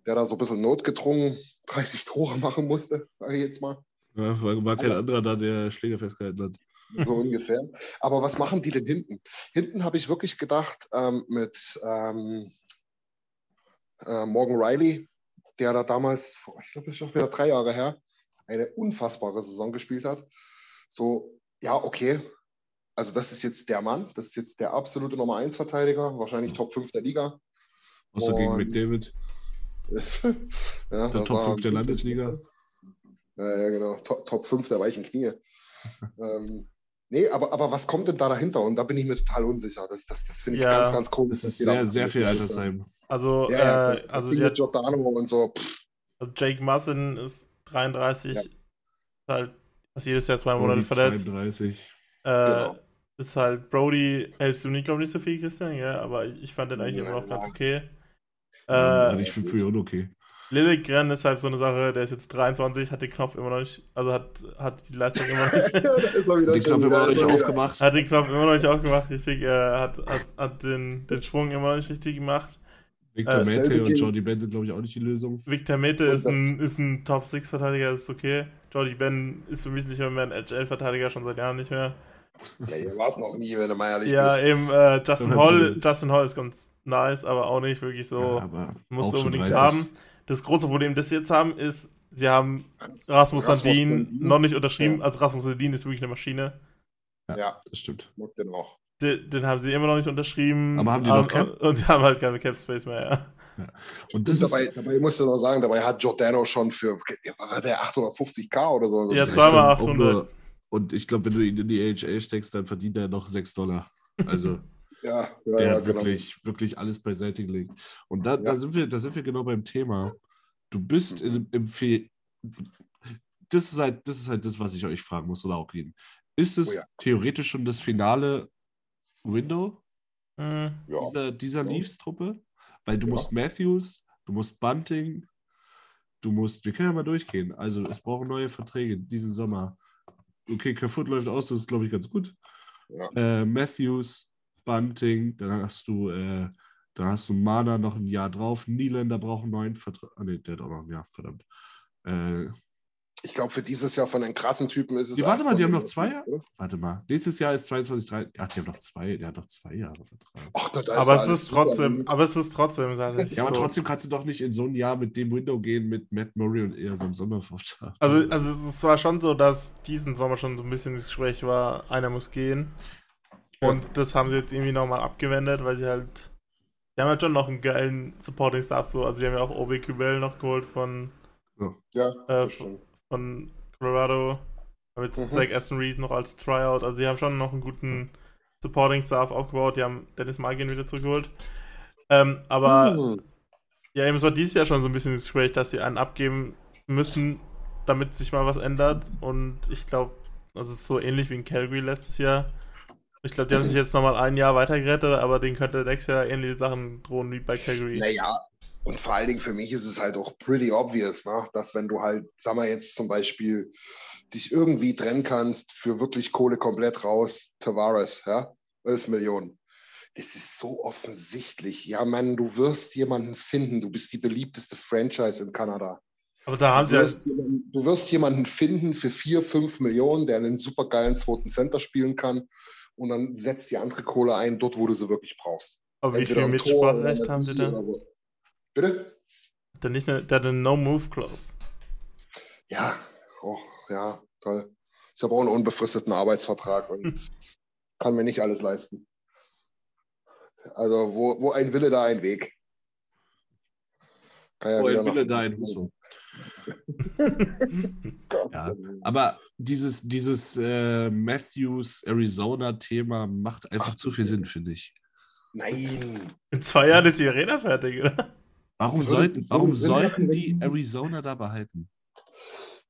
der da so ein bisschen notgedrungen 30 Tore machen musste, sage ich jetzt mal. Ja, war, war kein anderer da, der Schläger festgehalten hat. So ungefähr. Aber was machen die denn hinten? Hinten habe ich wirklich gedacht, ähm, mit ähm, äh, Morgan Riley, der da damals, ich glaube, das ist schon wieder drei Jahre her, eine unfassbare Saison gespielt hat. So, ja, okay. Also, das ist jetzt der Mann, das ist jetzt der absolute Nummer 1 Verteidiger, wahrscheinlich Top 5 der Liga. Außer gegen McDavid. ja, der Top 5 der Landesliga. Ja, ja, genau. Top, Top 5 der weichen Knie. ähm, nee, aber, aber was kommt denn da dahinter? Und da bin ich mir total unsicher. Das, das, das finde ich ja, ganz, ganz komisch. Das ist sehr, sehr viel Altersheim. Also, ja, äh, also Ding mit Giordano und so. Also Jake Mussin ist 33, ja. ist halt ist jedes Jahr zwei Monate verletzt. 32. Äh, genau. Ist halt Brody, hältst du nicht, glaube ich, nicht so viel, Christian, ja, aber ich fand den eigentlich immer noch ganz okay. Ja, äh, ich finde für ihn okay. Lilligren ist halt so eine Sache, der ist jetzt 23, hat den Knopf immer noch nicht, also hat, hat die Leistung immer noch nicht. den Knopf immer noch nicht aufgemacht. Hat den Knopf immer noch nicht aufgemacht, richtig. Er hat, hat, hat den, den Schwung immer noch nicht richtig gemacht. Victor äh, Mete und Jordi Ben sind, glaube ich, auch nicht die Lösung. Victor Mete ist ein, ist ein Top-6-Verteidiger, das ist okay. Jordi Ben ist für mich nicht mehr, mehr ein Edge-Verteidiger, schon seit Jahren nicht mehr. Ja, hier war es noch nie, wenn du mal ehrlich ja, bist. Ja, eben, äh, Justin, Hall, Justin Hall ist ganz nice, aber auch nicht wirklich so. Ja, musst du unbedingt haben. Das große Problem, das sie jetzt haben, ist, sie haben Rasmus, Rasmus Sandin noch nicht unterschrieben. Ja. Also Rasmus Sandin ist wirklich eine Maschine. Ja, ja. das stimmt. Den auch. Den, den, haben sie immer noch nicht unterschrieben. Aber haben die noch Cap? Und, sie haben halt keine Cap Space mehr, ja. ja. Und, das und dabei, ist, dabei musst du noch sagen, dabei hat Giordano schon für war der 850k oder so. Ja, zweimal 800. Und ich glaube, wenn du ihn in die AHA steckst, dann verdient er noch 6 Dollar. Also. ja, ja, der ja, genau. wirklich, wirklich alles beiseite gelegt. Und da, ja. da, sind wir, da sind wir genau beim Thema. Du bist mhm. in, im Fe das ist, halt, das ist halt das, was ich euch fragen muss oder auch reden. Ist es oh ja. theoretisch schon das finale Window mhm. dieser, dieser Leafs-Truppe? Weil du musst Matthews, du musst Bunting, du musst, wir können ja mal durchgehen. Also es brauchen neue Verträge diesen Sommer. Okay, Kerfoot läuft aus, das ist glaube ich ganz gut. Äh, Matthews, Bunting, dann hast du, äh, dann hast du Mana noch ein Jahr drauf. Niederländer braucht einen neuen Vertrag. Ah, ne, der hat auch noch ein Jahr, verdammt. Äh, ich glaube, für dieses Jahr von den krassen Typen ist es. Die, warte mal, die haben noch zwei Jahre? Warte mal. Nächstes Jahr ist 22, 3. Ach, die haben noch zwei, der hat noch zwei Jahre Vertrag. Ach, Gott, aber, es ist trotzdem, aber es ist trotzdem, Ja, aber trotzdem kannst du doch nicht in so ein Jahr mit dem Window gehen mit Matt Murray und eher so einem Sommervorschlag. Also, also es war schon so, dass diesen Sommer schon so ein bisschen das Gespräch war, einer muss gehen. Und ja. das haben sie jetzt irgendwie nochmal abgewendet, weil sie halt. Die haben halt schon noch einen geilen Supporting Staff so. Also, die haben ja auch Obi Kubel noch geholt von. Ja, äh, von Colorado. Mit mhm. Zach Aston Reed noch als Tryout. Also, sie haben schon noch einen guten Supporting Staff aufgebaut. Die haben Dennis Magin wieder zurückgeholt. Ähm, aber. Mhm. Ja, eben, es war dieses Jahr schon so ein bisschen das Gespräch, dass sie einen abgeben müssen, damit sich mal was ändert. Und ich glaube, also es ist so ähnlich wie in Calgary letztes Jahr. Ich glaube, die haben sich jetzt nochmal ein Jahr weitergerettet, aber den könnte nächstes Jahr ähnliche Sachen drohen wie bei Calgary. Naja, und vor allen Dingen für mich ist es halt auch pretty obvious, ne? dass wenn du halt, sag mal jetzt zum Beispiel, dich irgendwie trennen kannst für wirklich Kohle komplett raus, Tavares, ja, 11 Millionen. Das ist so offensichtlich. Ja, Mann, du wirst jemanden finden. Du bist die beliebteste Franchise in Kanada. Aber da haben du sie wirst, jemanden, du wirst jemanden finden für 4, 5 Millionen, der einen supergeilen zweiten Center spielen kann und dann setzt die andere Kohle ein, dort, wo du sie wirklich brauchst. Aber wie Entweder viel Mitspracherecht haben sie da? Bitte? Der, nicht eine, der hat eine No-Move-Clause. Ja, oh, ja, toll. Ich habe auch einen unbefristeten Arbeitsvertrag und hm. kann mir nicht alles leisten. Also, wo, wo ein Wille, da ein Weg. Ja wo ein Wille, da ein Husso. ja, aber dieses, dieses äh, Matthews Arizona-Thema macht einfach Ach, zu viel Sinn, finde ich. Nein. In zwei Jahren ist die Arena fertig, oder? Warum Das sollten, warum Sinn sollten die Arizona da behalten?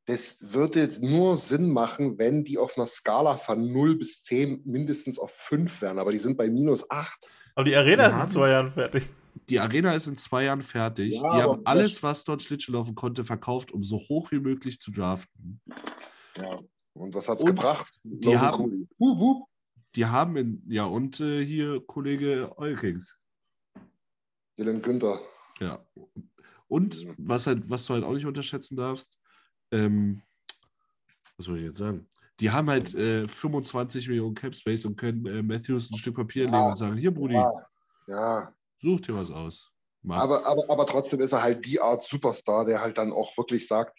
Das würde nur Sinn machen, wenn die auf einer Skala von 0 bis 10 mindestens auf 5 wären, aber die sind bei minus 8. Aber die Arena Die ist in zwei Jahren fertig. Die Arena ist in zwei Jahren fertig. Ja, die haben alles, was dort Schlittschuh laufen konnte, verkauft, um so hoch wie möglich zu draften. Ja. Und was hat's Und gebracht? die haben-. Hup, hup. Die haben in, ja, und äh, hier Kollege Eulkings. Dylan Günther. Ja. Und was halt, was du halt auch nicht unterschätzen darfst, ähm, was soll ich jetzt sagen? Die haben halt äh, 25 Millionen Cap Space und können äh, Matthews ein Stück Papier Ja. legen und sagen, hier Brudi, Ja, ja. such dir was aus. Mach. Aber, aber, aber trotzdem ist er halt die Art Superstar, der halt dann auch wirklich sagt,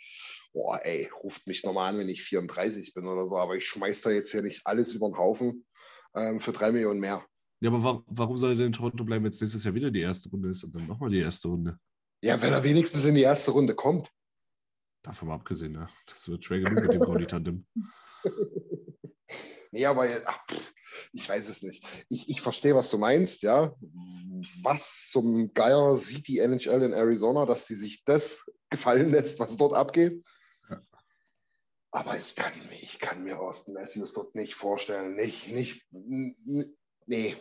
boah, ey, ruft mich nochmal an, wenn ich 34 bin oder so, aber ich schmeiß da jetzt hier nicht alles über den Haufen ähm, für drei Millionen mehr. Ja, aber wa warum soll er denn in Toronto bleiben, wenn es nächstes Jahr wieder die erste Runde ist und dann nochmal die erste Runde? Ja, wenn er wenigstens in die erste Runde kommt. Davon mal abgesehen, ne? Das wird schwer genug mit dem Gaudi-Tandem. Nee, aber ach, ich weiß es nicht. Ich, ich verstehe, was du meinst, ja. Was zum Geier sieht die NHL in Arizona, dass sie sich das gefallen lässt, was dort abgeht? Ja. Aber ich kann, mir- ich kann mir Austin Matthews dort nicht vorstellen. Nicht, nicht, nee,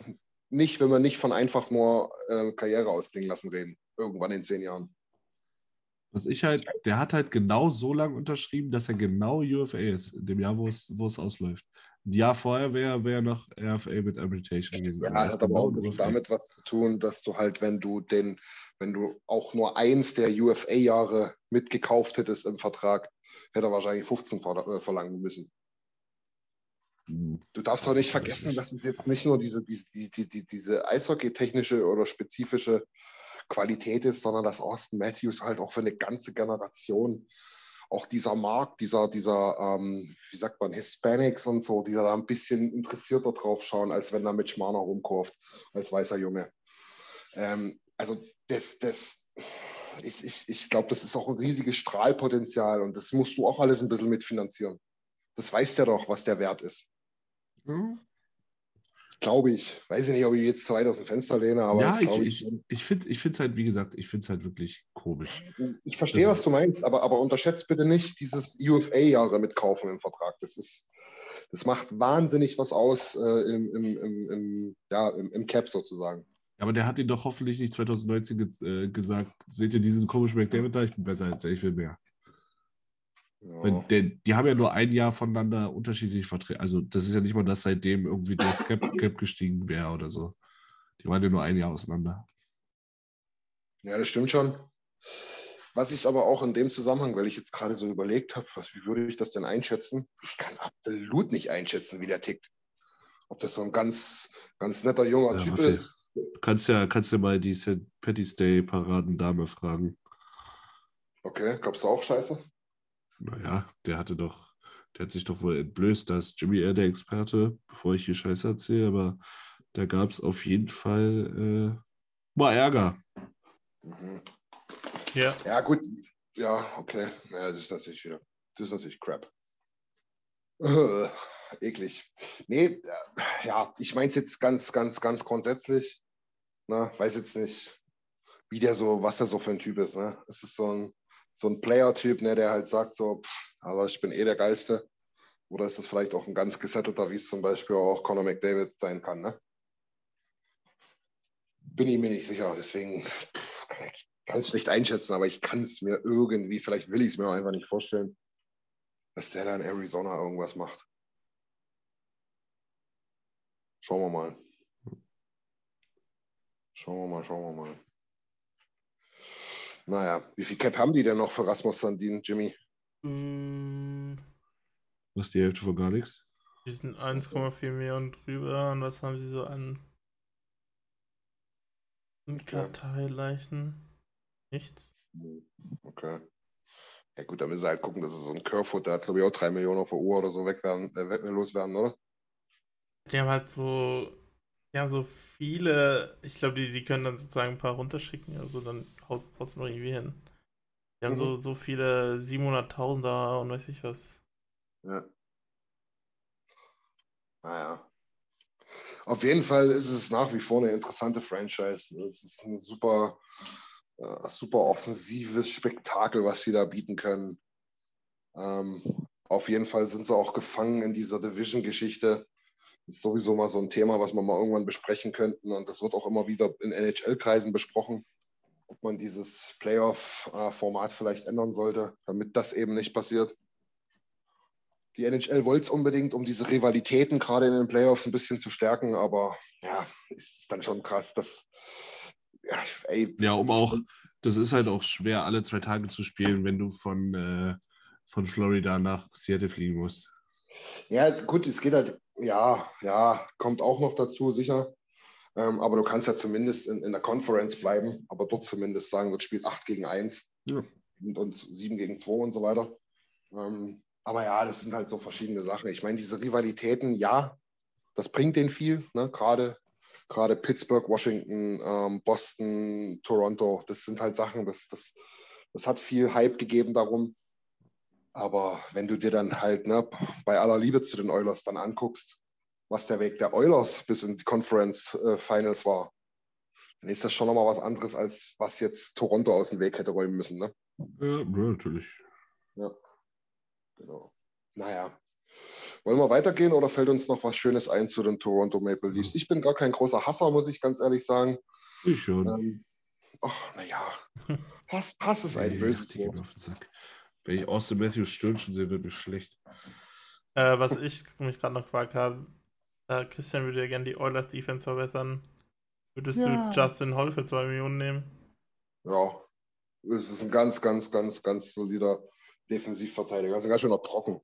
nicht, wenn wir nicht von einfach nur äh, Karriere ausklingen lassen reden. Irgendwann in zehn Jahren. Was ich halt, der hat halt genau so lange unterschrieben, dass er genau UFA ist, in dem Jahr, wo es, wo es ausläuft. Ein Jahr vorher wäre wär noch RFA mit Arbitration gewesen. Ja, er hat aber genau auch damit was zu tun, dass du halt, wenn du den, wenn du auch nur eins der UFA-Jahre mitgekauft hättest im Vertrag, hätte er wahrscheinlich 15 ver äh, verlangen müssen. Du darfst auch nicht vergessen, dass es jetzt nicht nur diese, diese, die, die, die, diese Eishockey-technische oder spezifische Qualität ist, sondern dass Austin Matthews halt auch für eine ganze Generation auch dieser Markt, dieser, dieser, ähm, wie sagt man, Hispanics und so, die da ein bisschen interessierter drauf schauen, als wenn da mit Schmarner rumkurft, als weißer Junge. Ähm, also das, das, ich, ich, ich glaube, das ist auch ein riesiges Strahlpotenzial und das musst du auch alles ein bisschen mitfinanzieren. Das weiß der doch, was der wert ist. Hm? Glaube ich. Weiß ich nicht, ob ich jetzt zu weit aus dem Fenster lehne, aber ja, ich, ich, schon. ich finde es halt, wie gesagt, ich finde es halt wirklich komisch. Ich verstehe, Das- was du meinst, aber, aber unterschätzt bitte nicht dieses UFA-Jahre mitkaufen im Vertrag. Das ist, das macht wahnsinnig was aus äh, im, im, im, im, ja, im, im Cap sozusagen. Aber der hat ihn doch hoffentlich nicht 2019 ge äh, gesagt, seht ihr diesen komischen McDavid da? Ich bin besser als er, ich will mehr. Ja. Der, die haben ja nur ein Jahr voneinander unterschiedlich vertreten. Also das ist ja nicht mal, dass seitdem irgendwie das Cap, Cap gestiegen wäre oder so. Die waren ja nur ein Jahr auseinander. ja, das stimmt schon. Was ich aber auch in dem Zusammenhang, weil ich jetzt gerade so überlegt habe, was, wie würde ich das denn einschätzen? Ich kann absolut nicht einschätzen, wie der tickt. Ob das so ein ganz, ganz netter junger Ja, Typ ist. Du kannst ja, kannst ja mal die St. Patty's Day Paradendame fragen. Okay, gab's da auch Scheiße? Naja, der hatte doch, der hat sich doch wohl entblößt, da ist Jimmy eher der Experte, bevor ich hier Scheiße erzähle, aber da gab es auf jeden Fall äh, mal Ärger. Mhm. Ja. Ja, gut. Ja, okay. Ja, das ist natürlich wieder. Das ist natürlich crap. Äh, eklig. Nee, äh, ja, ich meine es jetzt ganz, ganz, ganz grundsätzlich. Ne, weiß jetzt nicht, wie der so, was der so für ein Typ ist. Ne? Es ist so ein, so ein Player-Typ, ne, der halt sagt so, pff, also ich bin eh der Geilste. Oder ist das vielleicht auch ein ganz gesettelter, wie es zum Beispiel auch Conor McDavid sein kann, ne? Bin ich mir nicht sicher, deswegen kann ich ganz schlecht einschätzen, aber ich kann es mir irgendwie, vielleicht will ich es mir einfach nicht vorstellen, dass der da in Arizona irgendwas macht. Schauen wir mal. Schauen wir mal, schauen wir mal. Naja, wie viel Cap haben die denn noch für Rasmus Sandin, Jimmy? Mm, Was die Hälfte von gar nichts? Die sind 1,4 Millionen drüber. Und was haben sie so an Karteileichen? Nichts. Okay. Ja gut, dann müssen sie halt gucken, dass es so ein Kerfoot, der hat glaube ich auch drei Millionen auf der Uhr oder so weg werden, äh, loswerden, oder? Die haben halt so, ja, so viele, ich glaube, die, die können dann sozusagen ein paar runterschicken, also dann haut es trotzdem noch irgendwie hin. Die haben Mhm. so, so viele 700.000er und weiß ich was. Ja. Naja. Auf jeden Fall ist es nach wie vor eine interessante Franchise. Es ist eine super, äh, super offensives Spektakel, was sie da bieten können. Ähm, auf jeden Fall sind sie auch gefangen in dieser Division-Geschichte. Ist sowieso mal so ein Thema, was wir mal irgendwann besprechen könnten. Und das wird auch immer wieder in NHL-Kreisen besprochen, ob man dieses Playoff-Format vielleicht ändern sollte, damit das eben nicht passiert. Die NHL wollte es unbedingt, um diese Rivalitäten gerade in den Playoffs ein bisschen zu stärken, aber ja, ist dann schon krass, dass. Ja, ey, ja um auch, das ist halt auch schwer, alle zwei Tage zu spielen, wenn du von, äh, von Florida nach Seattle fliegen musst. Ja, gut, es geht halt, ja, ja, kommt auch noch dazu, sicher. Ähm, aber du kannst ja zumindest in, in der Conference bleiben, aber dort zumindest sagen, wird spielt 8 gegen 1 ja. und, und 7 gegen 2 und so weiter. Ähm, aber ja, das sind halt so verschiedene Sachen. Ich meine, diese Rivalitäten, ja, das bringt denen viel, ne? gerade gerade Pittsburgh, Washington, ähm, Boston, Toronto, das sind halt Sachen, das, das, das hat viel Hype gegeben darum. Aber wenn du dir dann halt ne, bei aller Liebe zu den Oilers dann anguckst, was der Weg der Oilers bis in die Conference äh, Finals war, dann ist das schon nochmal was anderes, als was jetzt Toronto aus dem Weg hätte räumen müssen. Ne? Ja, natürlich. Ja. Genau. Naja. Wollen wir weitergehen oder fällt uns noch was Schönes ein zu den Toronto Maple Leafs? Ich bin gar kein großer Hasser, muss ich ganz ehrlich sagen. Ich schon. Ähm, ach, naja. Hass, Hass ist ein böses Wort. Wenn ich Austin Matthews Stirn schon sehe, wird mir schlecht. Äh, was ich mich gerade noch gefragt habe, äh, Christian würde ja gerne die Oilers Defense verbessern. Würdest ja. du Justin Hall für zwei Millionen nehmen? Ja, es ist ein ganz, ganz, ganz, ganz solider Defensivverteidiger. Also ganz schön noch trocken.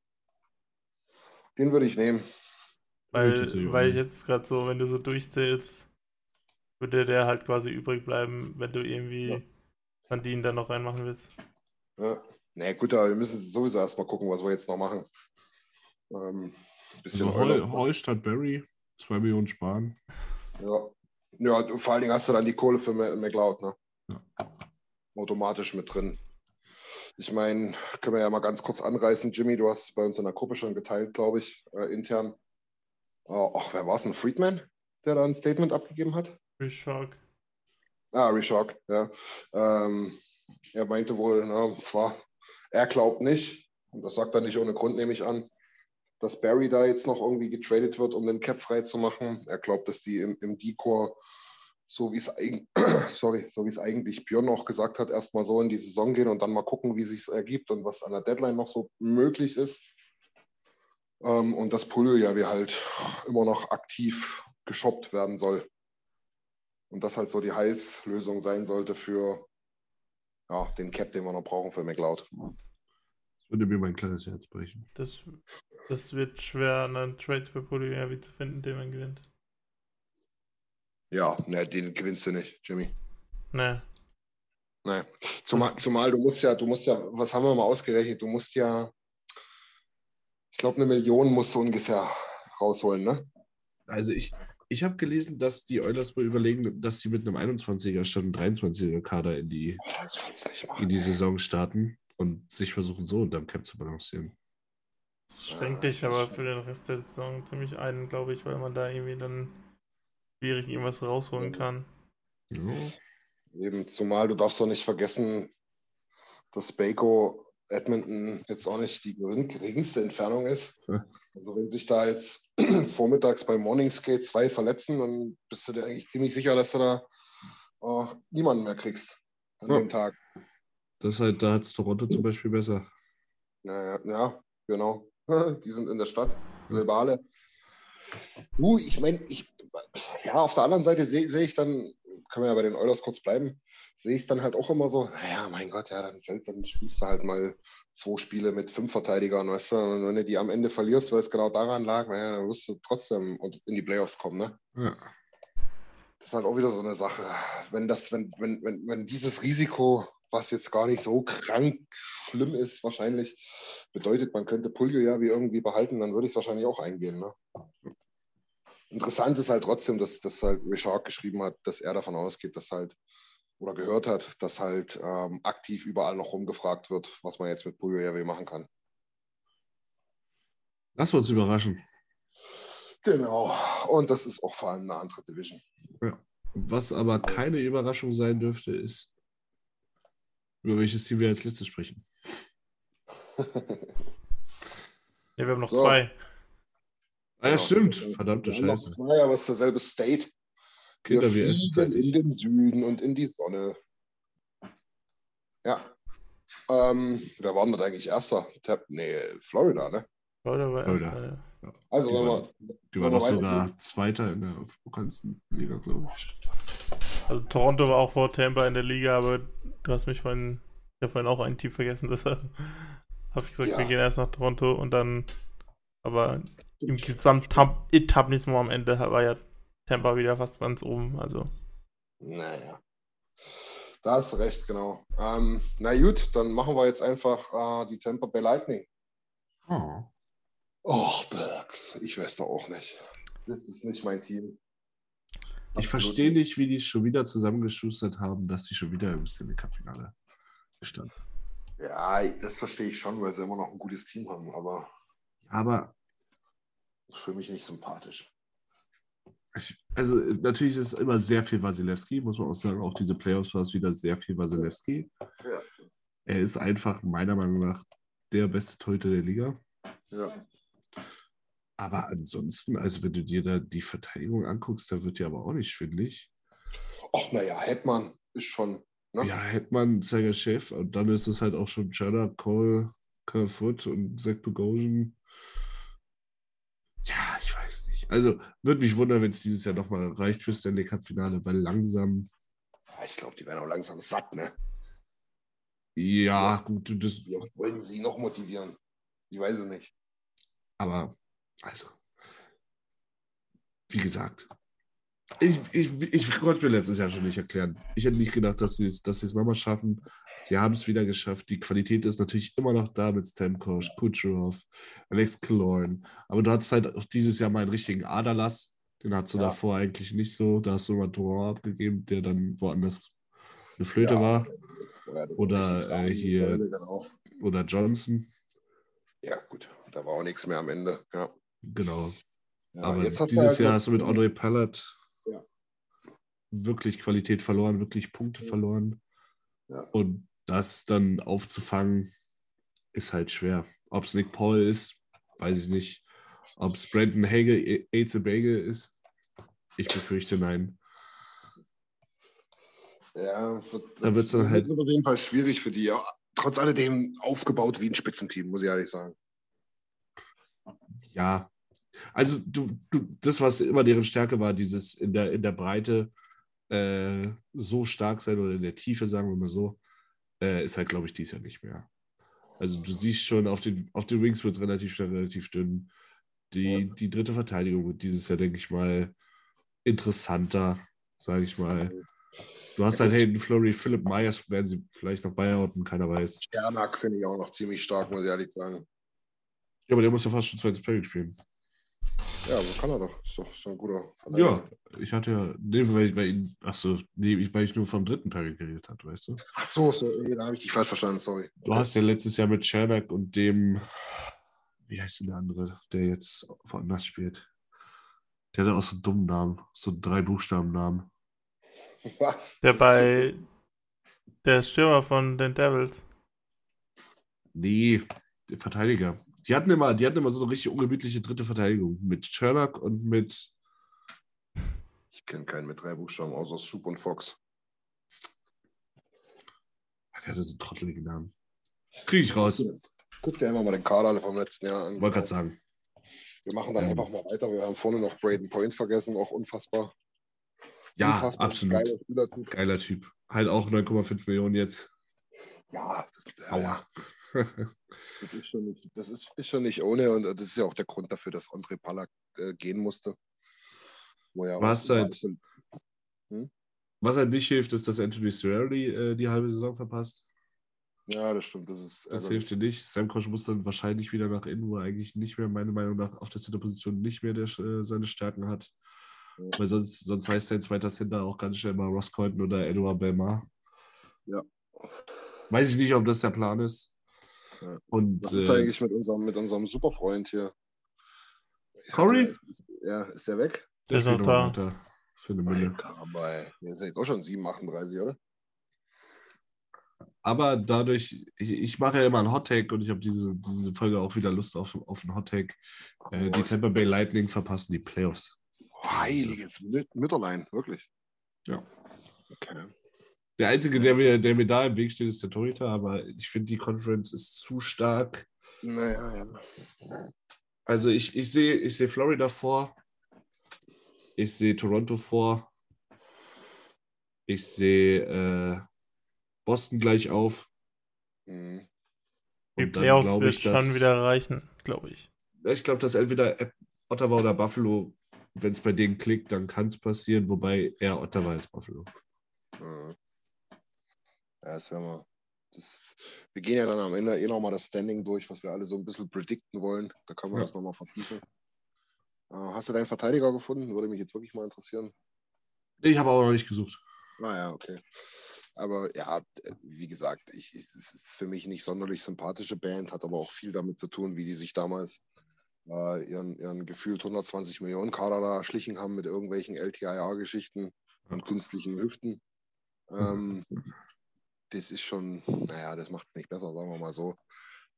Den würde ich nehmen. Weil, weil jetzt gerade so, wenn du so durchzählst, würde der halt quasi übrig bleiben, wenn du irgendwie ja. Sandin dann noch reinmachen willst. Ja, na nee, gut, aber wir müssen sowieso erstmal gucken, was wir jetzt noch machen. Ähm, bisschen also Heu, statt Barry, zwei Millionen sparen. Ja. ja, vor allen Dingen hast du dann die Kohle für McLeod, ne? Ja. Automatisch mit drin. Ich meine, können wir ja mal ganz kurz anreißen. Jimmy, du hast es bei uns in der Gruppe schon geteilt, glaube ich, äh, intern. Äh, ach, wer war es? Ein Friedman, der da ein Statement abgegeben hat? Reshock. Ah, Reshock, ja. Ähm, er meinte wohl, na, war, er glaubt nicht, und das sagt er nicht ohne Grund, nehme ich an, dass Barry da jetzt noch irgendwie getradet wird, um den Cap frei zu machen. Er glaubt, dass die im, im D-Core so wie es so es eigentlich Björn auch gesagt hat, erstmal so in die Saison gehen und dann mal gucken, wie sich ergibt und was an der Deadline noch so möglich ist. Ähm, und dass Pullo ja wie halt immer noch aktiv geshoppt werden soll. Und das halt so die Heilslösung sein sollte für ja, den Cap, den wir noch brauchen für McLeod. Das würde mir mein kleines Herz brechen. Das, das wird schwer, einen Trade für ja, zu finden, den man gewinnt. Ja, ne, den gewinnst du nicht, Jimmy. Nee. Nee. Zumal, zumal du musst ja, du musst ja, was haben wir mal ausgerechnet? Du musst ja, ich glaube, eine Million musst du ungefähr rausholen, ne? Also ich, ich habe gelesen, dass die Oilers mal überlegen, dass sie mit einem 21er statt einem 23er Kader in die, in die Saison starten und sich versuchen, so unterm Cap zu balancieren. Das schränkt dich aber für den Rest der Saison ziemlich ein, glaube ich, weil man da irgendwie dann schwierig irgendwas rausholen kann. Ja. Eben, zumal du darfst doch nicht vergessen, dass Baco Edmonton jetzt auch nicht die geringste Entfernung ist. Also wenn sich da jetzt vormittags beim Morning Skate zwei verletzen, dann bist du dir eigentlich ziemlich sicher, dass du da oh, niemanden mehr kriegst an ja. dem Tag. Das halt, da hat es Toronto zum Beispiel besser. Ja, ja, ja, genau. Die sind in der Stadt, Silbale. Du, ich meine, ich, ja, auf der anderen Seite sehe seh ich dann, können wir ja bei den Oilers kurz bleiben, sehe ich dann halt auch immer so, naja, mein Gott, ja, dann, dann spielst du halt mal zwei Spiele mit fünf Verteidigern, weißt du, und wenn du die am Ende verlierst, weil es genau daran lag, naja, dann wirst du trotzdem in die Playoffs kommen, ne? Ja. Das ist halt auch wieder so eine Sache. Wenn das, wenn, wenn, wenn, wenn dieses Risiko, was jetzt gar nicht so krank schlimm ist, wahrscheinlich bedeutet, man könnte Puljo ja wie irgendwie behalten, dann würde ich es wahrscheinlich auch eingehen, ne? Interessant ist halt trotzdem, dass, dass halt Richard geschrieben hat, dass er davon ausgeht, dass halt oder gehört hat, dass halt ähm, aktiv überall noch rumgefragt wird, was man jetzt mit Puyo machen kann. Lass uns überraschen. Genau. Und das ist auch vor allem eine andere Division. Ja. Was aber keine Überraschung sein dürfte, ist Über welches Team wir als letztes sprechen. Ne, wir haben noch So. zwei. Ah, ja, Ja, stimmt. wir- Verdammte wir haben noch Scheiße. zwei, aber es ist derselbe State. Kinder, wir wir essen fliegen in den Süden und in die Sonne. Ja. Ähm, wer war denn das eigentlich erster? Tab, nee, Florida, ne? Oder war Florida. erster, ja. Also, Die wenn waren- wir, Die war wir doch sogar. Zweiter in der bekanntsten Liga, glaube ich. Also Toronto war auch vor Tampa in der Liga, aber du hast mich vorhin, ich habe vorhin auch ein Team vergessen, deshalb habe ich gesagt, Ja. wir gehen erst nach Toronto und dann, aber im Gesamtetablissements am Ende war ja Tampa wieder fast ganz oben, also Naja. Da hast du recht, genau. Ähm, na gut, dann machen wir jetzt einfach äh, die Tampa Bay Lightning. Oh. Och, Bergs, ich weiß doch auch nicht. Das ist nicht mein Team. Ich verstehe nicht, wie die es schon wieder zusammengeschustert haben, dass die schon wieder im Stanley Cup-Finale standen. Ja, das verstehe ich schon, weil sie immer noch ein gutes Team haben, aber Aber das ist für mich nicht sympathisch. Also natürlich ist immer sehr viel Wasilewski, muss man auch sagen. Auch diese Playoffs war es wieder sehr viel Wasilewski. Ja. Er ist einfach meiner Meinung nach der beste Torhüter der Liga. Ja. Aber ansonsten, also wenn du dir da die Verteidigung anguckst, da wird ja aber auch nicht schwindlig. Ach, naja, Hetman ist schon. Ne? Ja, Hetman, Zeiger Chef und dann ist es halt auch schon Cheddar, Cole, Kerfoot und Zach Bogosian. Ja, nicht. Also würde mich wundern, wenn es dieses Jahr nochmal reicht für Stanley Cup-Finale, weil langsam, Ich glaube, die werden auch langsam satt, ne? ja, gut, das, oft wollen sie noch motivieren? Ich weiß es nicht. aber, also, wie gesagt, ich, ich, ich konnte mir letztes Jahr schon nicht erklären. Ich hätte nicht gedacht, dass sie es dass es nochmal schaffen. Sie haben es wieder geschafft. Die Qualität ist natürlich immer noch da mit Stamkos, Kucherov, Alex Killorn. Aber du hattest halt auch dieses Jahr mal einen richtigen Aderlass. Den hattest du Ja. davor eigentlich nicht so. Da hast du mal Torrent abgegeben, der dann woanders eine Flöte Ja. war. Oder, äh, hier- Genau. Oder Johnson. Ja, gut. Da war auch nichts mehr am Ende. Ja. Genau. Ja, Aber dieses halt Jahr hast du mit Andre Pallet Ja. wirklich Qualität verloren, wirklich Punkte Ja. verloren. Und das dann aufzufangen, ist halt schwer. Ob es Nick Paul ist, weiß ich nicht. Ob es Brandon Hage, Aize Bege ist, ich befürchte nein. Ja, wird, Da wird's dann halt- wird auf jeden Fall schwierig für die. Trotz alledem aufgebaut wie ein Spitzenteam, muss ich ehrlich sagen. Ja, also du, du, das, was immer deren Stärke war, dieses in der, in der Breite äh, so stark sein oder in der Tiefe, sagen wir mal so, äh, ist halt, glaube ich, dies Jahr nicht mehr. Also du siehst schon, auf den, auf den Wings wird es relativ schnell, relativ dünn. Die, die dritte Verteidigung wird dieses Jahr, denke ich mal, interessanter, sage ich mal. Du hast halt Hayden Flurry, Philipp Myers werden sie vielleicht noch beihauten, keiner weiß. Sternak finde ich auch noch ziemlich stark, muss ich ehrlich sagen. Ja, aber der muss ja fast schon zweites Pairing spielen. Ja, aber kann er doch. Ist doch doch ein guter Ja, Verteidiger. ich hatte ja, nee, weil ich bei Ihnen, achso, nee, ich, weil ich nur vom dritten Pairing geredet hatte, weißt du? Ach so, so nee, da habe ich dich falsch verstanden, sorry. Du hast ja letztes Jahr mit Chernak und dem, wie heißt denn der andere, der jetzt woanders spielt? Der hat auch so einen dummen Namen, so einen drei Buchstaben-Namen. Was? Der bei der Stürmer von den Devils. Nee, der Verteidiger. Die hatten immer, die hatten immer so eine richtig ungemütliche dritte Verteidigung mit Chernak und mit, Ich kenne keinen mit drei Buchstaben, außer Soup und Fox. der hatte so einen trotteligen Namen. Kriege ich raus. Guck dir einfach mal den Kader vom letzten Jahr an. Wollte gerade sagen. Wir machen dann Ähm. einfach mal weiter. Wir haben vorne noch Braden Point vergessen, auch unfassbar. Ja, unfassbar absolut. Geiler. Geiler Typ. Halt auch 9,5 Millionen jetzt. Ja, ja, Aua. das ist schon nicht, das ist, ist schon nicht ohne und das ist ja auch der Grund dafür, dass André Pallack äh, gehen musste. Wo ja Was halt- Was halt nicht hilft, ist, dass Anthony Cirelli äh, die halbe Saison verpasst. Ja, das stimmt. Das ist Das hilft dir nicht. Stamkos muss dann wahrscheinlich wieder nach innen, wo er eigentlich nicht mehr, meiner Meinung nach, auf der Center-Position nicht mehr der, äh, seine Stärken hat. Ja. Weil sonst, sonst heißt dein zweiter Center auch ganz schnell mal Ross Colton oder Edouard Belmar. Ja. Weiß ich nicht, ob das der Plan ist. Ja. Und Was ist äh, eigentlich mit unserem, mit unserem Superfreund hier? Corey? Ja, ist der weg? der ist noch da. weiter für eine Mille. Aber der ist ja jetzt auch schon 7, 38, oder? Aber dadurch, ich, ich mache ja immer einen Hot Take und ich habe diese, diese Folge auch wieder Lust auf, auf einen Hot Take. Äh, die Tampa Bay Lightning verpassen die Playoffs. Heiliges Müt Mütterlein, wirklich. Ja. Okay. Der einzige, der mir, der mir da im Weg steht, ist der Torhüter, aber ich finde, die Conference ist zu stark. Naja, ja. Also ich, ich sehe ich seh Florida vor. Ich sehe Toronto vor. Ich sehe äh, Boston gleich auf. Mhm. Die Und dann Playoffs glaube wird ich, dass, schon wieder reichen, glaube ich. Ich glaube, dass entweder Ottawa oder Buffalo, wenn es bei denen klickt, dann kann es passieren, wobei eher Ottawa als Buffalo. Mhm. Ja, das werden wir. Das, wir gehen ja dann am Ende eh nochmal das Standing durch, was wir alle so ein bisschen predikten wollen. Da können wir Ja. das nochmal vertiefen. Äh, hast du deinen Verteidiger gefunden? Würde mich jetzt wirklich mal interessieren. Ich habe aber noch nicht gesucht. Naja, okay. Aber ja, wie gesagt, ich, es ist für mich nicht sonderlich sympathische Band, hat aber auch viel damit zu tun, wie die sich damals äh, ihren, ihren gefühlt 120 Millionen Kader da erschlichen haben mit irgendwelchen LTIA-Geschichten und künstlichen Hüften. Ähm, das ist schon, naja, das macht es nicht besser, sagen wir mal so.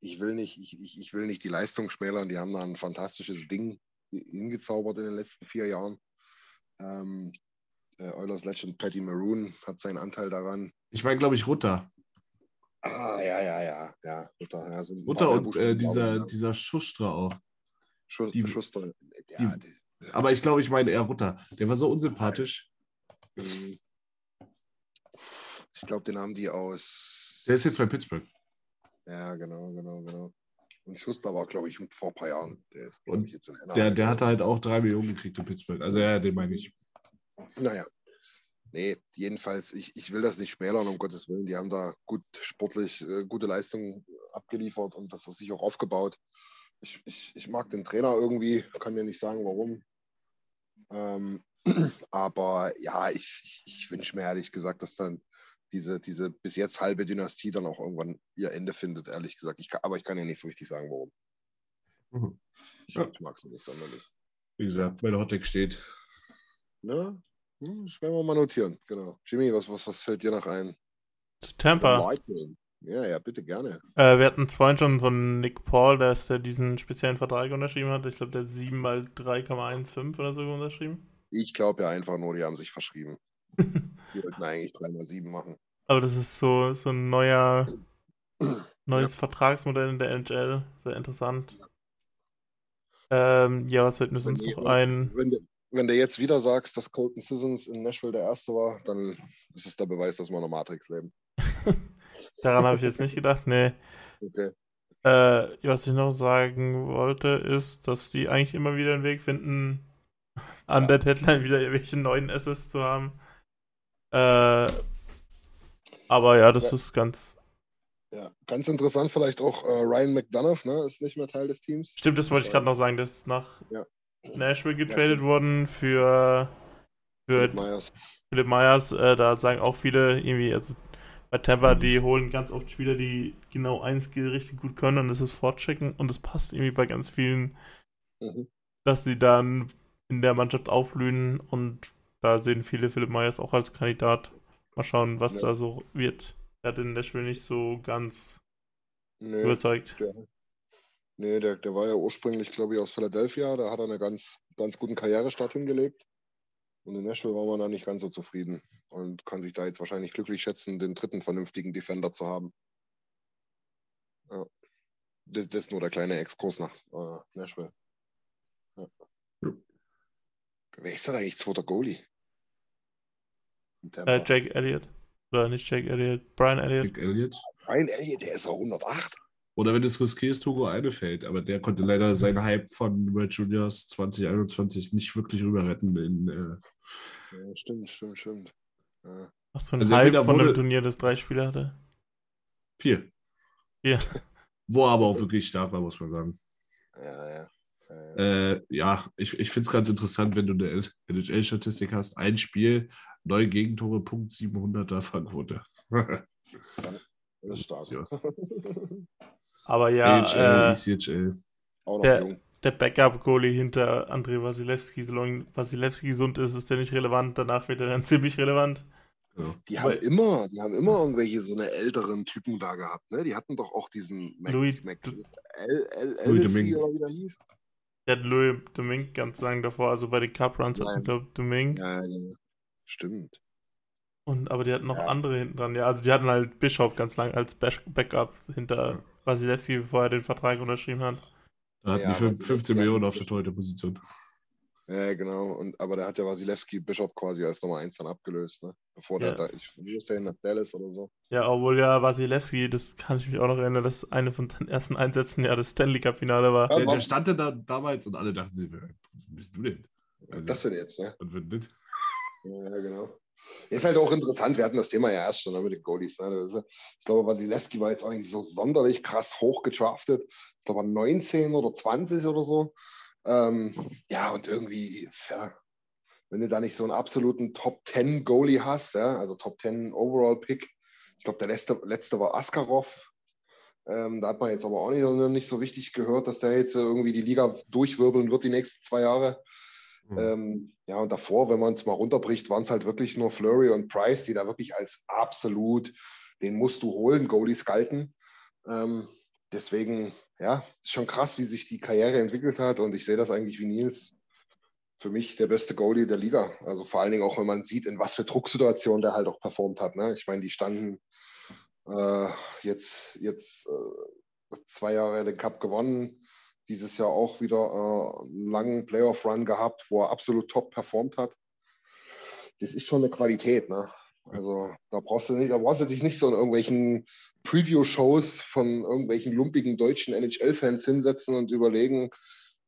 Ich will nicht, ich, ich, ich will nicht die Leistung schmälern, die haben da ein fantastisches Ding hingezaubert in den letzten vier Jahren. Ähm, der Oilers Legend Patty Maroon hat seinen Anteil daran. Ich meine, glaube ich, Rutter. Ah, ja, ja, ja, ja. Rutter, ja, sind Rutter und äh, dieser, drauf, ja. dieser Schustra auch. Schuss, die- Schuster. Ja, die- Aber ich glaube, ich meine eher Rutter. Der war so unsympathisch. ähm, ich glaube, den haben die aus. Der ist jetzt bei Pittsburgh. Ja, genau, genau, genau. Und Schuster war, glaube ich, vor ein paar Jahren. Der ist, glaube ich, jetzt in Der, der hatte oder halt auch drei Millionen gekriegt in Pittsburgh. Also ja, den meine ich. Naja. Nee, jedenfalls, ich, ich will das nicht schmälern, um Gottes Willen. Die haben da gut sportlich äh, gute Leistungen abgeliefert und das ist sich auch aufgebaut. Ich, ich, ich mag den Trainer irgendwie, kann dir nicht sagen, warum. Ähm, aber ja, ich, ich, ich wünsche mir ehrlich gesagt, dass dann diese, diese bis jetzt halbe Dynastie dann auch irgendwann ihr Ende findet, ehrlich gesagt. Ich kann, aber ich kann ja nicht so richtig sagen, warum. Mhm. Ich, Ja. ich mag sie nicht sonderlich. Wie gesagt, meine Hotdeck steht. Ja, hm, das werden wir mal notieren. Genau. Jimmy, was, was, was fällt dir noch ein? Tampa. Lightning. Ja, ja, bitte gerne. Äh, wir hatten vorhin schon von Nick Paul, dass der diesen speziellen Vertrag unterschrieben hat. Ich glaube, der hat 7 mal 3,15 oder so unterschrieben. Ich glaube ja einfach nur, die haben sich verschrieben. Die wollten eigentlich 3x7 machen. Aber das ist so, so ein neuer, neues Vertragsmodell in der NHL. Sehr interessant. Ähm, ja, was fällt mir sonst noch ein? Wenn du, wenn du jetzt wieder sagst, dass Colton Sissons in Nashville der Erste war, dann ist es der Beweis, dass wir in der Matrix leben. Daran habe ich jetzt nicht gedacht. Nee. Okay. Äh, was ich noch sagen wollte, ist, dass die eigentlich immer wieder einen Weg finden, an Ja. der Deadline wieder irgendwelche neuen Assets zu haben. Äh, aber ja, das Ja. ist ganz. Ja, ganz interessant vielleicht auch äh, Ryan McDonough, ne, ist nicht mehr Teil des Teams. Stimmt, das wollte ich gerade noch sagen, das ist nach Ja. Nashville getradet worden für, für Philipp Myers. Philipp Myers. Äh, da sagen auch viele irgendwie, also bei Tampa, die holen ganz oft Spieler, die genau ein Skill richtig gut können und das ist Fortchecken und das passt irgendwie bei ganz vielen Mhm. dass sie dann in der Mannschaft aufblühen und da sehen viele Philipp Myers auch als Kandidat. Mal schauen, was Ja. da so wird. Er hat in Nashville nicht so ganz Nö, überzeugt. der, nee, der, der war ja ursprünglich, glaube ich, aus Philadelphia. Da hat er einen ganz, ganz guten Karrierestart hingelegt. Und in Nashville war man da nicht ganz so zufrieden und kann sich da jetzt wahrscheinlich glücklich schätzen, den dritten vernünftigen Defender zu haben. Ja. Das, das ist nur der kleine Exkurs nach äh, Nashville. Ja. Ja. Wer ist denn eigentlich zweiter Goalie? Äh, Jake Elliott. Oder nicht Jake Elliott, Brian Elliott. Nick Elliott. Brian Elliott, der ist auch 108. Oder wenn es riskierst, Hugo Einefeld. Aber der konnte leider seinen Hype von World Juniors 2021 nicht wirklich rüber retten. In, äh, Ja, stimmt, stimmt, stimmt. Ja. Was für ein Also Hype von einem Turnier, das drei Spieler hatte. vier. Ja. Wo er aber auch wirklich stark war, muss man sagen. Ja, ja. Ja. Äh, ja, ich, ich finde es ganz interessant, wenn du eine NHL-Statistik hast. Ein Spiel, neun Gegentore, Punkt 700er Fangquote. Das ist stark. Aber ja, AHL, äh, ECHL. Auch noch Der- jung. der Backup-Goalie hinter Andrei Wasilewski, solange Wasilewski gesund ist, ist der nicht relevant. Danach wird er dann ziemlich relevant. Ja. Die haben immer, die haben immer irgendwelche so eine älteren Typen da gehabt, ne? Die hatten doch auch diesen Mac, Louis- Mac L, L, Louis LSC Domingue. oder wie der hieß. Der hat Louis Domingue ganz lang davor, also bei den Cup Runs Nein. glaube Domingue. Ja, genau. Stimmt. Und, aber die hatten noch Ja. andere hinten dran. Ja, also die hatten halt Bischof ganz lang als Back- Backup hinter Wasilewski, bevor er den Vertrag unterschrieben hat. Da hatten Ja, die fünf- aber- 15 Millionen auf der Torhüterposition. Ja, genau. Und, aber der hat ja Wasilewski Bishop quasi als Nummer 1 dann abgelöst, ne? Bevor der Ja. da, ich der hin nach Dallas oder so. Ja, obwohl ja Wasilewski, das kann ich mich auch noch erinnern, dass eine von seinen ersten Einsätzen ja das Stanley Cup Finale war. Ja, Der, der stand da damals und alle dachten sich, wer bist du denn? Was ist das denn jetzt, ne? Und wenn nicht, Ja, genau. Ist halt auch interessant, wir hatten das Thema ja erst schon ne, mit den Goalies. Ne? Ist, ich glaube, Wasilewski war jetzt auch nicht so sonderlich krass hoch gedraftet. Ich glaube, 19 oder 20 oder so. Ähm, ja, und irgendwie, ja, wenn du da nicht so einen absoluten Top 10 Goalie hast, ja, also Top 10 Overall Pick. Ich glaube, der letzte, letzte war Askarov. Ähm, da hat man jetzt aber auch nicht, nicht so richtig gehört, dass der jetzt irgendwie die Liga durchwirbeln wird die nächsten zwei Jahre. Hm. Ähm, ja, und davor, wenn man es mal runterbricht, waren es halt wirklich nur Flurry und Price, die da wirklich als absolut, den musst du holen, Goalies galten. Ähm, deswegen, ja, ist schon krass, wie sich die Karriere entwickelt hat und ich sehe das eigentlich wie Nils. Für mich der beste Goalie der Liga. Also vor allen Dingen auch, wenn man sieht, in was für Drucksituationen der halt auch performt hat. Ne? Ich meine, die standen äh, jetzt, jetzt äh, zwei Jahre den Cup gewonnen, dieses Jahr auch wieder äh, einen langen Playoff-Run gehabt, wo er absolut top performt hat. Das ist schon eine Qualität, ne? Also da brauchst du nicht, da brauchst du dich nicht so in irgendwelchen Preview-Shows von irgendwelchen lumpigen deutschen NHL-Fans hinsetzen und überlegen,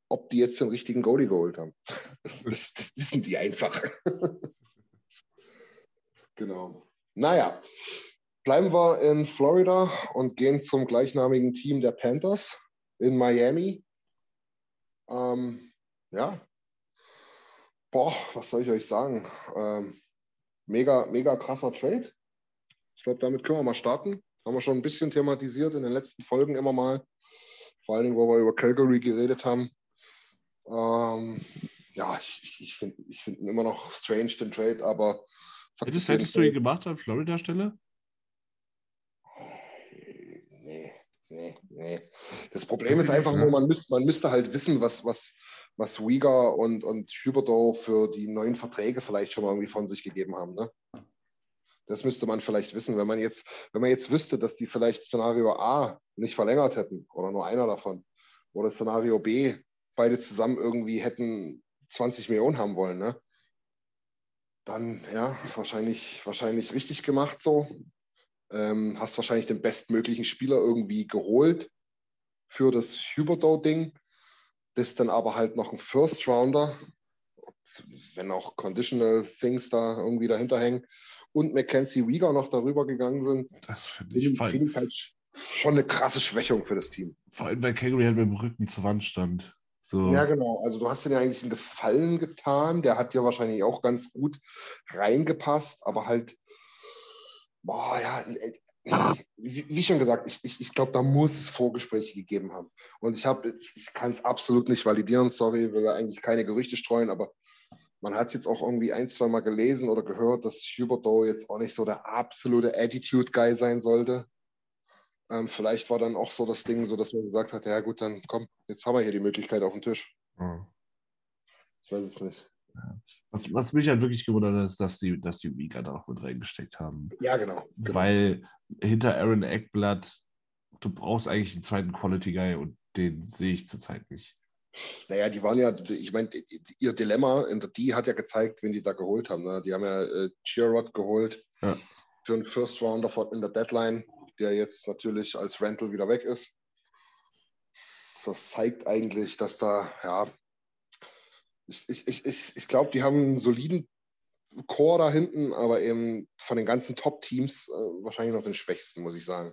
ob die jetzt den richtigen Goalie geholt haben. Das, das wissen die einfach. genau. Naja, bleiben wir in Florida und gehen zum gleichnamigen Team der Panthers in Miami. Ähm, ja. Boah, was soll ich euch sagen? Ähm, mega, mega krasser Trade. Ich glaube, damit können wir mal starten. Haben wir schon ein bisschen thematisiert in den letzten Folgen immer mal. Vor allen Dingen, wo wir über Calgary geredet haben. Ähm, ja, ich, ich, finde ich find ihn immer noch strange, den Trade, aber. Hättest, hättest du ihn gemacht an Florida-Stelle? Nee, nee, nee. Das Problem ist einfach nur, man müsste, man müsste halt wissen, was, was, was Uyghur und, und Huberdeau für die neuen Verträge vielleicht schon irgendwie von sich gegeben haben. Ne? Das müsste man vielleicht wissen, wenn man jetzt, wenn man jetzt wüsste, dass die vielleicht Szenario A nicht verlängert hätten oder nur einer davon oder Szenario B beide zusammen irgendwie hätten 20 Millionen haben wollen, ne? Dann ja, wahrscheinlich, wahrscheinlich richtig gemacht so. Ähm, hast wahrscheinlich den bestmöglichen Spieler irgendwie geholt für das Huberdeau-Ding. Das dann aber halt noch ein First Rounder, wenn auch Conditional Things da irgendwie dahinter hängen und Mackenzie Rieger noch darüber gegangen sind, Das finde ich finde ich halt schon eine krasse Schwächung für das Team. Vor allem, weil Calgary halt mit dem Rücken zur Wand stand. So. Ja, genau. Also du hast dir ja eigentlich einen Gefallen getan. Der hat ja wahrscheinlich auch ganz gut reingepasst, aber halt, boah, ja, wie, schon gesagt, ich, ich, ich glaube, da muss es Vorgespräche gegeben haben. Und ich habe, ich, ich kann es absolut nicht validieren, sorry, will eigentlich keine Gerüchte streuen, aber man hat es jetzt auch irgendwie ein, zwei Mal gelesen oder gehört, dass Huberdeau jetzt auch nicht so der absolute Attitude-Guy sein sollte. Ähm, vielleicht war dann auch so das Ding, so dass man gesagt hat, ja gut, dann komm, jetzt haben wir hier die Möglichkeit auf dem Tisch. Ja. Ich weiß es nicht. Was, was mich halt wirklich gewundert hat, ist, dass die, dass die Vika da noch mit reingesteckt haben. Ja, genau. genau. Weil hinter Aaron Eckblatt, du brauchst eigentlich einen zweiten Quality Guy und den sehe ich zurzeit nicht. Naja, die waren ja, ich meine, ihr Dilemma in der D hat ja gezeigt, wen die da geholt haben. Ne? Die haben ja äh, Girard geholt Ja. für einen First Rounder in der Deadline, der jetzt natürlich als Rental wieder weg ist. Das zeigt eigentlich, dass da, ja, ich, ich, ich, ich, glaube, die haben einen soliden Core da hinten, aber eben von den ganzen Top-Teams äh, wahrscheinlich noch den schwächsten, muss ich sagen.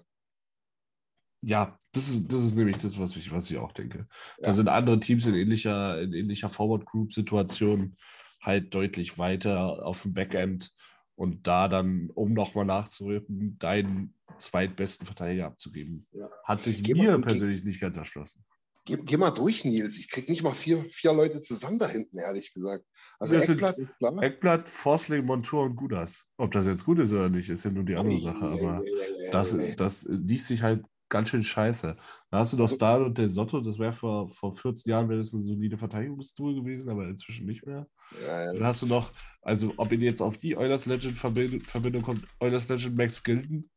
Ja, das ist, das ist nämlich das, was ich, was ich auch denke. Ja. Da sind andere Teams in ähnlicher, in ähnlicher Forward-Group-Situation halt deutlich weiter auf dem Backend und da dann, um nochmal nachzurücken, deinen zweitbesten Verteidiger abzugeben. Ja. Hat sich Geh mir persönlich nicht ganz erschlossen. Geh, geh mal durch, Nils. Ich krieg nicht mal vier, vier Leute zusammen da hinten, ehrlich gesagt. Also Das sind Eckblatt ist klar. Eckblatt, Forsling, Montour und Gudas. Ob das jetzt gut ist oder nicht, ist ja nur die andere Sache. Aber das, das liest sich halt ganz schön scheiße. Da hast du doch Also- Stahl und der Sotto, das wäre vor, vor 14 Jahren wäre das eine solide Verteidigungstool gewesen, aber inzwischen nicht mehr. Ja, ja. Dann hast du noch, also ob ihr jetzt auf die Eulers Legend Verbindung, Verbindung kommt, Eulers Legend Max Gilden.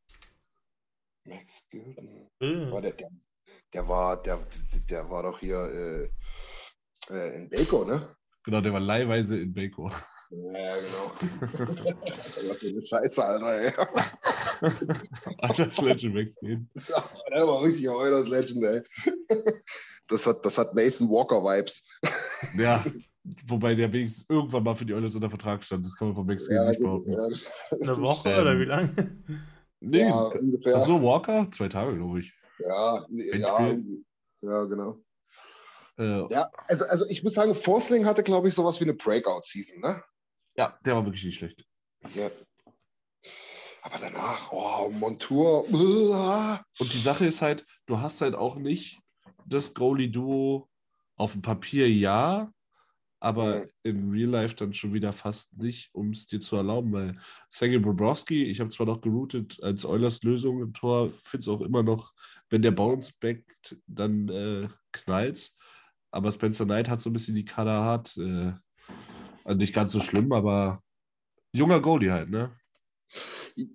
Max Gilden. Äh. War der, der, der war, der, der war doch hier äh, äh, in Baco, ne? Genau, der war leihweise in Baco. Ja, genau. Was für eine Scheiße, Alter, ey. Eulers Legend Max Gilden. Der war richtig Oilers Legend, ey. Das hat, das hat Nathan Walker Vibes. Ja, wobei der wenigstens irgendwann mal für die Eulers unter Vertrag stand. Das kann man von Max Gilden Ja, nicht behaupten. ja, Eine Woche Ähm, oder wie lange? Nee, ja, ungefähr. ach so, Walker? Zwei Tage, glaube ich. Ja, ja, ja, genau. Äh, Ja, also, also ich muss sagen, Forsling hatte, glaube ich, sowas wie eine Breakout-Season, ne? ja, der war wirklich nicht schlecht. Ja. Aber danach, oh, Montour. Und die Sache ist halt, du hast halt auch nicht das Goalie-Duo auf dem Papier ja, aber Mhm. in Real Life dann schon wieder fast nicht, um es dir zu erlauben, weil Sergei Bobrovsky, ich habe zwar noch geroutet als Eulers Lösung im Tor, finde es auch immer noch, wenn der Bounce backt, dann äh, knallt's. Aber Spencer Knight hat so ein bisschen die Kader hart. Äh, also nicht ganz so schlimm, aber junger Goalie halt, ne?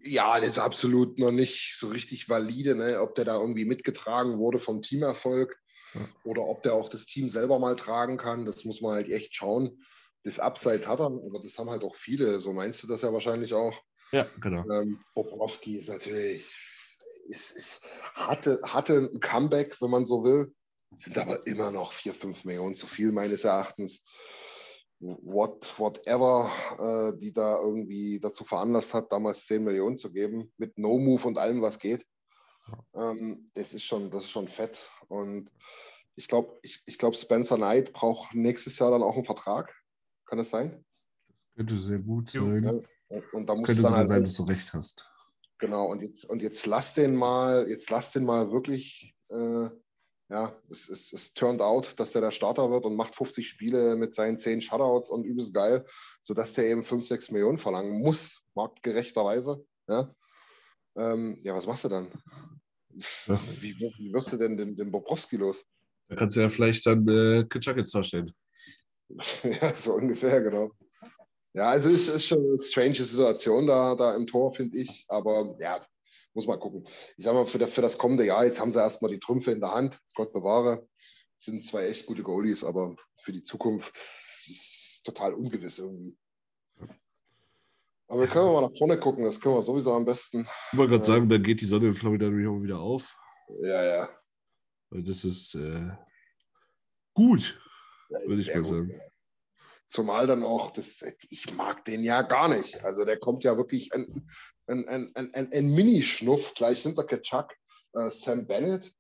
Ja, das ist absolut noch nicht so richtig valide, ne? ob der da irgendwie mitgetragen wurde vom Teamerfolg. Oder ob der auch das Team selber mal tragen kann. Das muss man halt echt schauen. Das Upside hat er, aber das haben halt auch viele. So meinst du das ja wahrscheinlich auch. Ja, genau. Ähm, Bobrovski ist natürlich, ist, ist, hatte, hatte ein Comeback, wenn man so will, sind aber immer noch 4, 5 Millionen zu viel meines Erachtens. What, whatever, äh, die da irgendwie dazu veranlasst hat, damals 10 Millionen zu geben, mit No-Move und allem, was geht. Ähm, das, ist schon, das ist schon fett. Und ich glaube, ich, ich glaub, Spencer Knight braucht nächstes Jahr dann auch einen Vertrag. Kann das sein? Könnte sehr gut sein. Ja. Und da muss Könnte dann halt sein, dass du recht hast. Genau, und jetzt, und jetzt lass den mal, jetzt lass den mal wirklich, äh, ja, es, es, es turned out, dass der der Starter wird und macht 50 Spiele mit seinen 10 Shutouts und übelst geil, sodass der eben 5, 6 Millionen verlangen muss, marktgerechterweise. Ja, ähm, ja was machst du dann? Ja. Wie, wie wirst du denn den, den Bobrovski los? Da kannst du ja vielleicht dann äh, Kitschak jetzt darstellen. ja, so ungefähr, genau. Ja, also es ist schon eine strange Situation da, da im Tor, finde ich. Aber ja, muss mal gucken. Ich sag mal, für, das- für das kommende Jahr, jetzt haben sie erstmal die Trümpfe in der Hand. Gott bewahre. Sind zwei echt gute Goalies, aber für die Zukunft ist es total ungewiss irgendwie. Aber wir können mal nach vorne gucken, das können wir sowieso am besten. Ich wollte gerade Ja. sagen, dann geht die Sonne in Florida wieder auf. Ja, ja. Weil das ist äh, gut, ja würde ich mal gut. sagen. Zumal dann auch, das, ich mag den ja gar nicht. Also der kommt ja wirklich ein, ein, ein, ein, ein, Mini-Schnuff gleich hinter Ketchuk. Äh, Sam Bennett,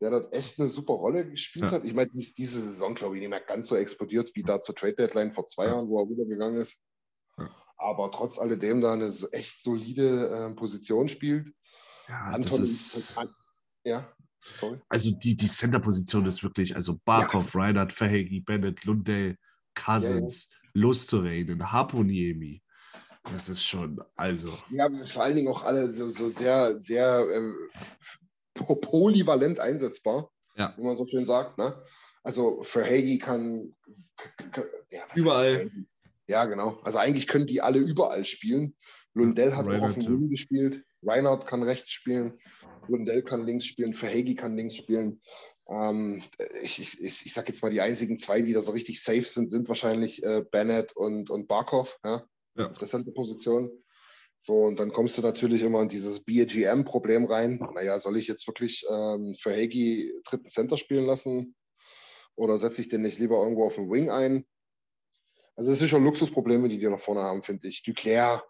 der dort echt eine super Rolle gespielt Ja. hat. Ich meine, dies, diese Saison, glaube ich, nicht mehr ganz so explodiert wie da zur Trade Deadline vor zwei Ja. Jahren, wo er rübergegangen ist. Ja. Aber trotz alledem da eine echt solide äh, Position spielt. Ja, Anton, ist, ja, sorry. also die, die Center-Position ist wirklich, also Barkov, Reinhardt, Verhegi, Bennett, Lundell, Cousins, Lustereinen, Haponiemi. Das ist schon, also, Ja, vor allen Dingen auch alle so, so sehr, sehr äh, po- polyvalent einsetzbar, Ja. wie man so schön sagt. Ne? Also für Hagi kann k- k- ja, Überall. Hagi? Ja, genau. Also eigentlich können die alle überall spielen. Lundell hat auch auf Reinhardt, dem. Wing gespielt. Reinhardt kann rechts spielen. Lundell kann links spielen. Verhegi kann links spielen. Ähm, ich ich, ich, ich sag jetzt mal, die einzigen zwei, die da so richtig safe sind, sind wahrscheinlich äh, Bennett und, und Barkov. Ja? Ja. Auf der Center-Position. So, und dann kommst du natürlich immer in dieses BGM-Problem rein. Naja, soll ich jetzt wirklich ähm, für Hagi dritten Center spielen lassen? Oder setze ich den nicht lieber irgendwo auf den Wing ein? Also, das sind schon Luxusprobleme, die die nach vorne haben, finde ich. Duclair,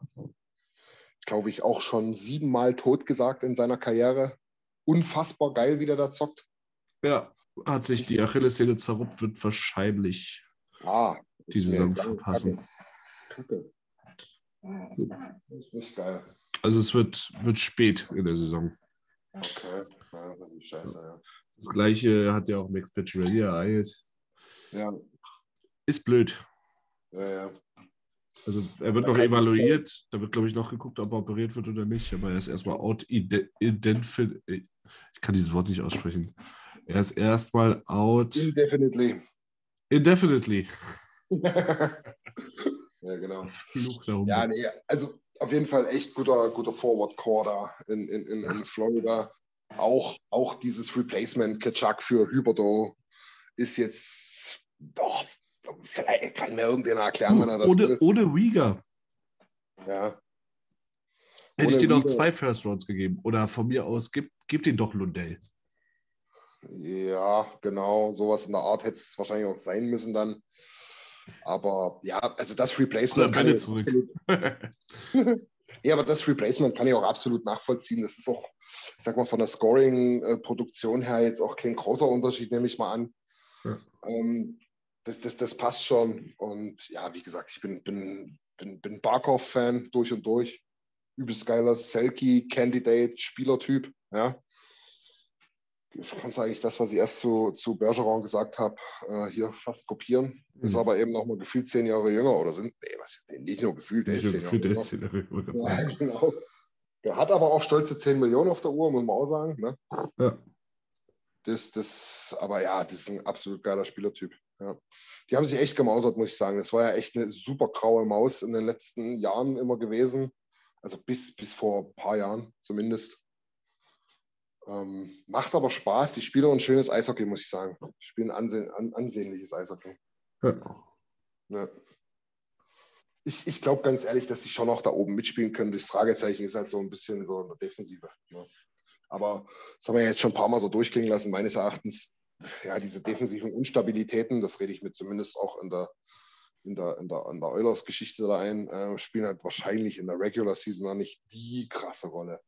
glaube ich, auch schon siebenmal totgesagt in seiner Karriere. Unfassbar geil, wie der da zockt. ja, hat sich die Achillessehne zerruppt, wird wahrscheinlich Ah, die Saison verpassen. Kacke. Das ist nicht geil. Also es wird, wird spät in der Saison. Okay, ja, das ist scheiße, ja. Das gleiche hat ja auch Max Pacioretty ereilt. Ja, Ist blöd. Ja, ja. Also er wird noch evaluiert. Da wird, glaube ich, noch geguckt, ob er operiert wird oder nicht. Aber er ist erstmal out ide- identif- Ich kann dieses Wort nicht aussprechen. Er ist erstmal out Indefinitely. indefinitely. ja, genau. Fluch darum. Ja, nee, also auf jeden Fall echt guter, guter Forward-Core da in, in, in, in Florida. Auch, auch dieses Replacement Kachak für Hyberdo ist jetzt, boah, vielleicht kann mir irgendjemand erklären, wenn er das ohne, will. ohne Rieger Ja, hätte ich dir noch zwei First Rounds gegeben. Oder von mir aus, gib, gib den doch Lundell. ja, genau, sowas in der Art hätte es wahrscheinlich auch sein müssen dann. Aber ja, also das Oder Replacement kann ich Bennett auch zurück. absolut Ja, aber das Replacement kann ich auch absolut nachvollziehen. Das ist auch, ich sag mal, von der Scoring-Produktion her jetzt auch kein großer Unterschied, nehme ich mal an. Ja. Ähm, das, das, das passt schon. Und ja, wie gesagt, ich bin, bin, bin, bin Barkov-Fan durch und durch. Übelst geiler Selkie-Candidate, Spielertyp. Ja. Ich kann eigentlich das, was ich erst zu, zu Bergeron gesagt habe, äh, hier fast kopieren. Ist Mhm. aber eben noch mal gefühlt zehn Jahre jünger oder sind, nee, was, nee, nicht nur gefühlt, der ist zehn Jahre jünger. Szenario, wollte ich Ja, sagen. genau. Der hat aber auch stolze 10 Millionen auf der Uhr, muss man auch sagen. Ne? Ja. Das, das, aber ja, das ist ein absolut geiler Spielertyp. Ja. Die haben sich echt gemausert, muss ich sagen. Das war ja echt eine super graue Maus in den letzten Jahren immer gewesen. Also bis, bis vor ein paar Jahren zumindest. Ähm, macht aber Spaß. Die spielen auch ein schönes Eishockey, muss ich sagen. Die spielen ansehen, an, ansehnliches Eishockey. Ja. Ja. Ich, ich glaube ganz ehrlich, dass die schon noch da oben mitspielen können. Das Fragezeichen ist halt so ein bisschen so in der Defensive. Ne? Aber das haben wir jetzt schon ein paar Mal so durchklingen lassen. Meines Erachtens, ja, diese defensiven Instabilitäten, das rede ich mir zumindest auch in der, in der, in der, in der Oilers-Geschichte da ein, äh, spielen halt wahrscheinlich in der Regular Season noch nicht die krasse Rolle.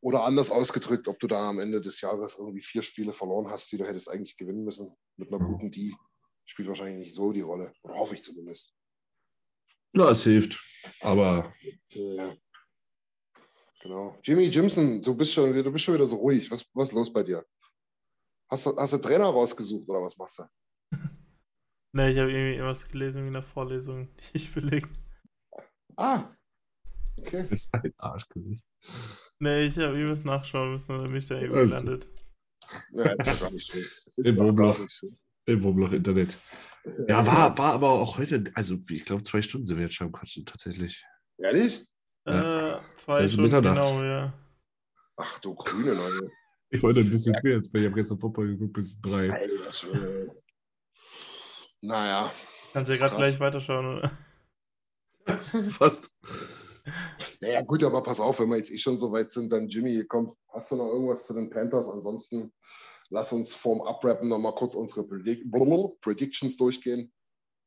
Oder anders ausgedrückt, ob du da am Ende des Jahres irgendwie vier Spiele verloren hast, die du hättest eigentlich gewinnen müssen mit einer guten D, spielt wahrscheinlich nicht so die Rolle. Oder hoffe ich zumindest. ja, es hilft. Aber Ja. Genau. Jimmy Jimson, du bist schon, du bist schon wieder so ruhig. Was, was ist los bei dir? Hast du, hast du Trainer rausgesucht oder was machst du? Ne, ich habe irgendwie irgendwas gelesen in der Vorlesung, die ich belegt. Ah, okay. das ist ein Arschgesicht. Ne, ich habe irgendwas nachschauen müssen bin ich da irgendwie Also. gelandet. Ja, ist ja gar nicht schön. Ist Im ja schön. Im Wurmloch Internet. Ja, war, war aber auch heute, also ich glaube, zwei Stunden sind wir jetzt schon am Quatschen, tatsächlich. Ehrlich? Äh, zwei Also Stunden, Mitternacht. genau, ja. Ach du Grüne, Leute. Ich wollte ein bisschen früher jetzt, weil ich habe gestern Football geguckt bis drei. Alter. Naja. Kannst ja Das ist gerade gleich weiterschauen, oder? Fast. Naja, gut, aber pass auf, wenn wir jetzt eh schon so weit sind, dann Jimmy, komm, hast du noch irgendwas zu den Panthers? Ansonsten lass uns vorm Abrappen noch mal kurz unsere Predict Predictions durchgehen.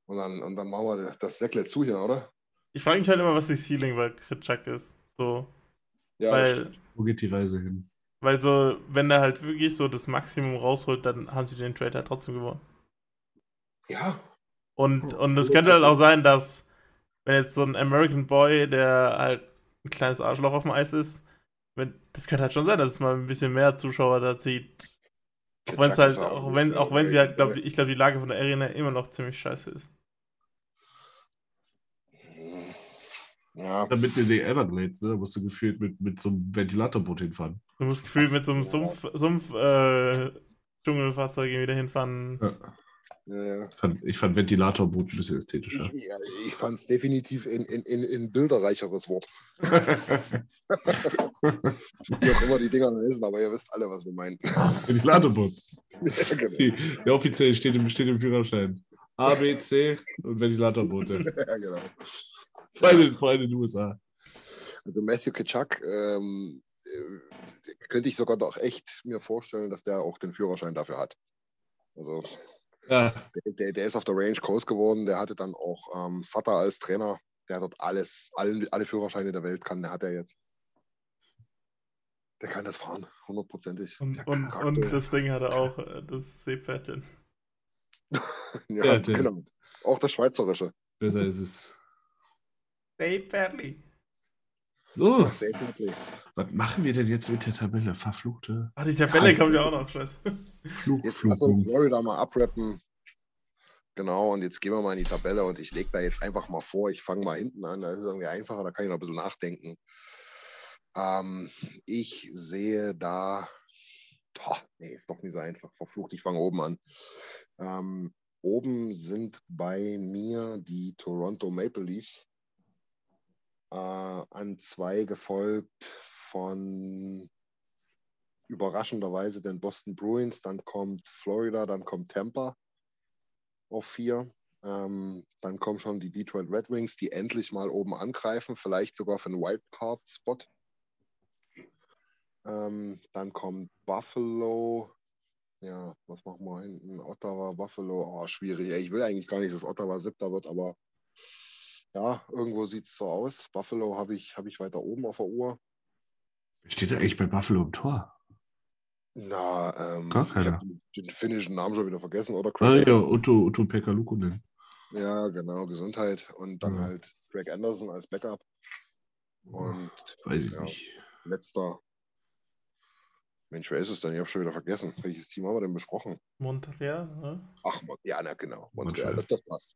Und dann, und dann machen wir das Säckle zu hier, oder? Ich frage mich halt immer, was die Ceiling bei Kritschak ist. So, Ja, weil. Wo geht die Reise hin? Weil so, wenn er halt wirklich so das Maximum rausholt, dann haben sie den Trade halt trotzdem gewonnen. ja, Und, und es könnte halt auch sein, dass, wenn jetzt so ein American Boy, der halt ein kleines Arschloch auf dem Eis ist, wenn, das könnte halt schon sein, dass es mal ein bisschen mehr Zuschauer da zieht. Auch wenn es Kachak halt, auch wenn, auch wenn sie halt, glaub, ich glaube, die Lage von der Arena immer noch ziemlich scheiße ist. Boy. Ja, Damit in die Everglades, ne? Da musst du gefühlt mit, mit so einem Ventilatorboot hinfahren. Du musst gefühlt mit so einem. Sumpf, Sumpf äh, Dschungelfahrzeug irgendwie dahin fahren. Ja. ja, ja. Ich fand, ich fand Ventilatorboot ein bisschen ästhetischer. Ich, ja, ich fand es definitiv in, in, in, in bilderreicheres Wort. Wie auch immer die Dinger heißen, aber ihr wisst alle, was wir meinen. Ventilatorboot. ja, genau. Die, der offiziell steht im, steht im Führerschein. A, B, C und Ventilatorboote. ja, genau. Vor allem, vor allem in den USA. Also Matthew Kitschak ähm, äh, könnte ich sogar doch echt mir vorstellen, dass der auch den Führerschein dafür hat. Also Ja, der, der, der ist auf der Range groß geworden, der hatte dann auch ähm, Sutter als Trainer, der hat dort alles, alle, alle Führerscheine der Welt kann, der hat er jetzt. Der kann das fahren, hundertprozentig. Und, und, und das Ding hat er auch, äh, das Seepferdchen. ja, Ja, der- genau. Auch das Schweizerische. besser ist es. Seepferdli. So, was machen wir denn jetzt mit der Tabelle? Verfluchte Ah, die Tabelle Ja, kommt ja auch noch, scheiße. Flug, Jetzt Flug. lass uns Florida mal abrappen. Genau, und jetzt gehen wir mal in die Tabelle und ich lege da jetzt einfach mal vor, ich fange mal hinten an, da ist es irgendwie einfacher, da kann ich noch ein bisschen nachdenken. Ähm, ich sehe da, boah, nee, ist doch nicht so einfach, verflucht, ich fange oben an. Ähm, oben sind bei mir die Toronto Maple Leafs, äh, an zwei gefolgt von überraschenderweise den Boston Bruins, dann kommt Florida, dann kommt Tampa auf vier. Ähm, dann kommen schon die Detroit Red Wings, die endlich mal oben angreifen, vielleicht sogar für einen Wildcard-Spot. Ähm, dann kommt Buffalo. Ja, was machen wir hinten? Ottawa, Buffalo. Oh, schwierig. Ich will eigentlich gar nicht, dass Ottawa siebter wird, aber ja, irgendwo sieht es so aus. Buffalo habe ich, hab ich weiter oben auf der Uhr. Steht da eigentlich bei Buffalo im Tor? Na, ähm, Gar ich keiner. habe den, finnischen Namen schon wieder vergessen, oder? Ah Craig ja, Anderson. Otto, Otto Pekka Lukunen. Ja, genau, Gesundheit. Und dann Ja. halt Greg Anderson als Backup. Und Weiß ich ja, nicht. letzter. Mensch, wer ist es denn? Ich habe schon wieder vergessen. Welches Team haben wir denn besprochen? Montreal, ne? Ach, ja, na genau. Montreal, Montreal. das, das passt.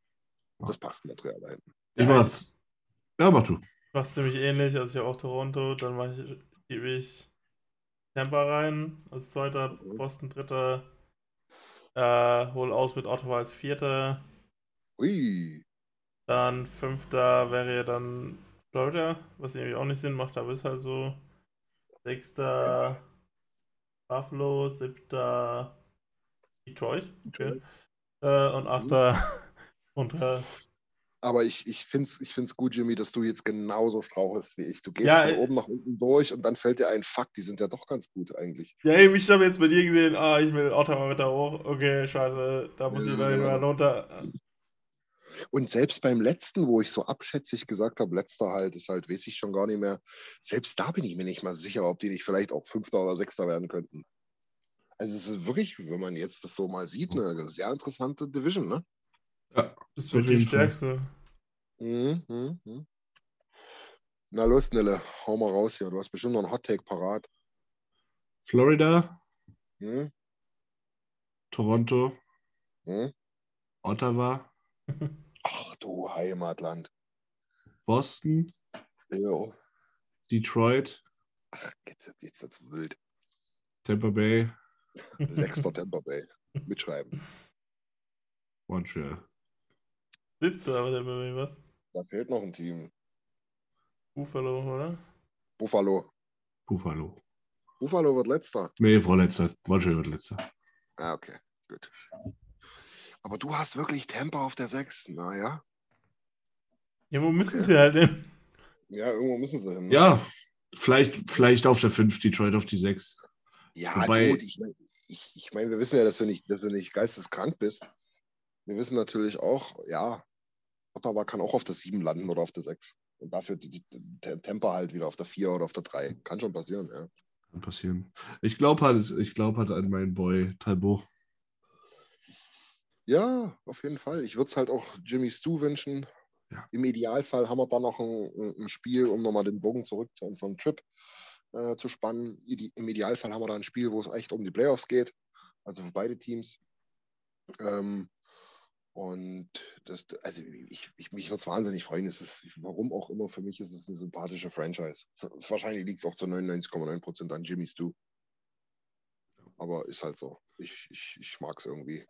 Das passt, Montreal da hinten. Ich Ja, mach's. Ja, mach du. War ziemlich ähnlich, also ich habe auch Toronto, dann mache ich, gebe ich Tampa rein als zweiter, Mhm. Boston dritter, äh, hol aus mit Ottawa als vierter, Ui. dann fünfter wäre ja dann Florida, was irgendwie auch nicht Sinn macht, aber ist halt so. Sechster Buffalo, siebter Detroit, okay. Detroit. Äh, und achter Montreal. Aber ich, ich finde es ich find's gut, Jimmy, dass du jetzt genauso strauchelst wie ich. Du gehst Ja, von äh, oben nach unten durch und dann fällt dir ein Fakt, die sind ja doch ganz gut eigentlich. Ja, eben, ich habe jetzt bei dir gesehen, ah, ich will Ottawa weiter hoch. Okay, scheiße, da muss Ja, ich dann mal runter. Und selbst beim letzten, wo ich so abschätzig gesagt habe, letzter halt, ist halt, weiß ich schon gar nicht mehr. Selbst da bin ich mir nicht mal sicher, ob die nicht vielleicht auch Fünfter oder Sechster werden könnten. Also es ist wirklich, wenn man jetzt das so mal sieht, eine sehr interessante Division, ne? Ja, Das auf wird die stärkste. Mhm, mhm, mhm. Na los, Nille, hau mal raus hier. Du hast bestimmt noch einen Hot-Take parat. Florida, Hm? Toronto, Hm? Ottawa, Ach du Heimatland. Boston, Jo. Detroit, Ach, jetzt, jetzt wird's wild. Tampa Bay, Sechster Tampa Bay. Mitschreiben. Montreal. Siebter, aber der will was? Da fehlt noch ein Team. Buffalo, oder? Buffalo. Buffalo. Buffalo wird letzter. Nee, vorletzter. Montreal wird letzter. Ah, okay, gut. Aber du hast wirklich Tampa auf der 6. Naja. Ja, wo müssen Okay. sie halt hin? Ja, irgendwo müssen sie hin. ne? Ja, vielleicht, vielleicht auf der 5, Detroit auf die 6. Ja, Wobei- gut, ich meine, ich, ich mein, wir wissen ja, dass du, nicht, dass du nicht geisteskrank bist. Wir wissen natürlich auch, ja, Ottawa kann auch auf der 7 landen oder auf der 6. Und dafür die, die, die Tampa halt wieder auf der 4 oder auf der 3. Kann schon passieren, ja. Kann passieren. Ich glaube halt, ich glaube halt an meinen Boy Talbot. Ja, auf jeden Fall. Ich würde es halt auch Jimmy Stu wünschen. Ja. Im Idealfall haben wir dann noch ein, ein Spiel, um nochmal den Bogen zurück zu unserem Trip äh, zu spannen. Im Idealfall haben wir da ein Spiel, wo es echt um die Playoffs geht. Also für beide Teams. Ähm, und das, also ich, ich mich würde es wahnsinnig freuen. Es ist, warum auch immer, für mich ist es eine sympathische Franchise. Wahrscheinlich liegt es auch zu 99,9 Prozent an Jimmy Stu. Aber ist halt so. Ich, ich, ich mag es irgendwie.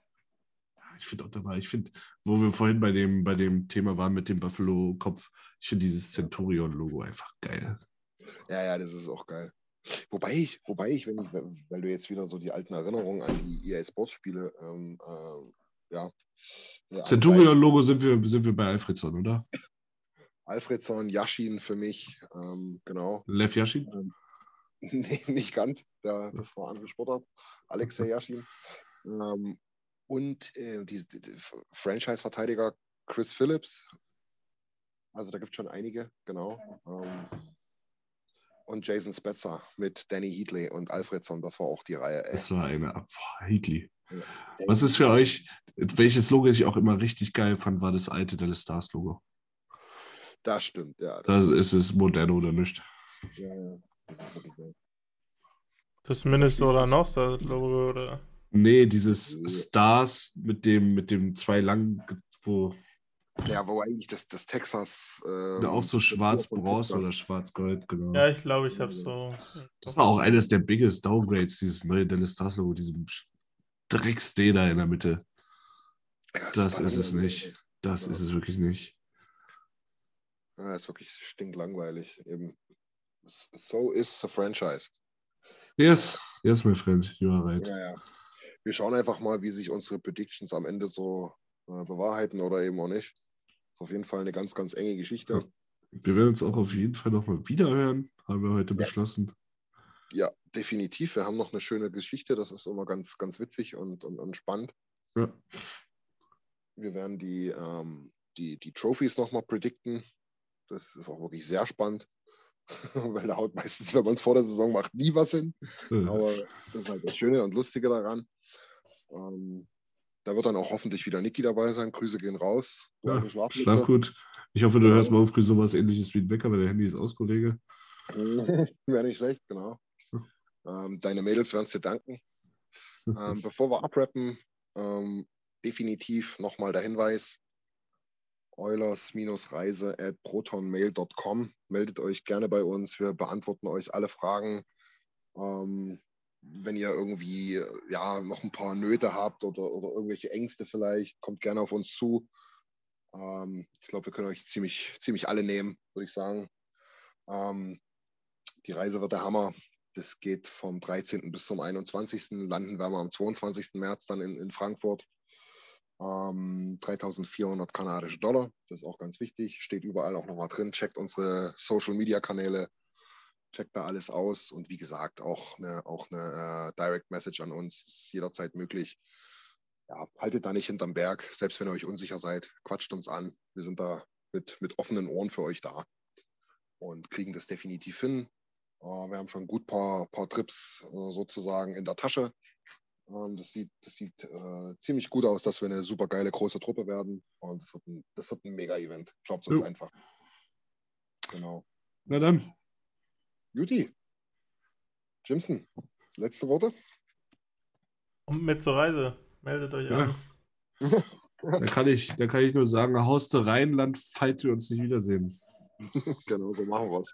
Ich finde auch dabei, ich finde, wo wir vorhin bei dem, bei dem Thema waren mit dem Buffalo-Kopf, ich finde dieses Centurion-Logo einfach geil. Ja, ja, das ist auch geil. Wobei ich, wobei ich, wenn ich, weil du jetzt wieder so die alten Erinnerungen an die EA Sports-Spiele, ähm, ähm, ja. Centurion-Logo sind wir, sind wir bei Alfredson, oder? Alfredson, Yashin für mich, ähm, genau. Lev Yashin? nee, nicht ganz. Ja, das war andere Sportart. Alexei Yashin. Ähm, und äh, die, die Franchise-Verteidiger Chris Phillips. Also da gibt es schon einige, genau. Ähm, und Jason Spetzer mit Danny Heatley und Alfredson, das war auch die Reihe. Ey. Das war eine. Heatley. Ja. Was ist für euch, welches Logo ich auch immer richtig geil fand, war das alte Dallas Stars Logo. Das stimmt, ja. Das Da ist es modern oder nicht. Ja, ja. Das ist wirklich geil. Das Minnesota Northstar Logo oder? Nee, dieses Stars mit dem, mit dem zwei langen, wo Ja, wo eigentlich das, das Texas. Ähm, ja, auch so das schwarz-bronze oder schwarz-gold, genau. Ja, ich glaube, ich habe so. Das war auch eines der biggest Downgrades, dieses neue Dallas Stars Logo, diesem Drecksday da in der Mitte. Ja, Das war ist es nicht. Das Ja. ist es wirklich nicht. Ja, ist wirklich stinklangweilig. Eben. So is the franchise. Yes, yes, my friend, you are right. Ja, ja. Wir schauen einfach mal, wie sich unsere Predictions am Ende so äh, bewahrheiten oder eben auch nicht. Ist auf jeden Fall eine ganz, ganz enge Geschichte. Wir werden uns auch auf jeden Fall nochmal wiederhören, haben wir heute Ja. beschlossen. Ja, definitiv. Wir haben noch eine schöne Geschichte. Das ist immer ganz, ganz witzig und, und, und spannend. Ja. Wir werden die, ähm, die, die Trophies nochmal predikten. Das ist auch wirklich sehr spannend. Weil da haut meistens, wenn man es vor der Saison macht, nie was hin. Aber das ist halt das Schöne und Lustige daran. Ähm, da wird dann auch hoffentlich wieder Niki dabei sein. Grüße gehen raus. Ja, schlaf gut. Ich hoffe, du hörst morgen früh sowas ähnliches wie ein Wecker, weil der Handy ist aus, Kollege. Wäre nicht schlecht, genau. Ähm, deine Mädels werden es dir danken. Ähm, bevor wir abrappen, ähm, definitiv nochmal der Hinweis: Eulers-Reise at protonmail.com. Meldet euch gerne bei uns. Wir beantworten euch alle Fragen. Ähm, wenn ihr irgendwie ja, noch ein paar Nöte habt oder, oder irgendwelche Ängste vielleicht, kommt gerne auf uns zu. Ähm, ich glaube, wir können euch ziemlich, ziemlich alle nehmen, würde ich sagen. Ähm, die Reise wird der Hammer. Das geht vom 13. bis zum 21. Landen werden wir am 22. März dann in, in Frankfurt. Ähm, 3400 kanadische Dollar. Das ist auch ganz wichtig. Steht überall auch nochmal drin. Checkt unsere Social Media Kanäle. Checkt da alles aus. Und wie gesagt, auch eine, auch eine äh, Direct Message an uns ist jederzeit möglich. Ja, haltet da nicht hinterm Berg. Selbst wenn ihr euch unsicher seid, quatscht uns an. Wir sind da mit, mit offenen Ohren für euch da und kriegen das definitiv hin. Äh, wir haben schon gut paar, paar Trips äh, sozusagen in der Tasche. Ähm, das sieht, das sieht äh, ziemlich gut aus, dass wir eine super geile große Truppe werden. Und das wird ein, das wird ein Mega-Event. Glaubt uns Jo. einfach. Genau. Na dann, Juti. Jimson, letzte Worte? Kommt mit zur Reise. Meldet euch Ja. an. da kann ich, da kann ich nur sagen, Hauste Rheinland, falls wir uns nicht wiedersehen. genau, so machen wir es.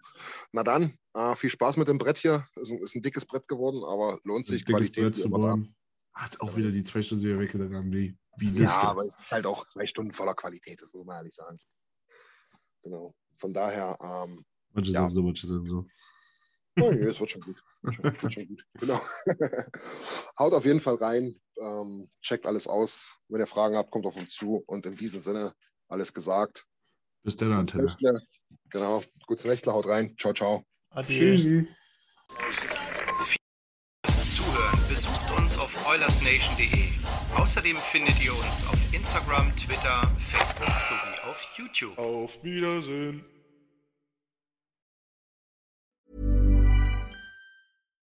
Na dann, äh, viel Spaß mit dem Brett hier. Ist ein, ist ein dickes Brett geworden, aber lohnt sich. Dickes Qualität Brett zu bauen. Hat auch wieder die zwei Stunden wieder weggegangen. Wie, wie Ja, aber es ist halt auch zwei Stunden voller Qualität, das muss man ehrlich sagen. Genau. Von daher, ähm, Manche ja. sagen so, manche sagen so. Oh, es wird schon gut. Wird schon, gut. Genau. Haut auf jeden Fall rein, ähm, checkt alles aus. Wenn ihr Fragen habt, kommt auf uns zu. Und in diesem Sinne, alles gesagt. Bis dann, Antenne. Genau. Gutes Nächtle, haut rein. Ciao, ciao. Adieu. Tschüssi. Fürs Zuhören besucht uns auf oilersnation.de. Außerdem findet ihr uns auf Instagram, Twitter, Facebook sowie auf YouTube. Auf Wiedersehen.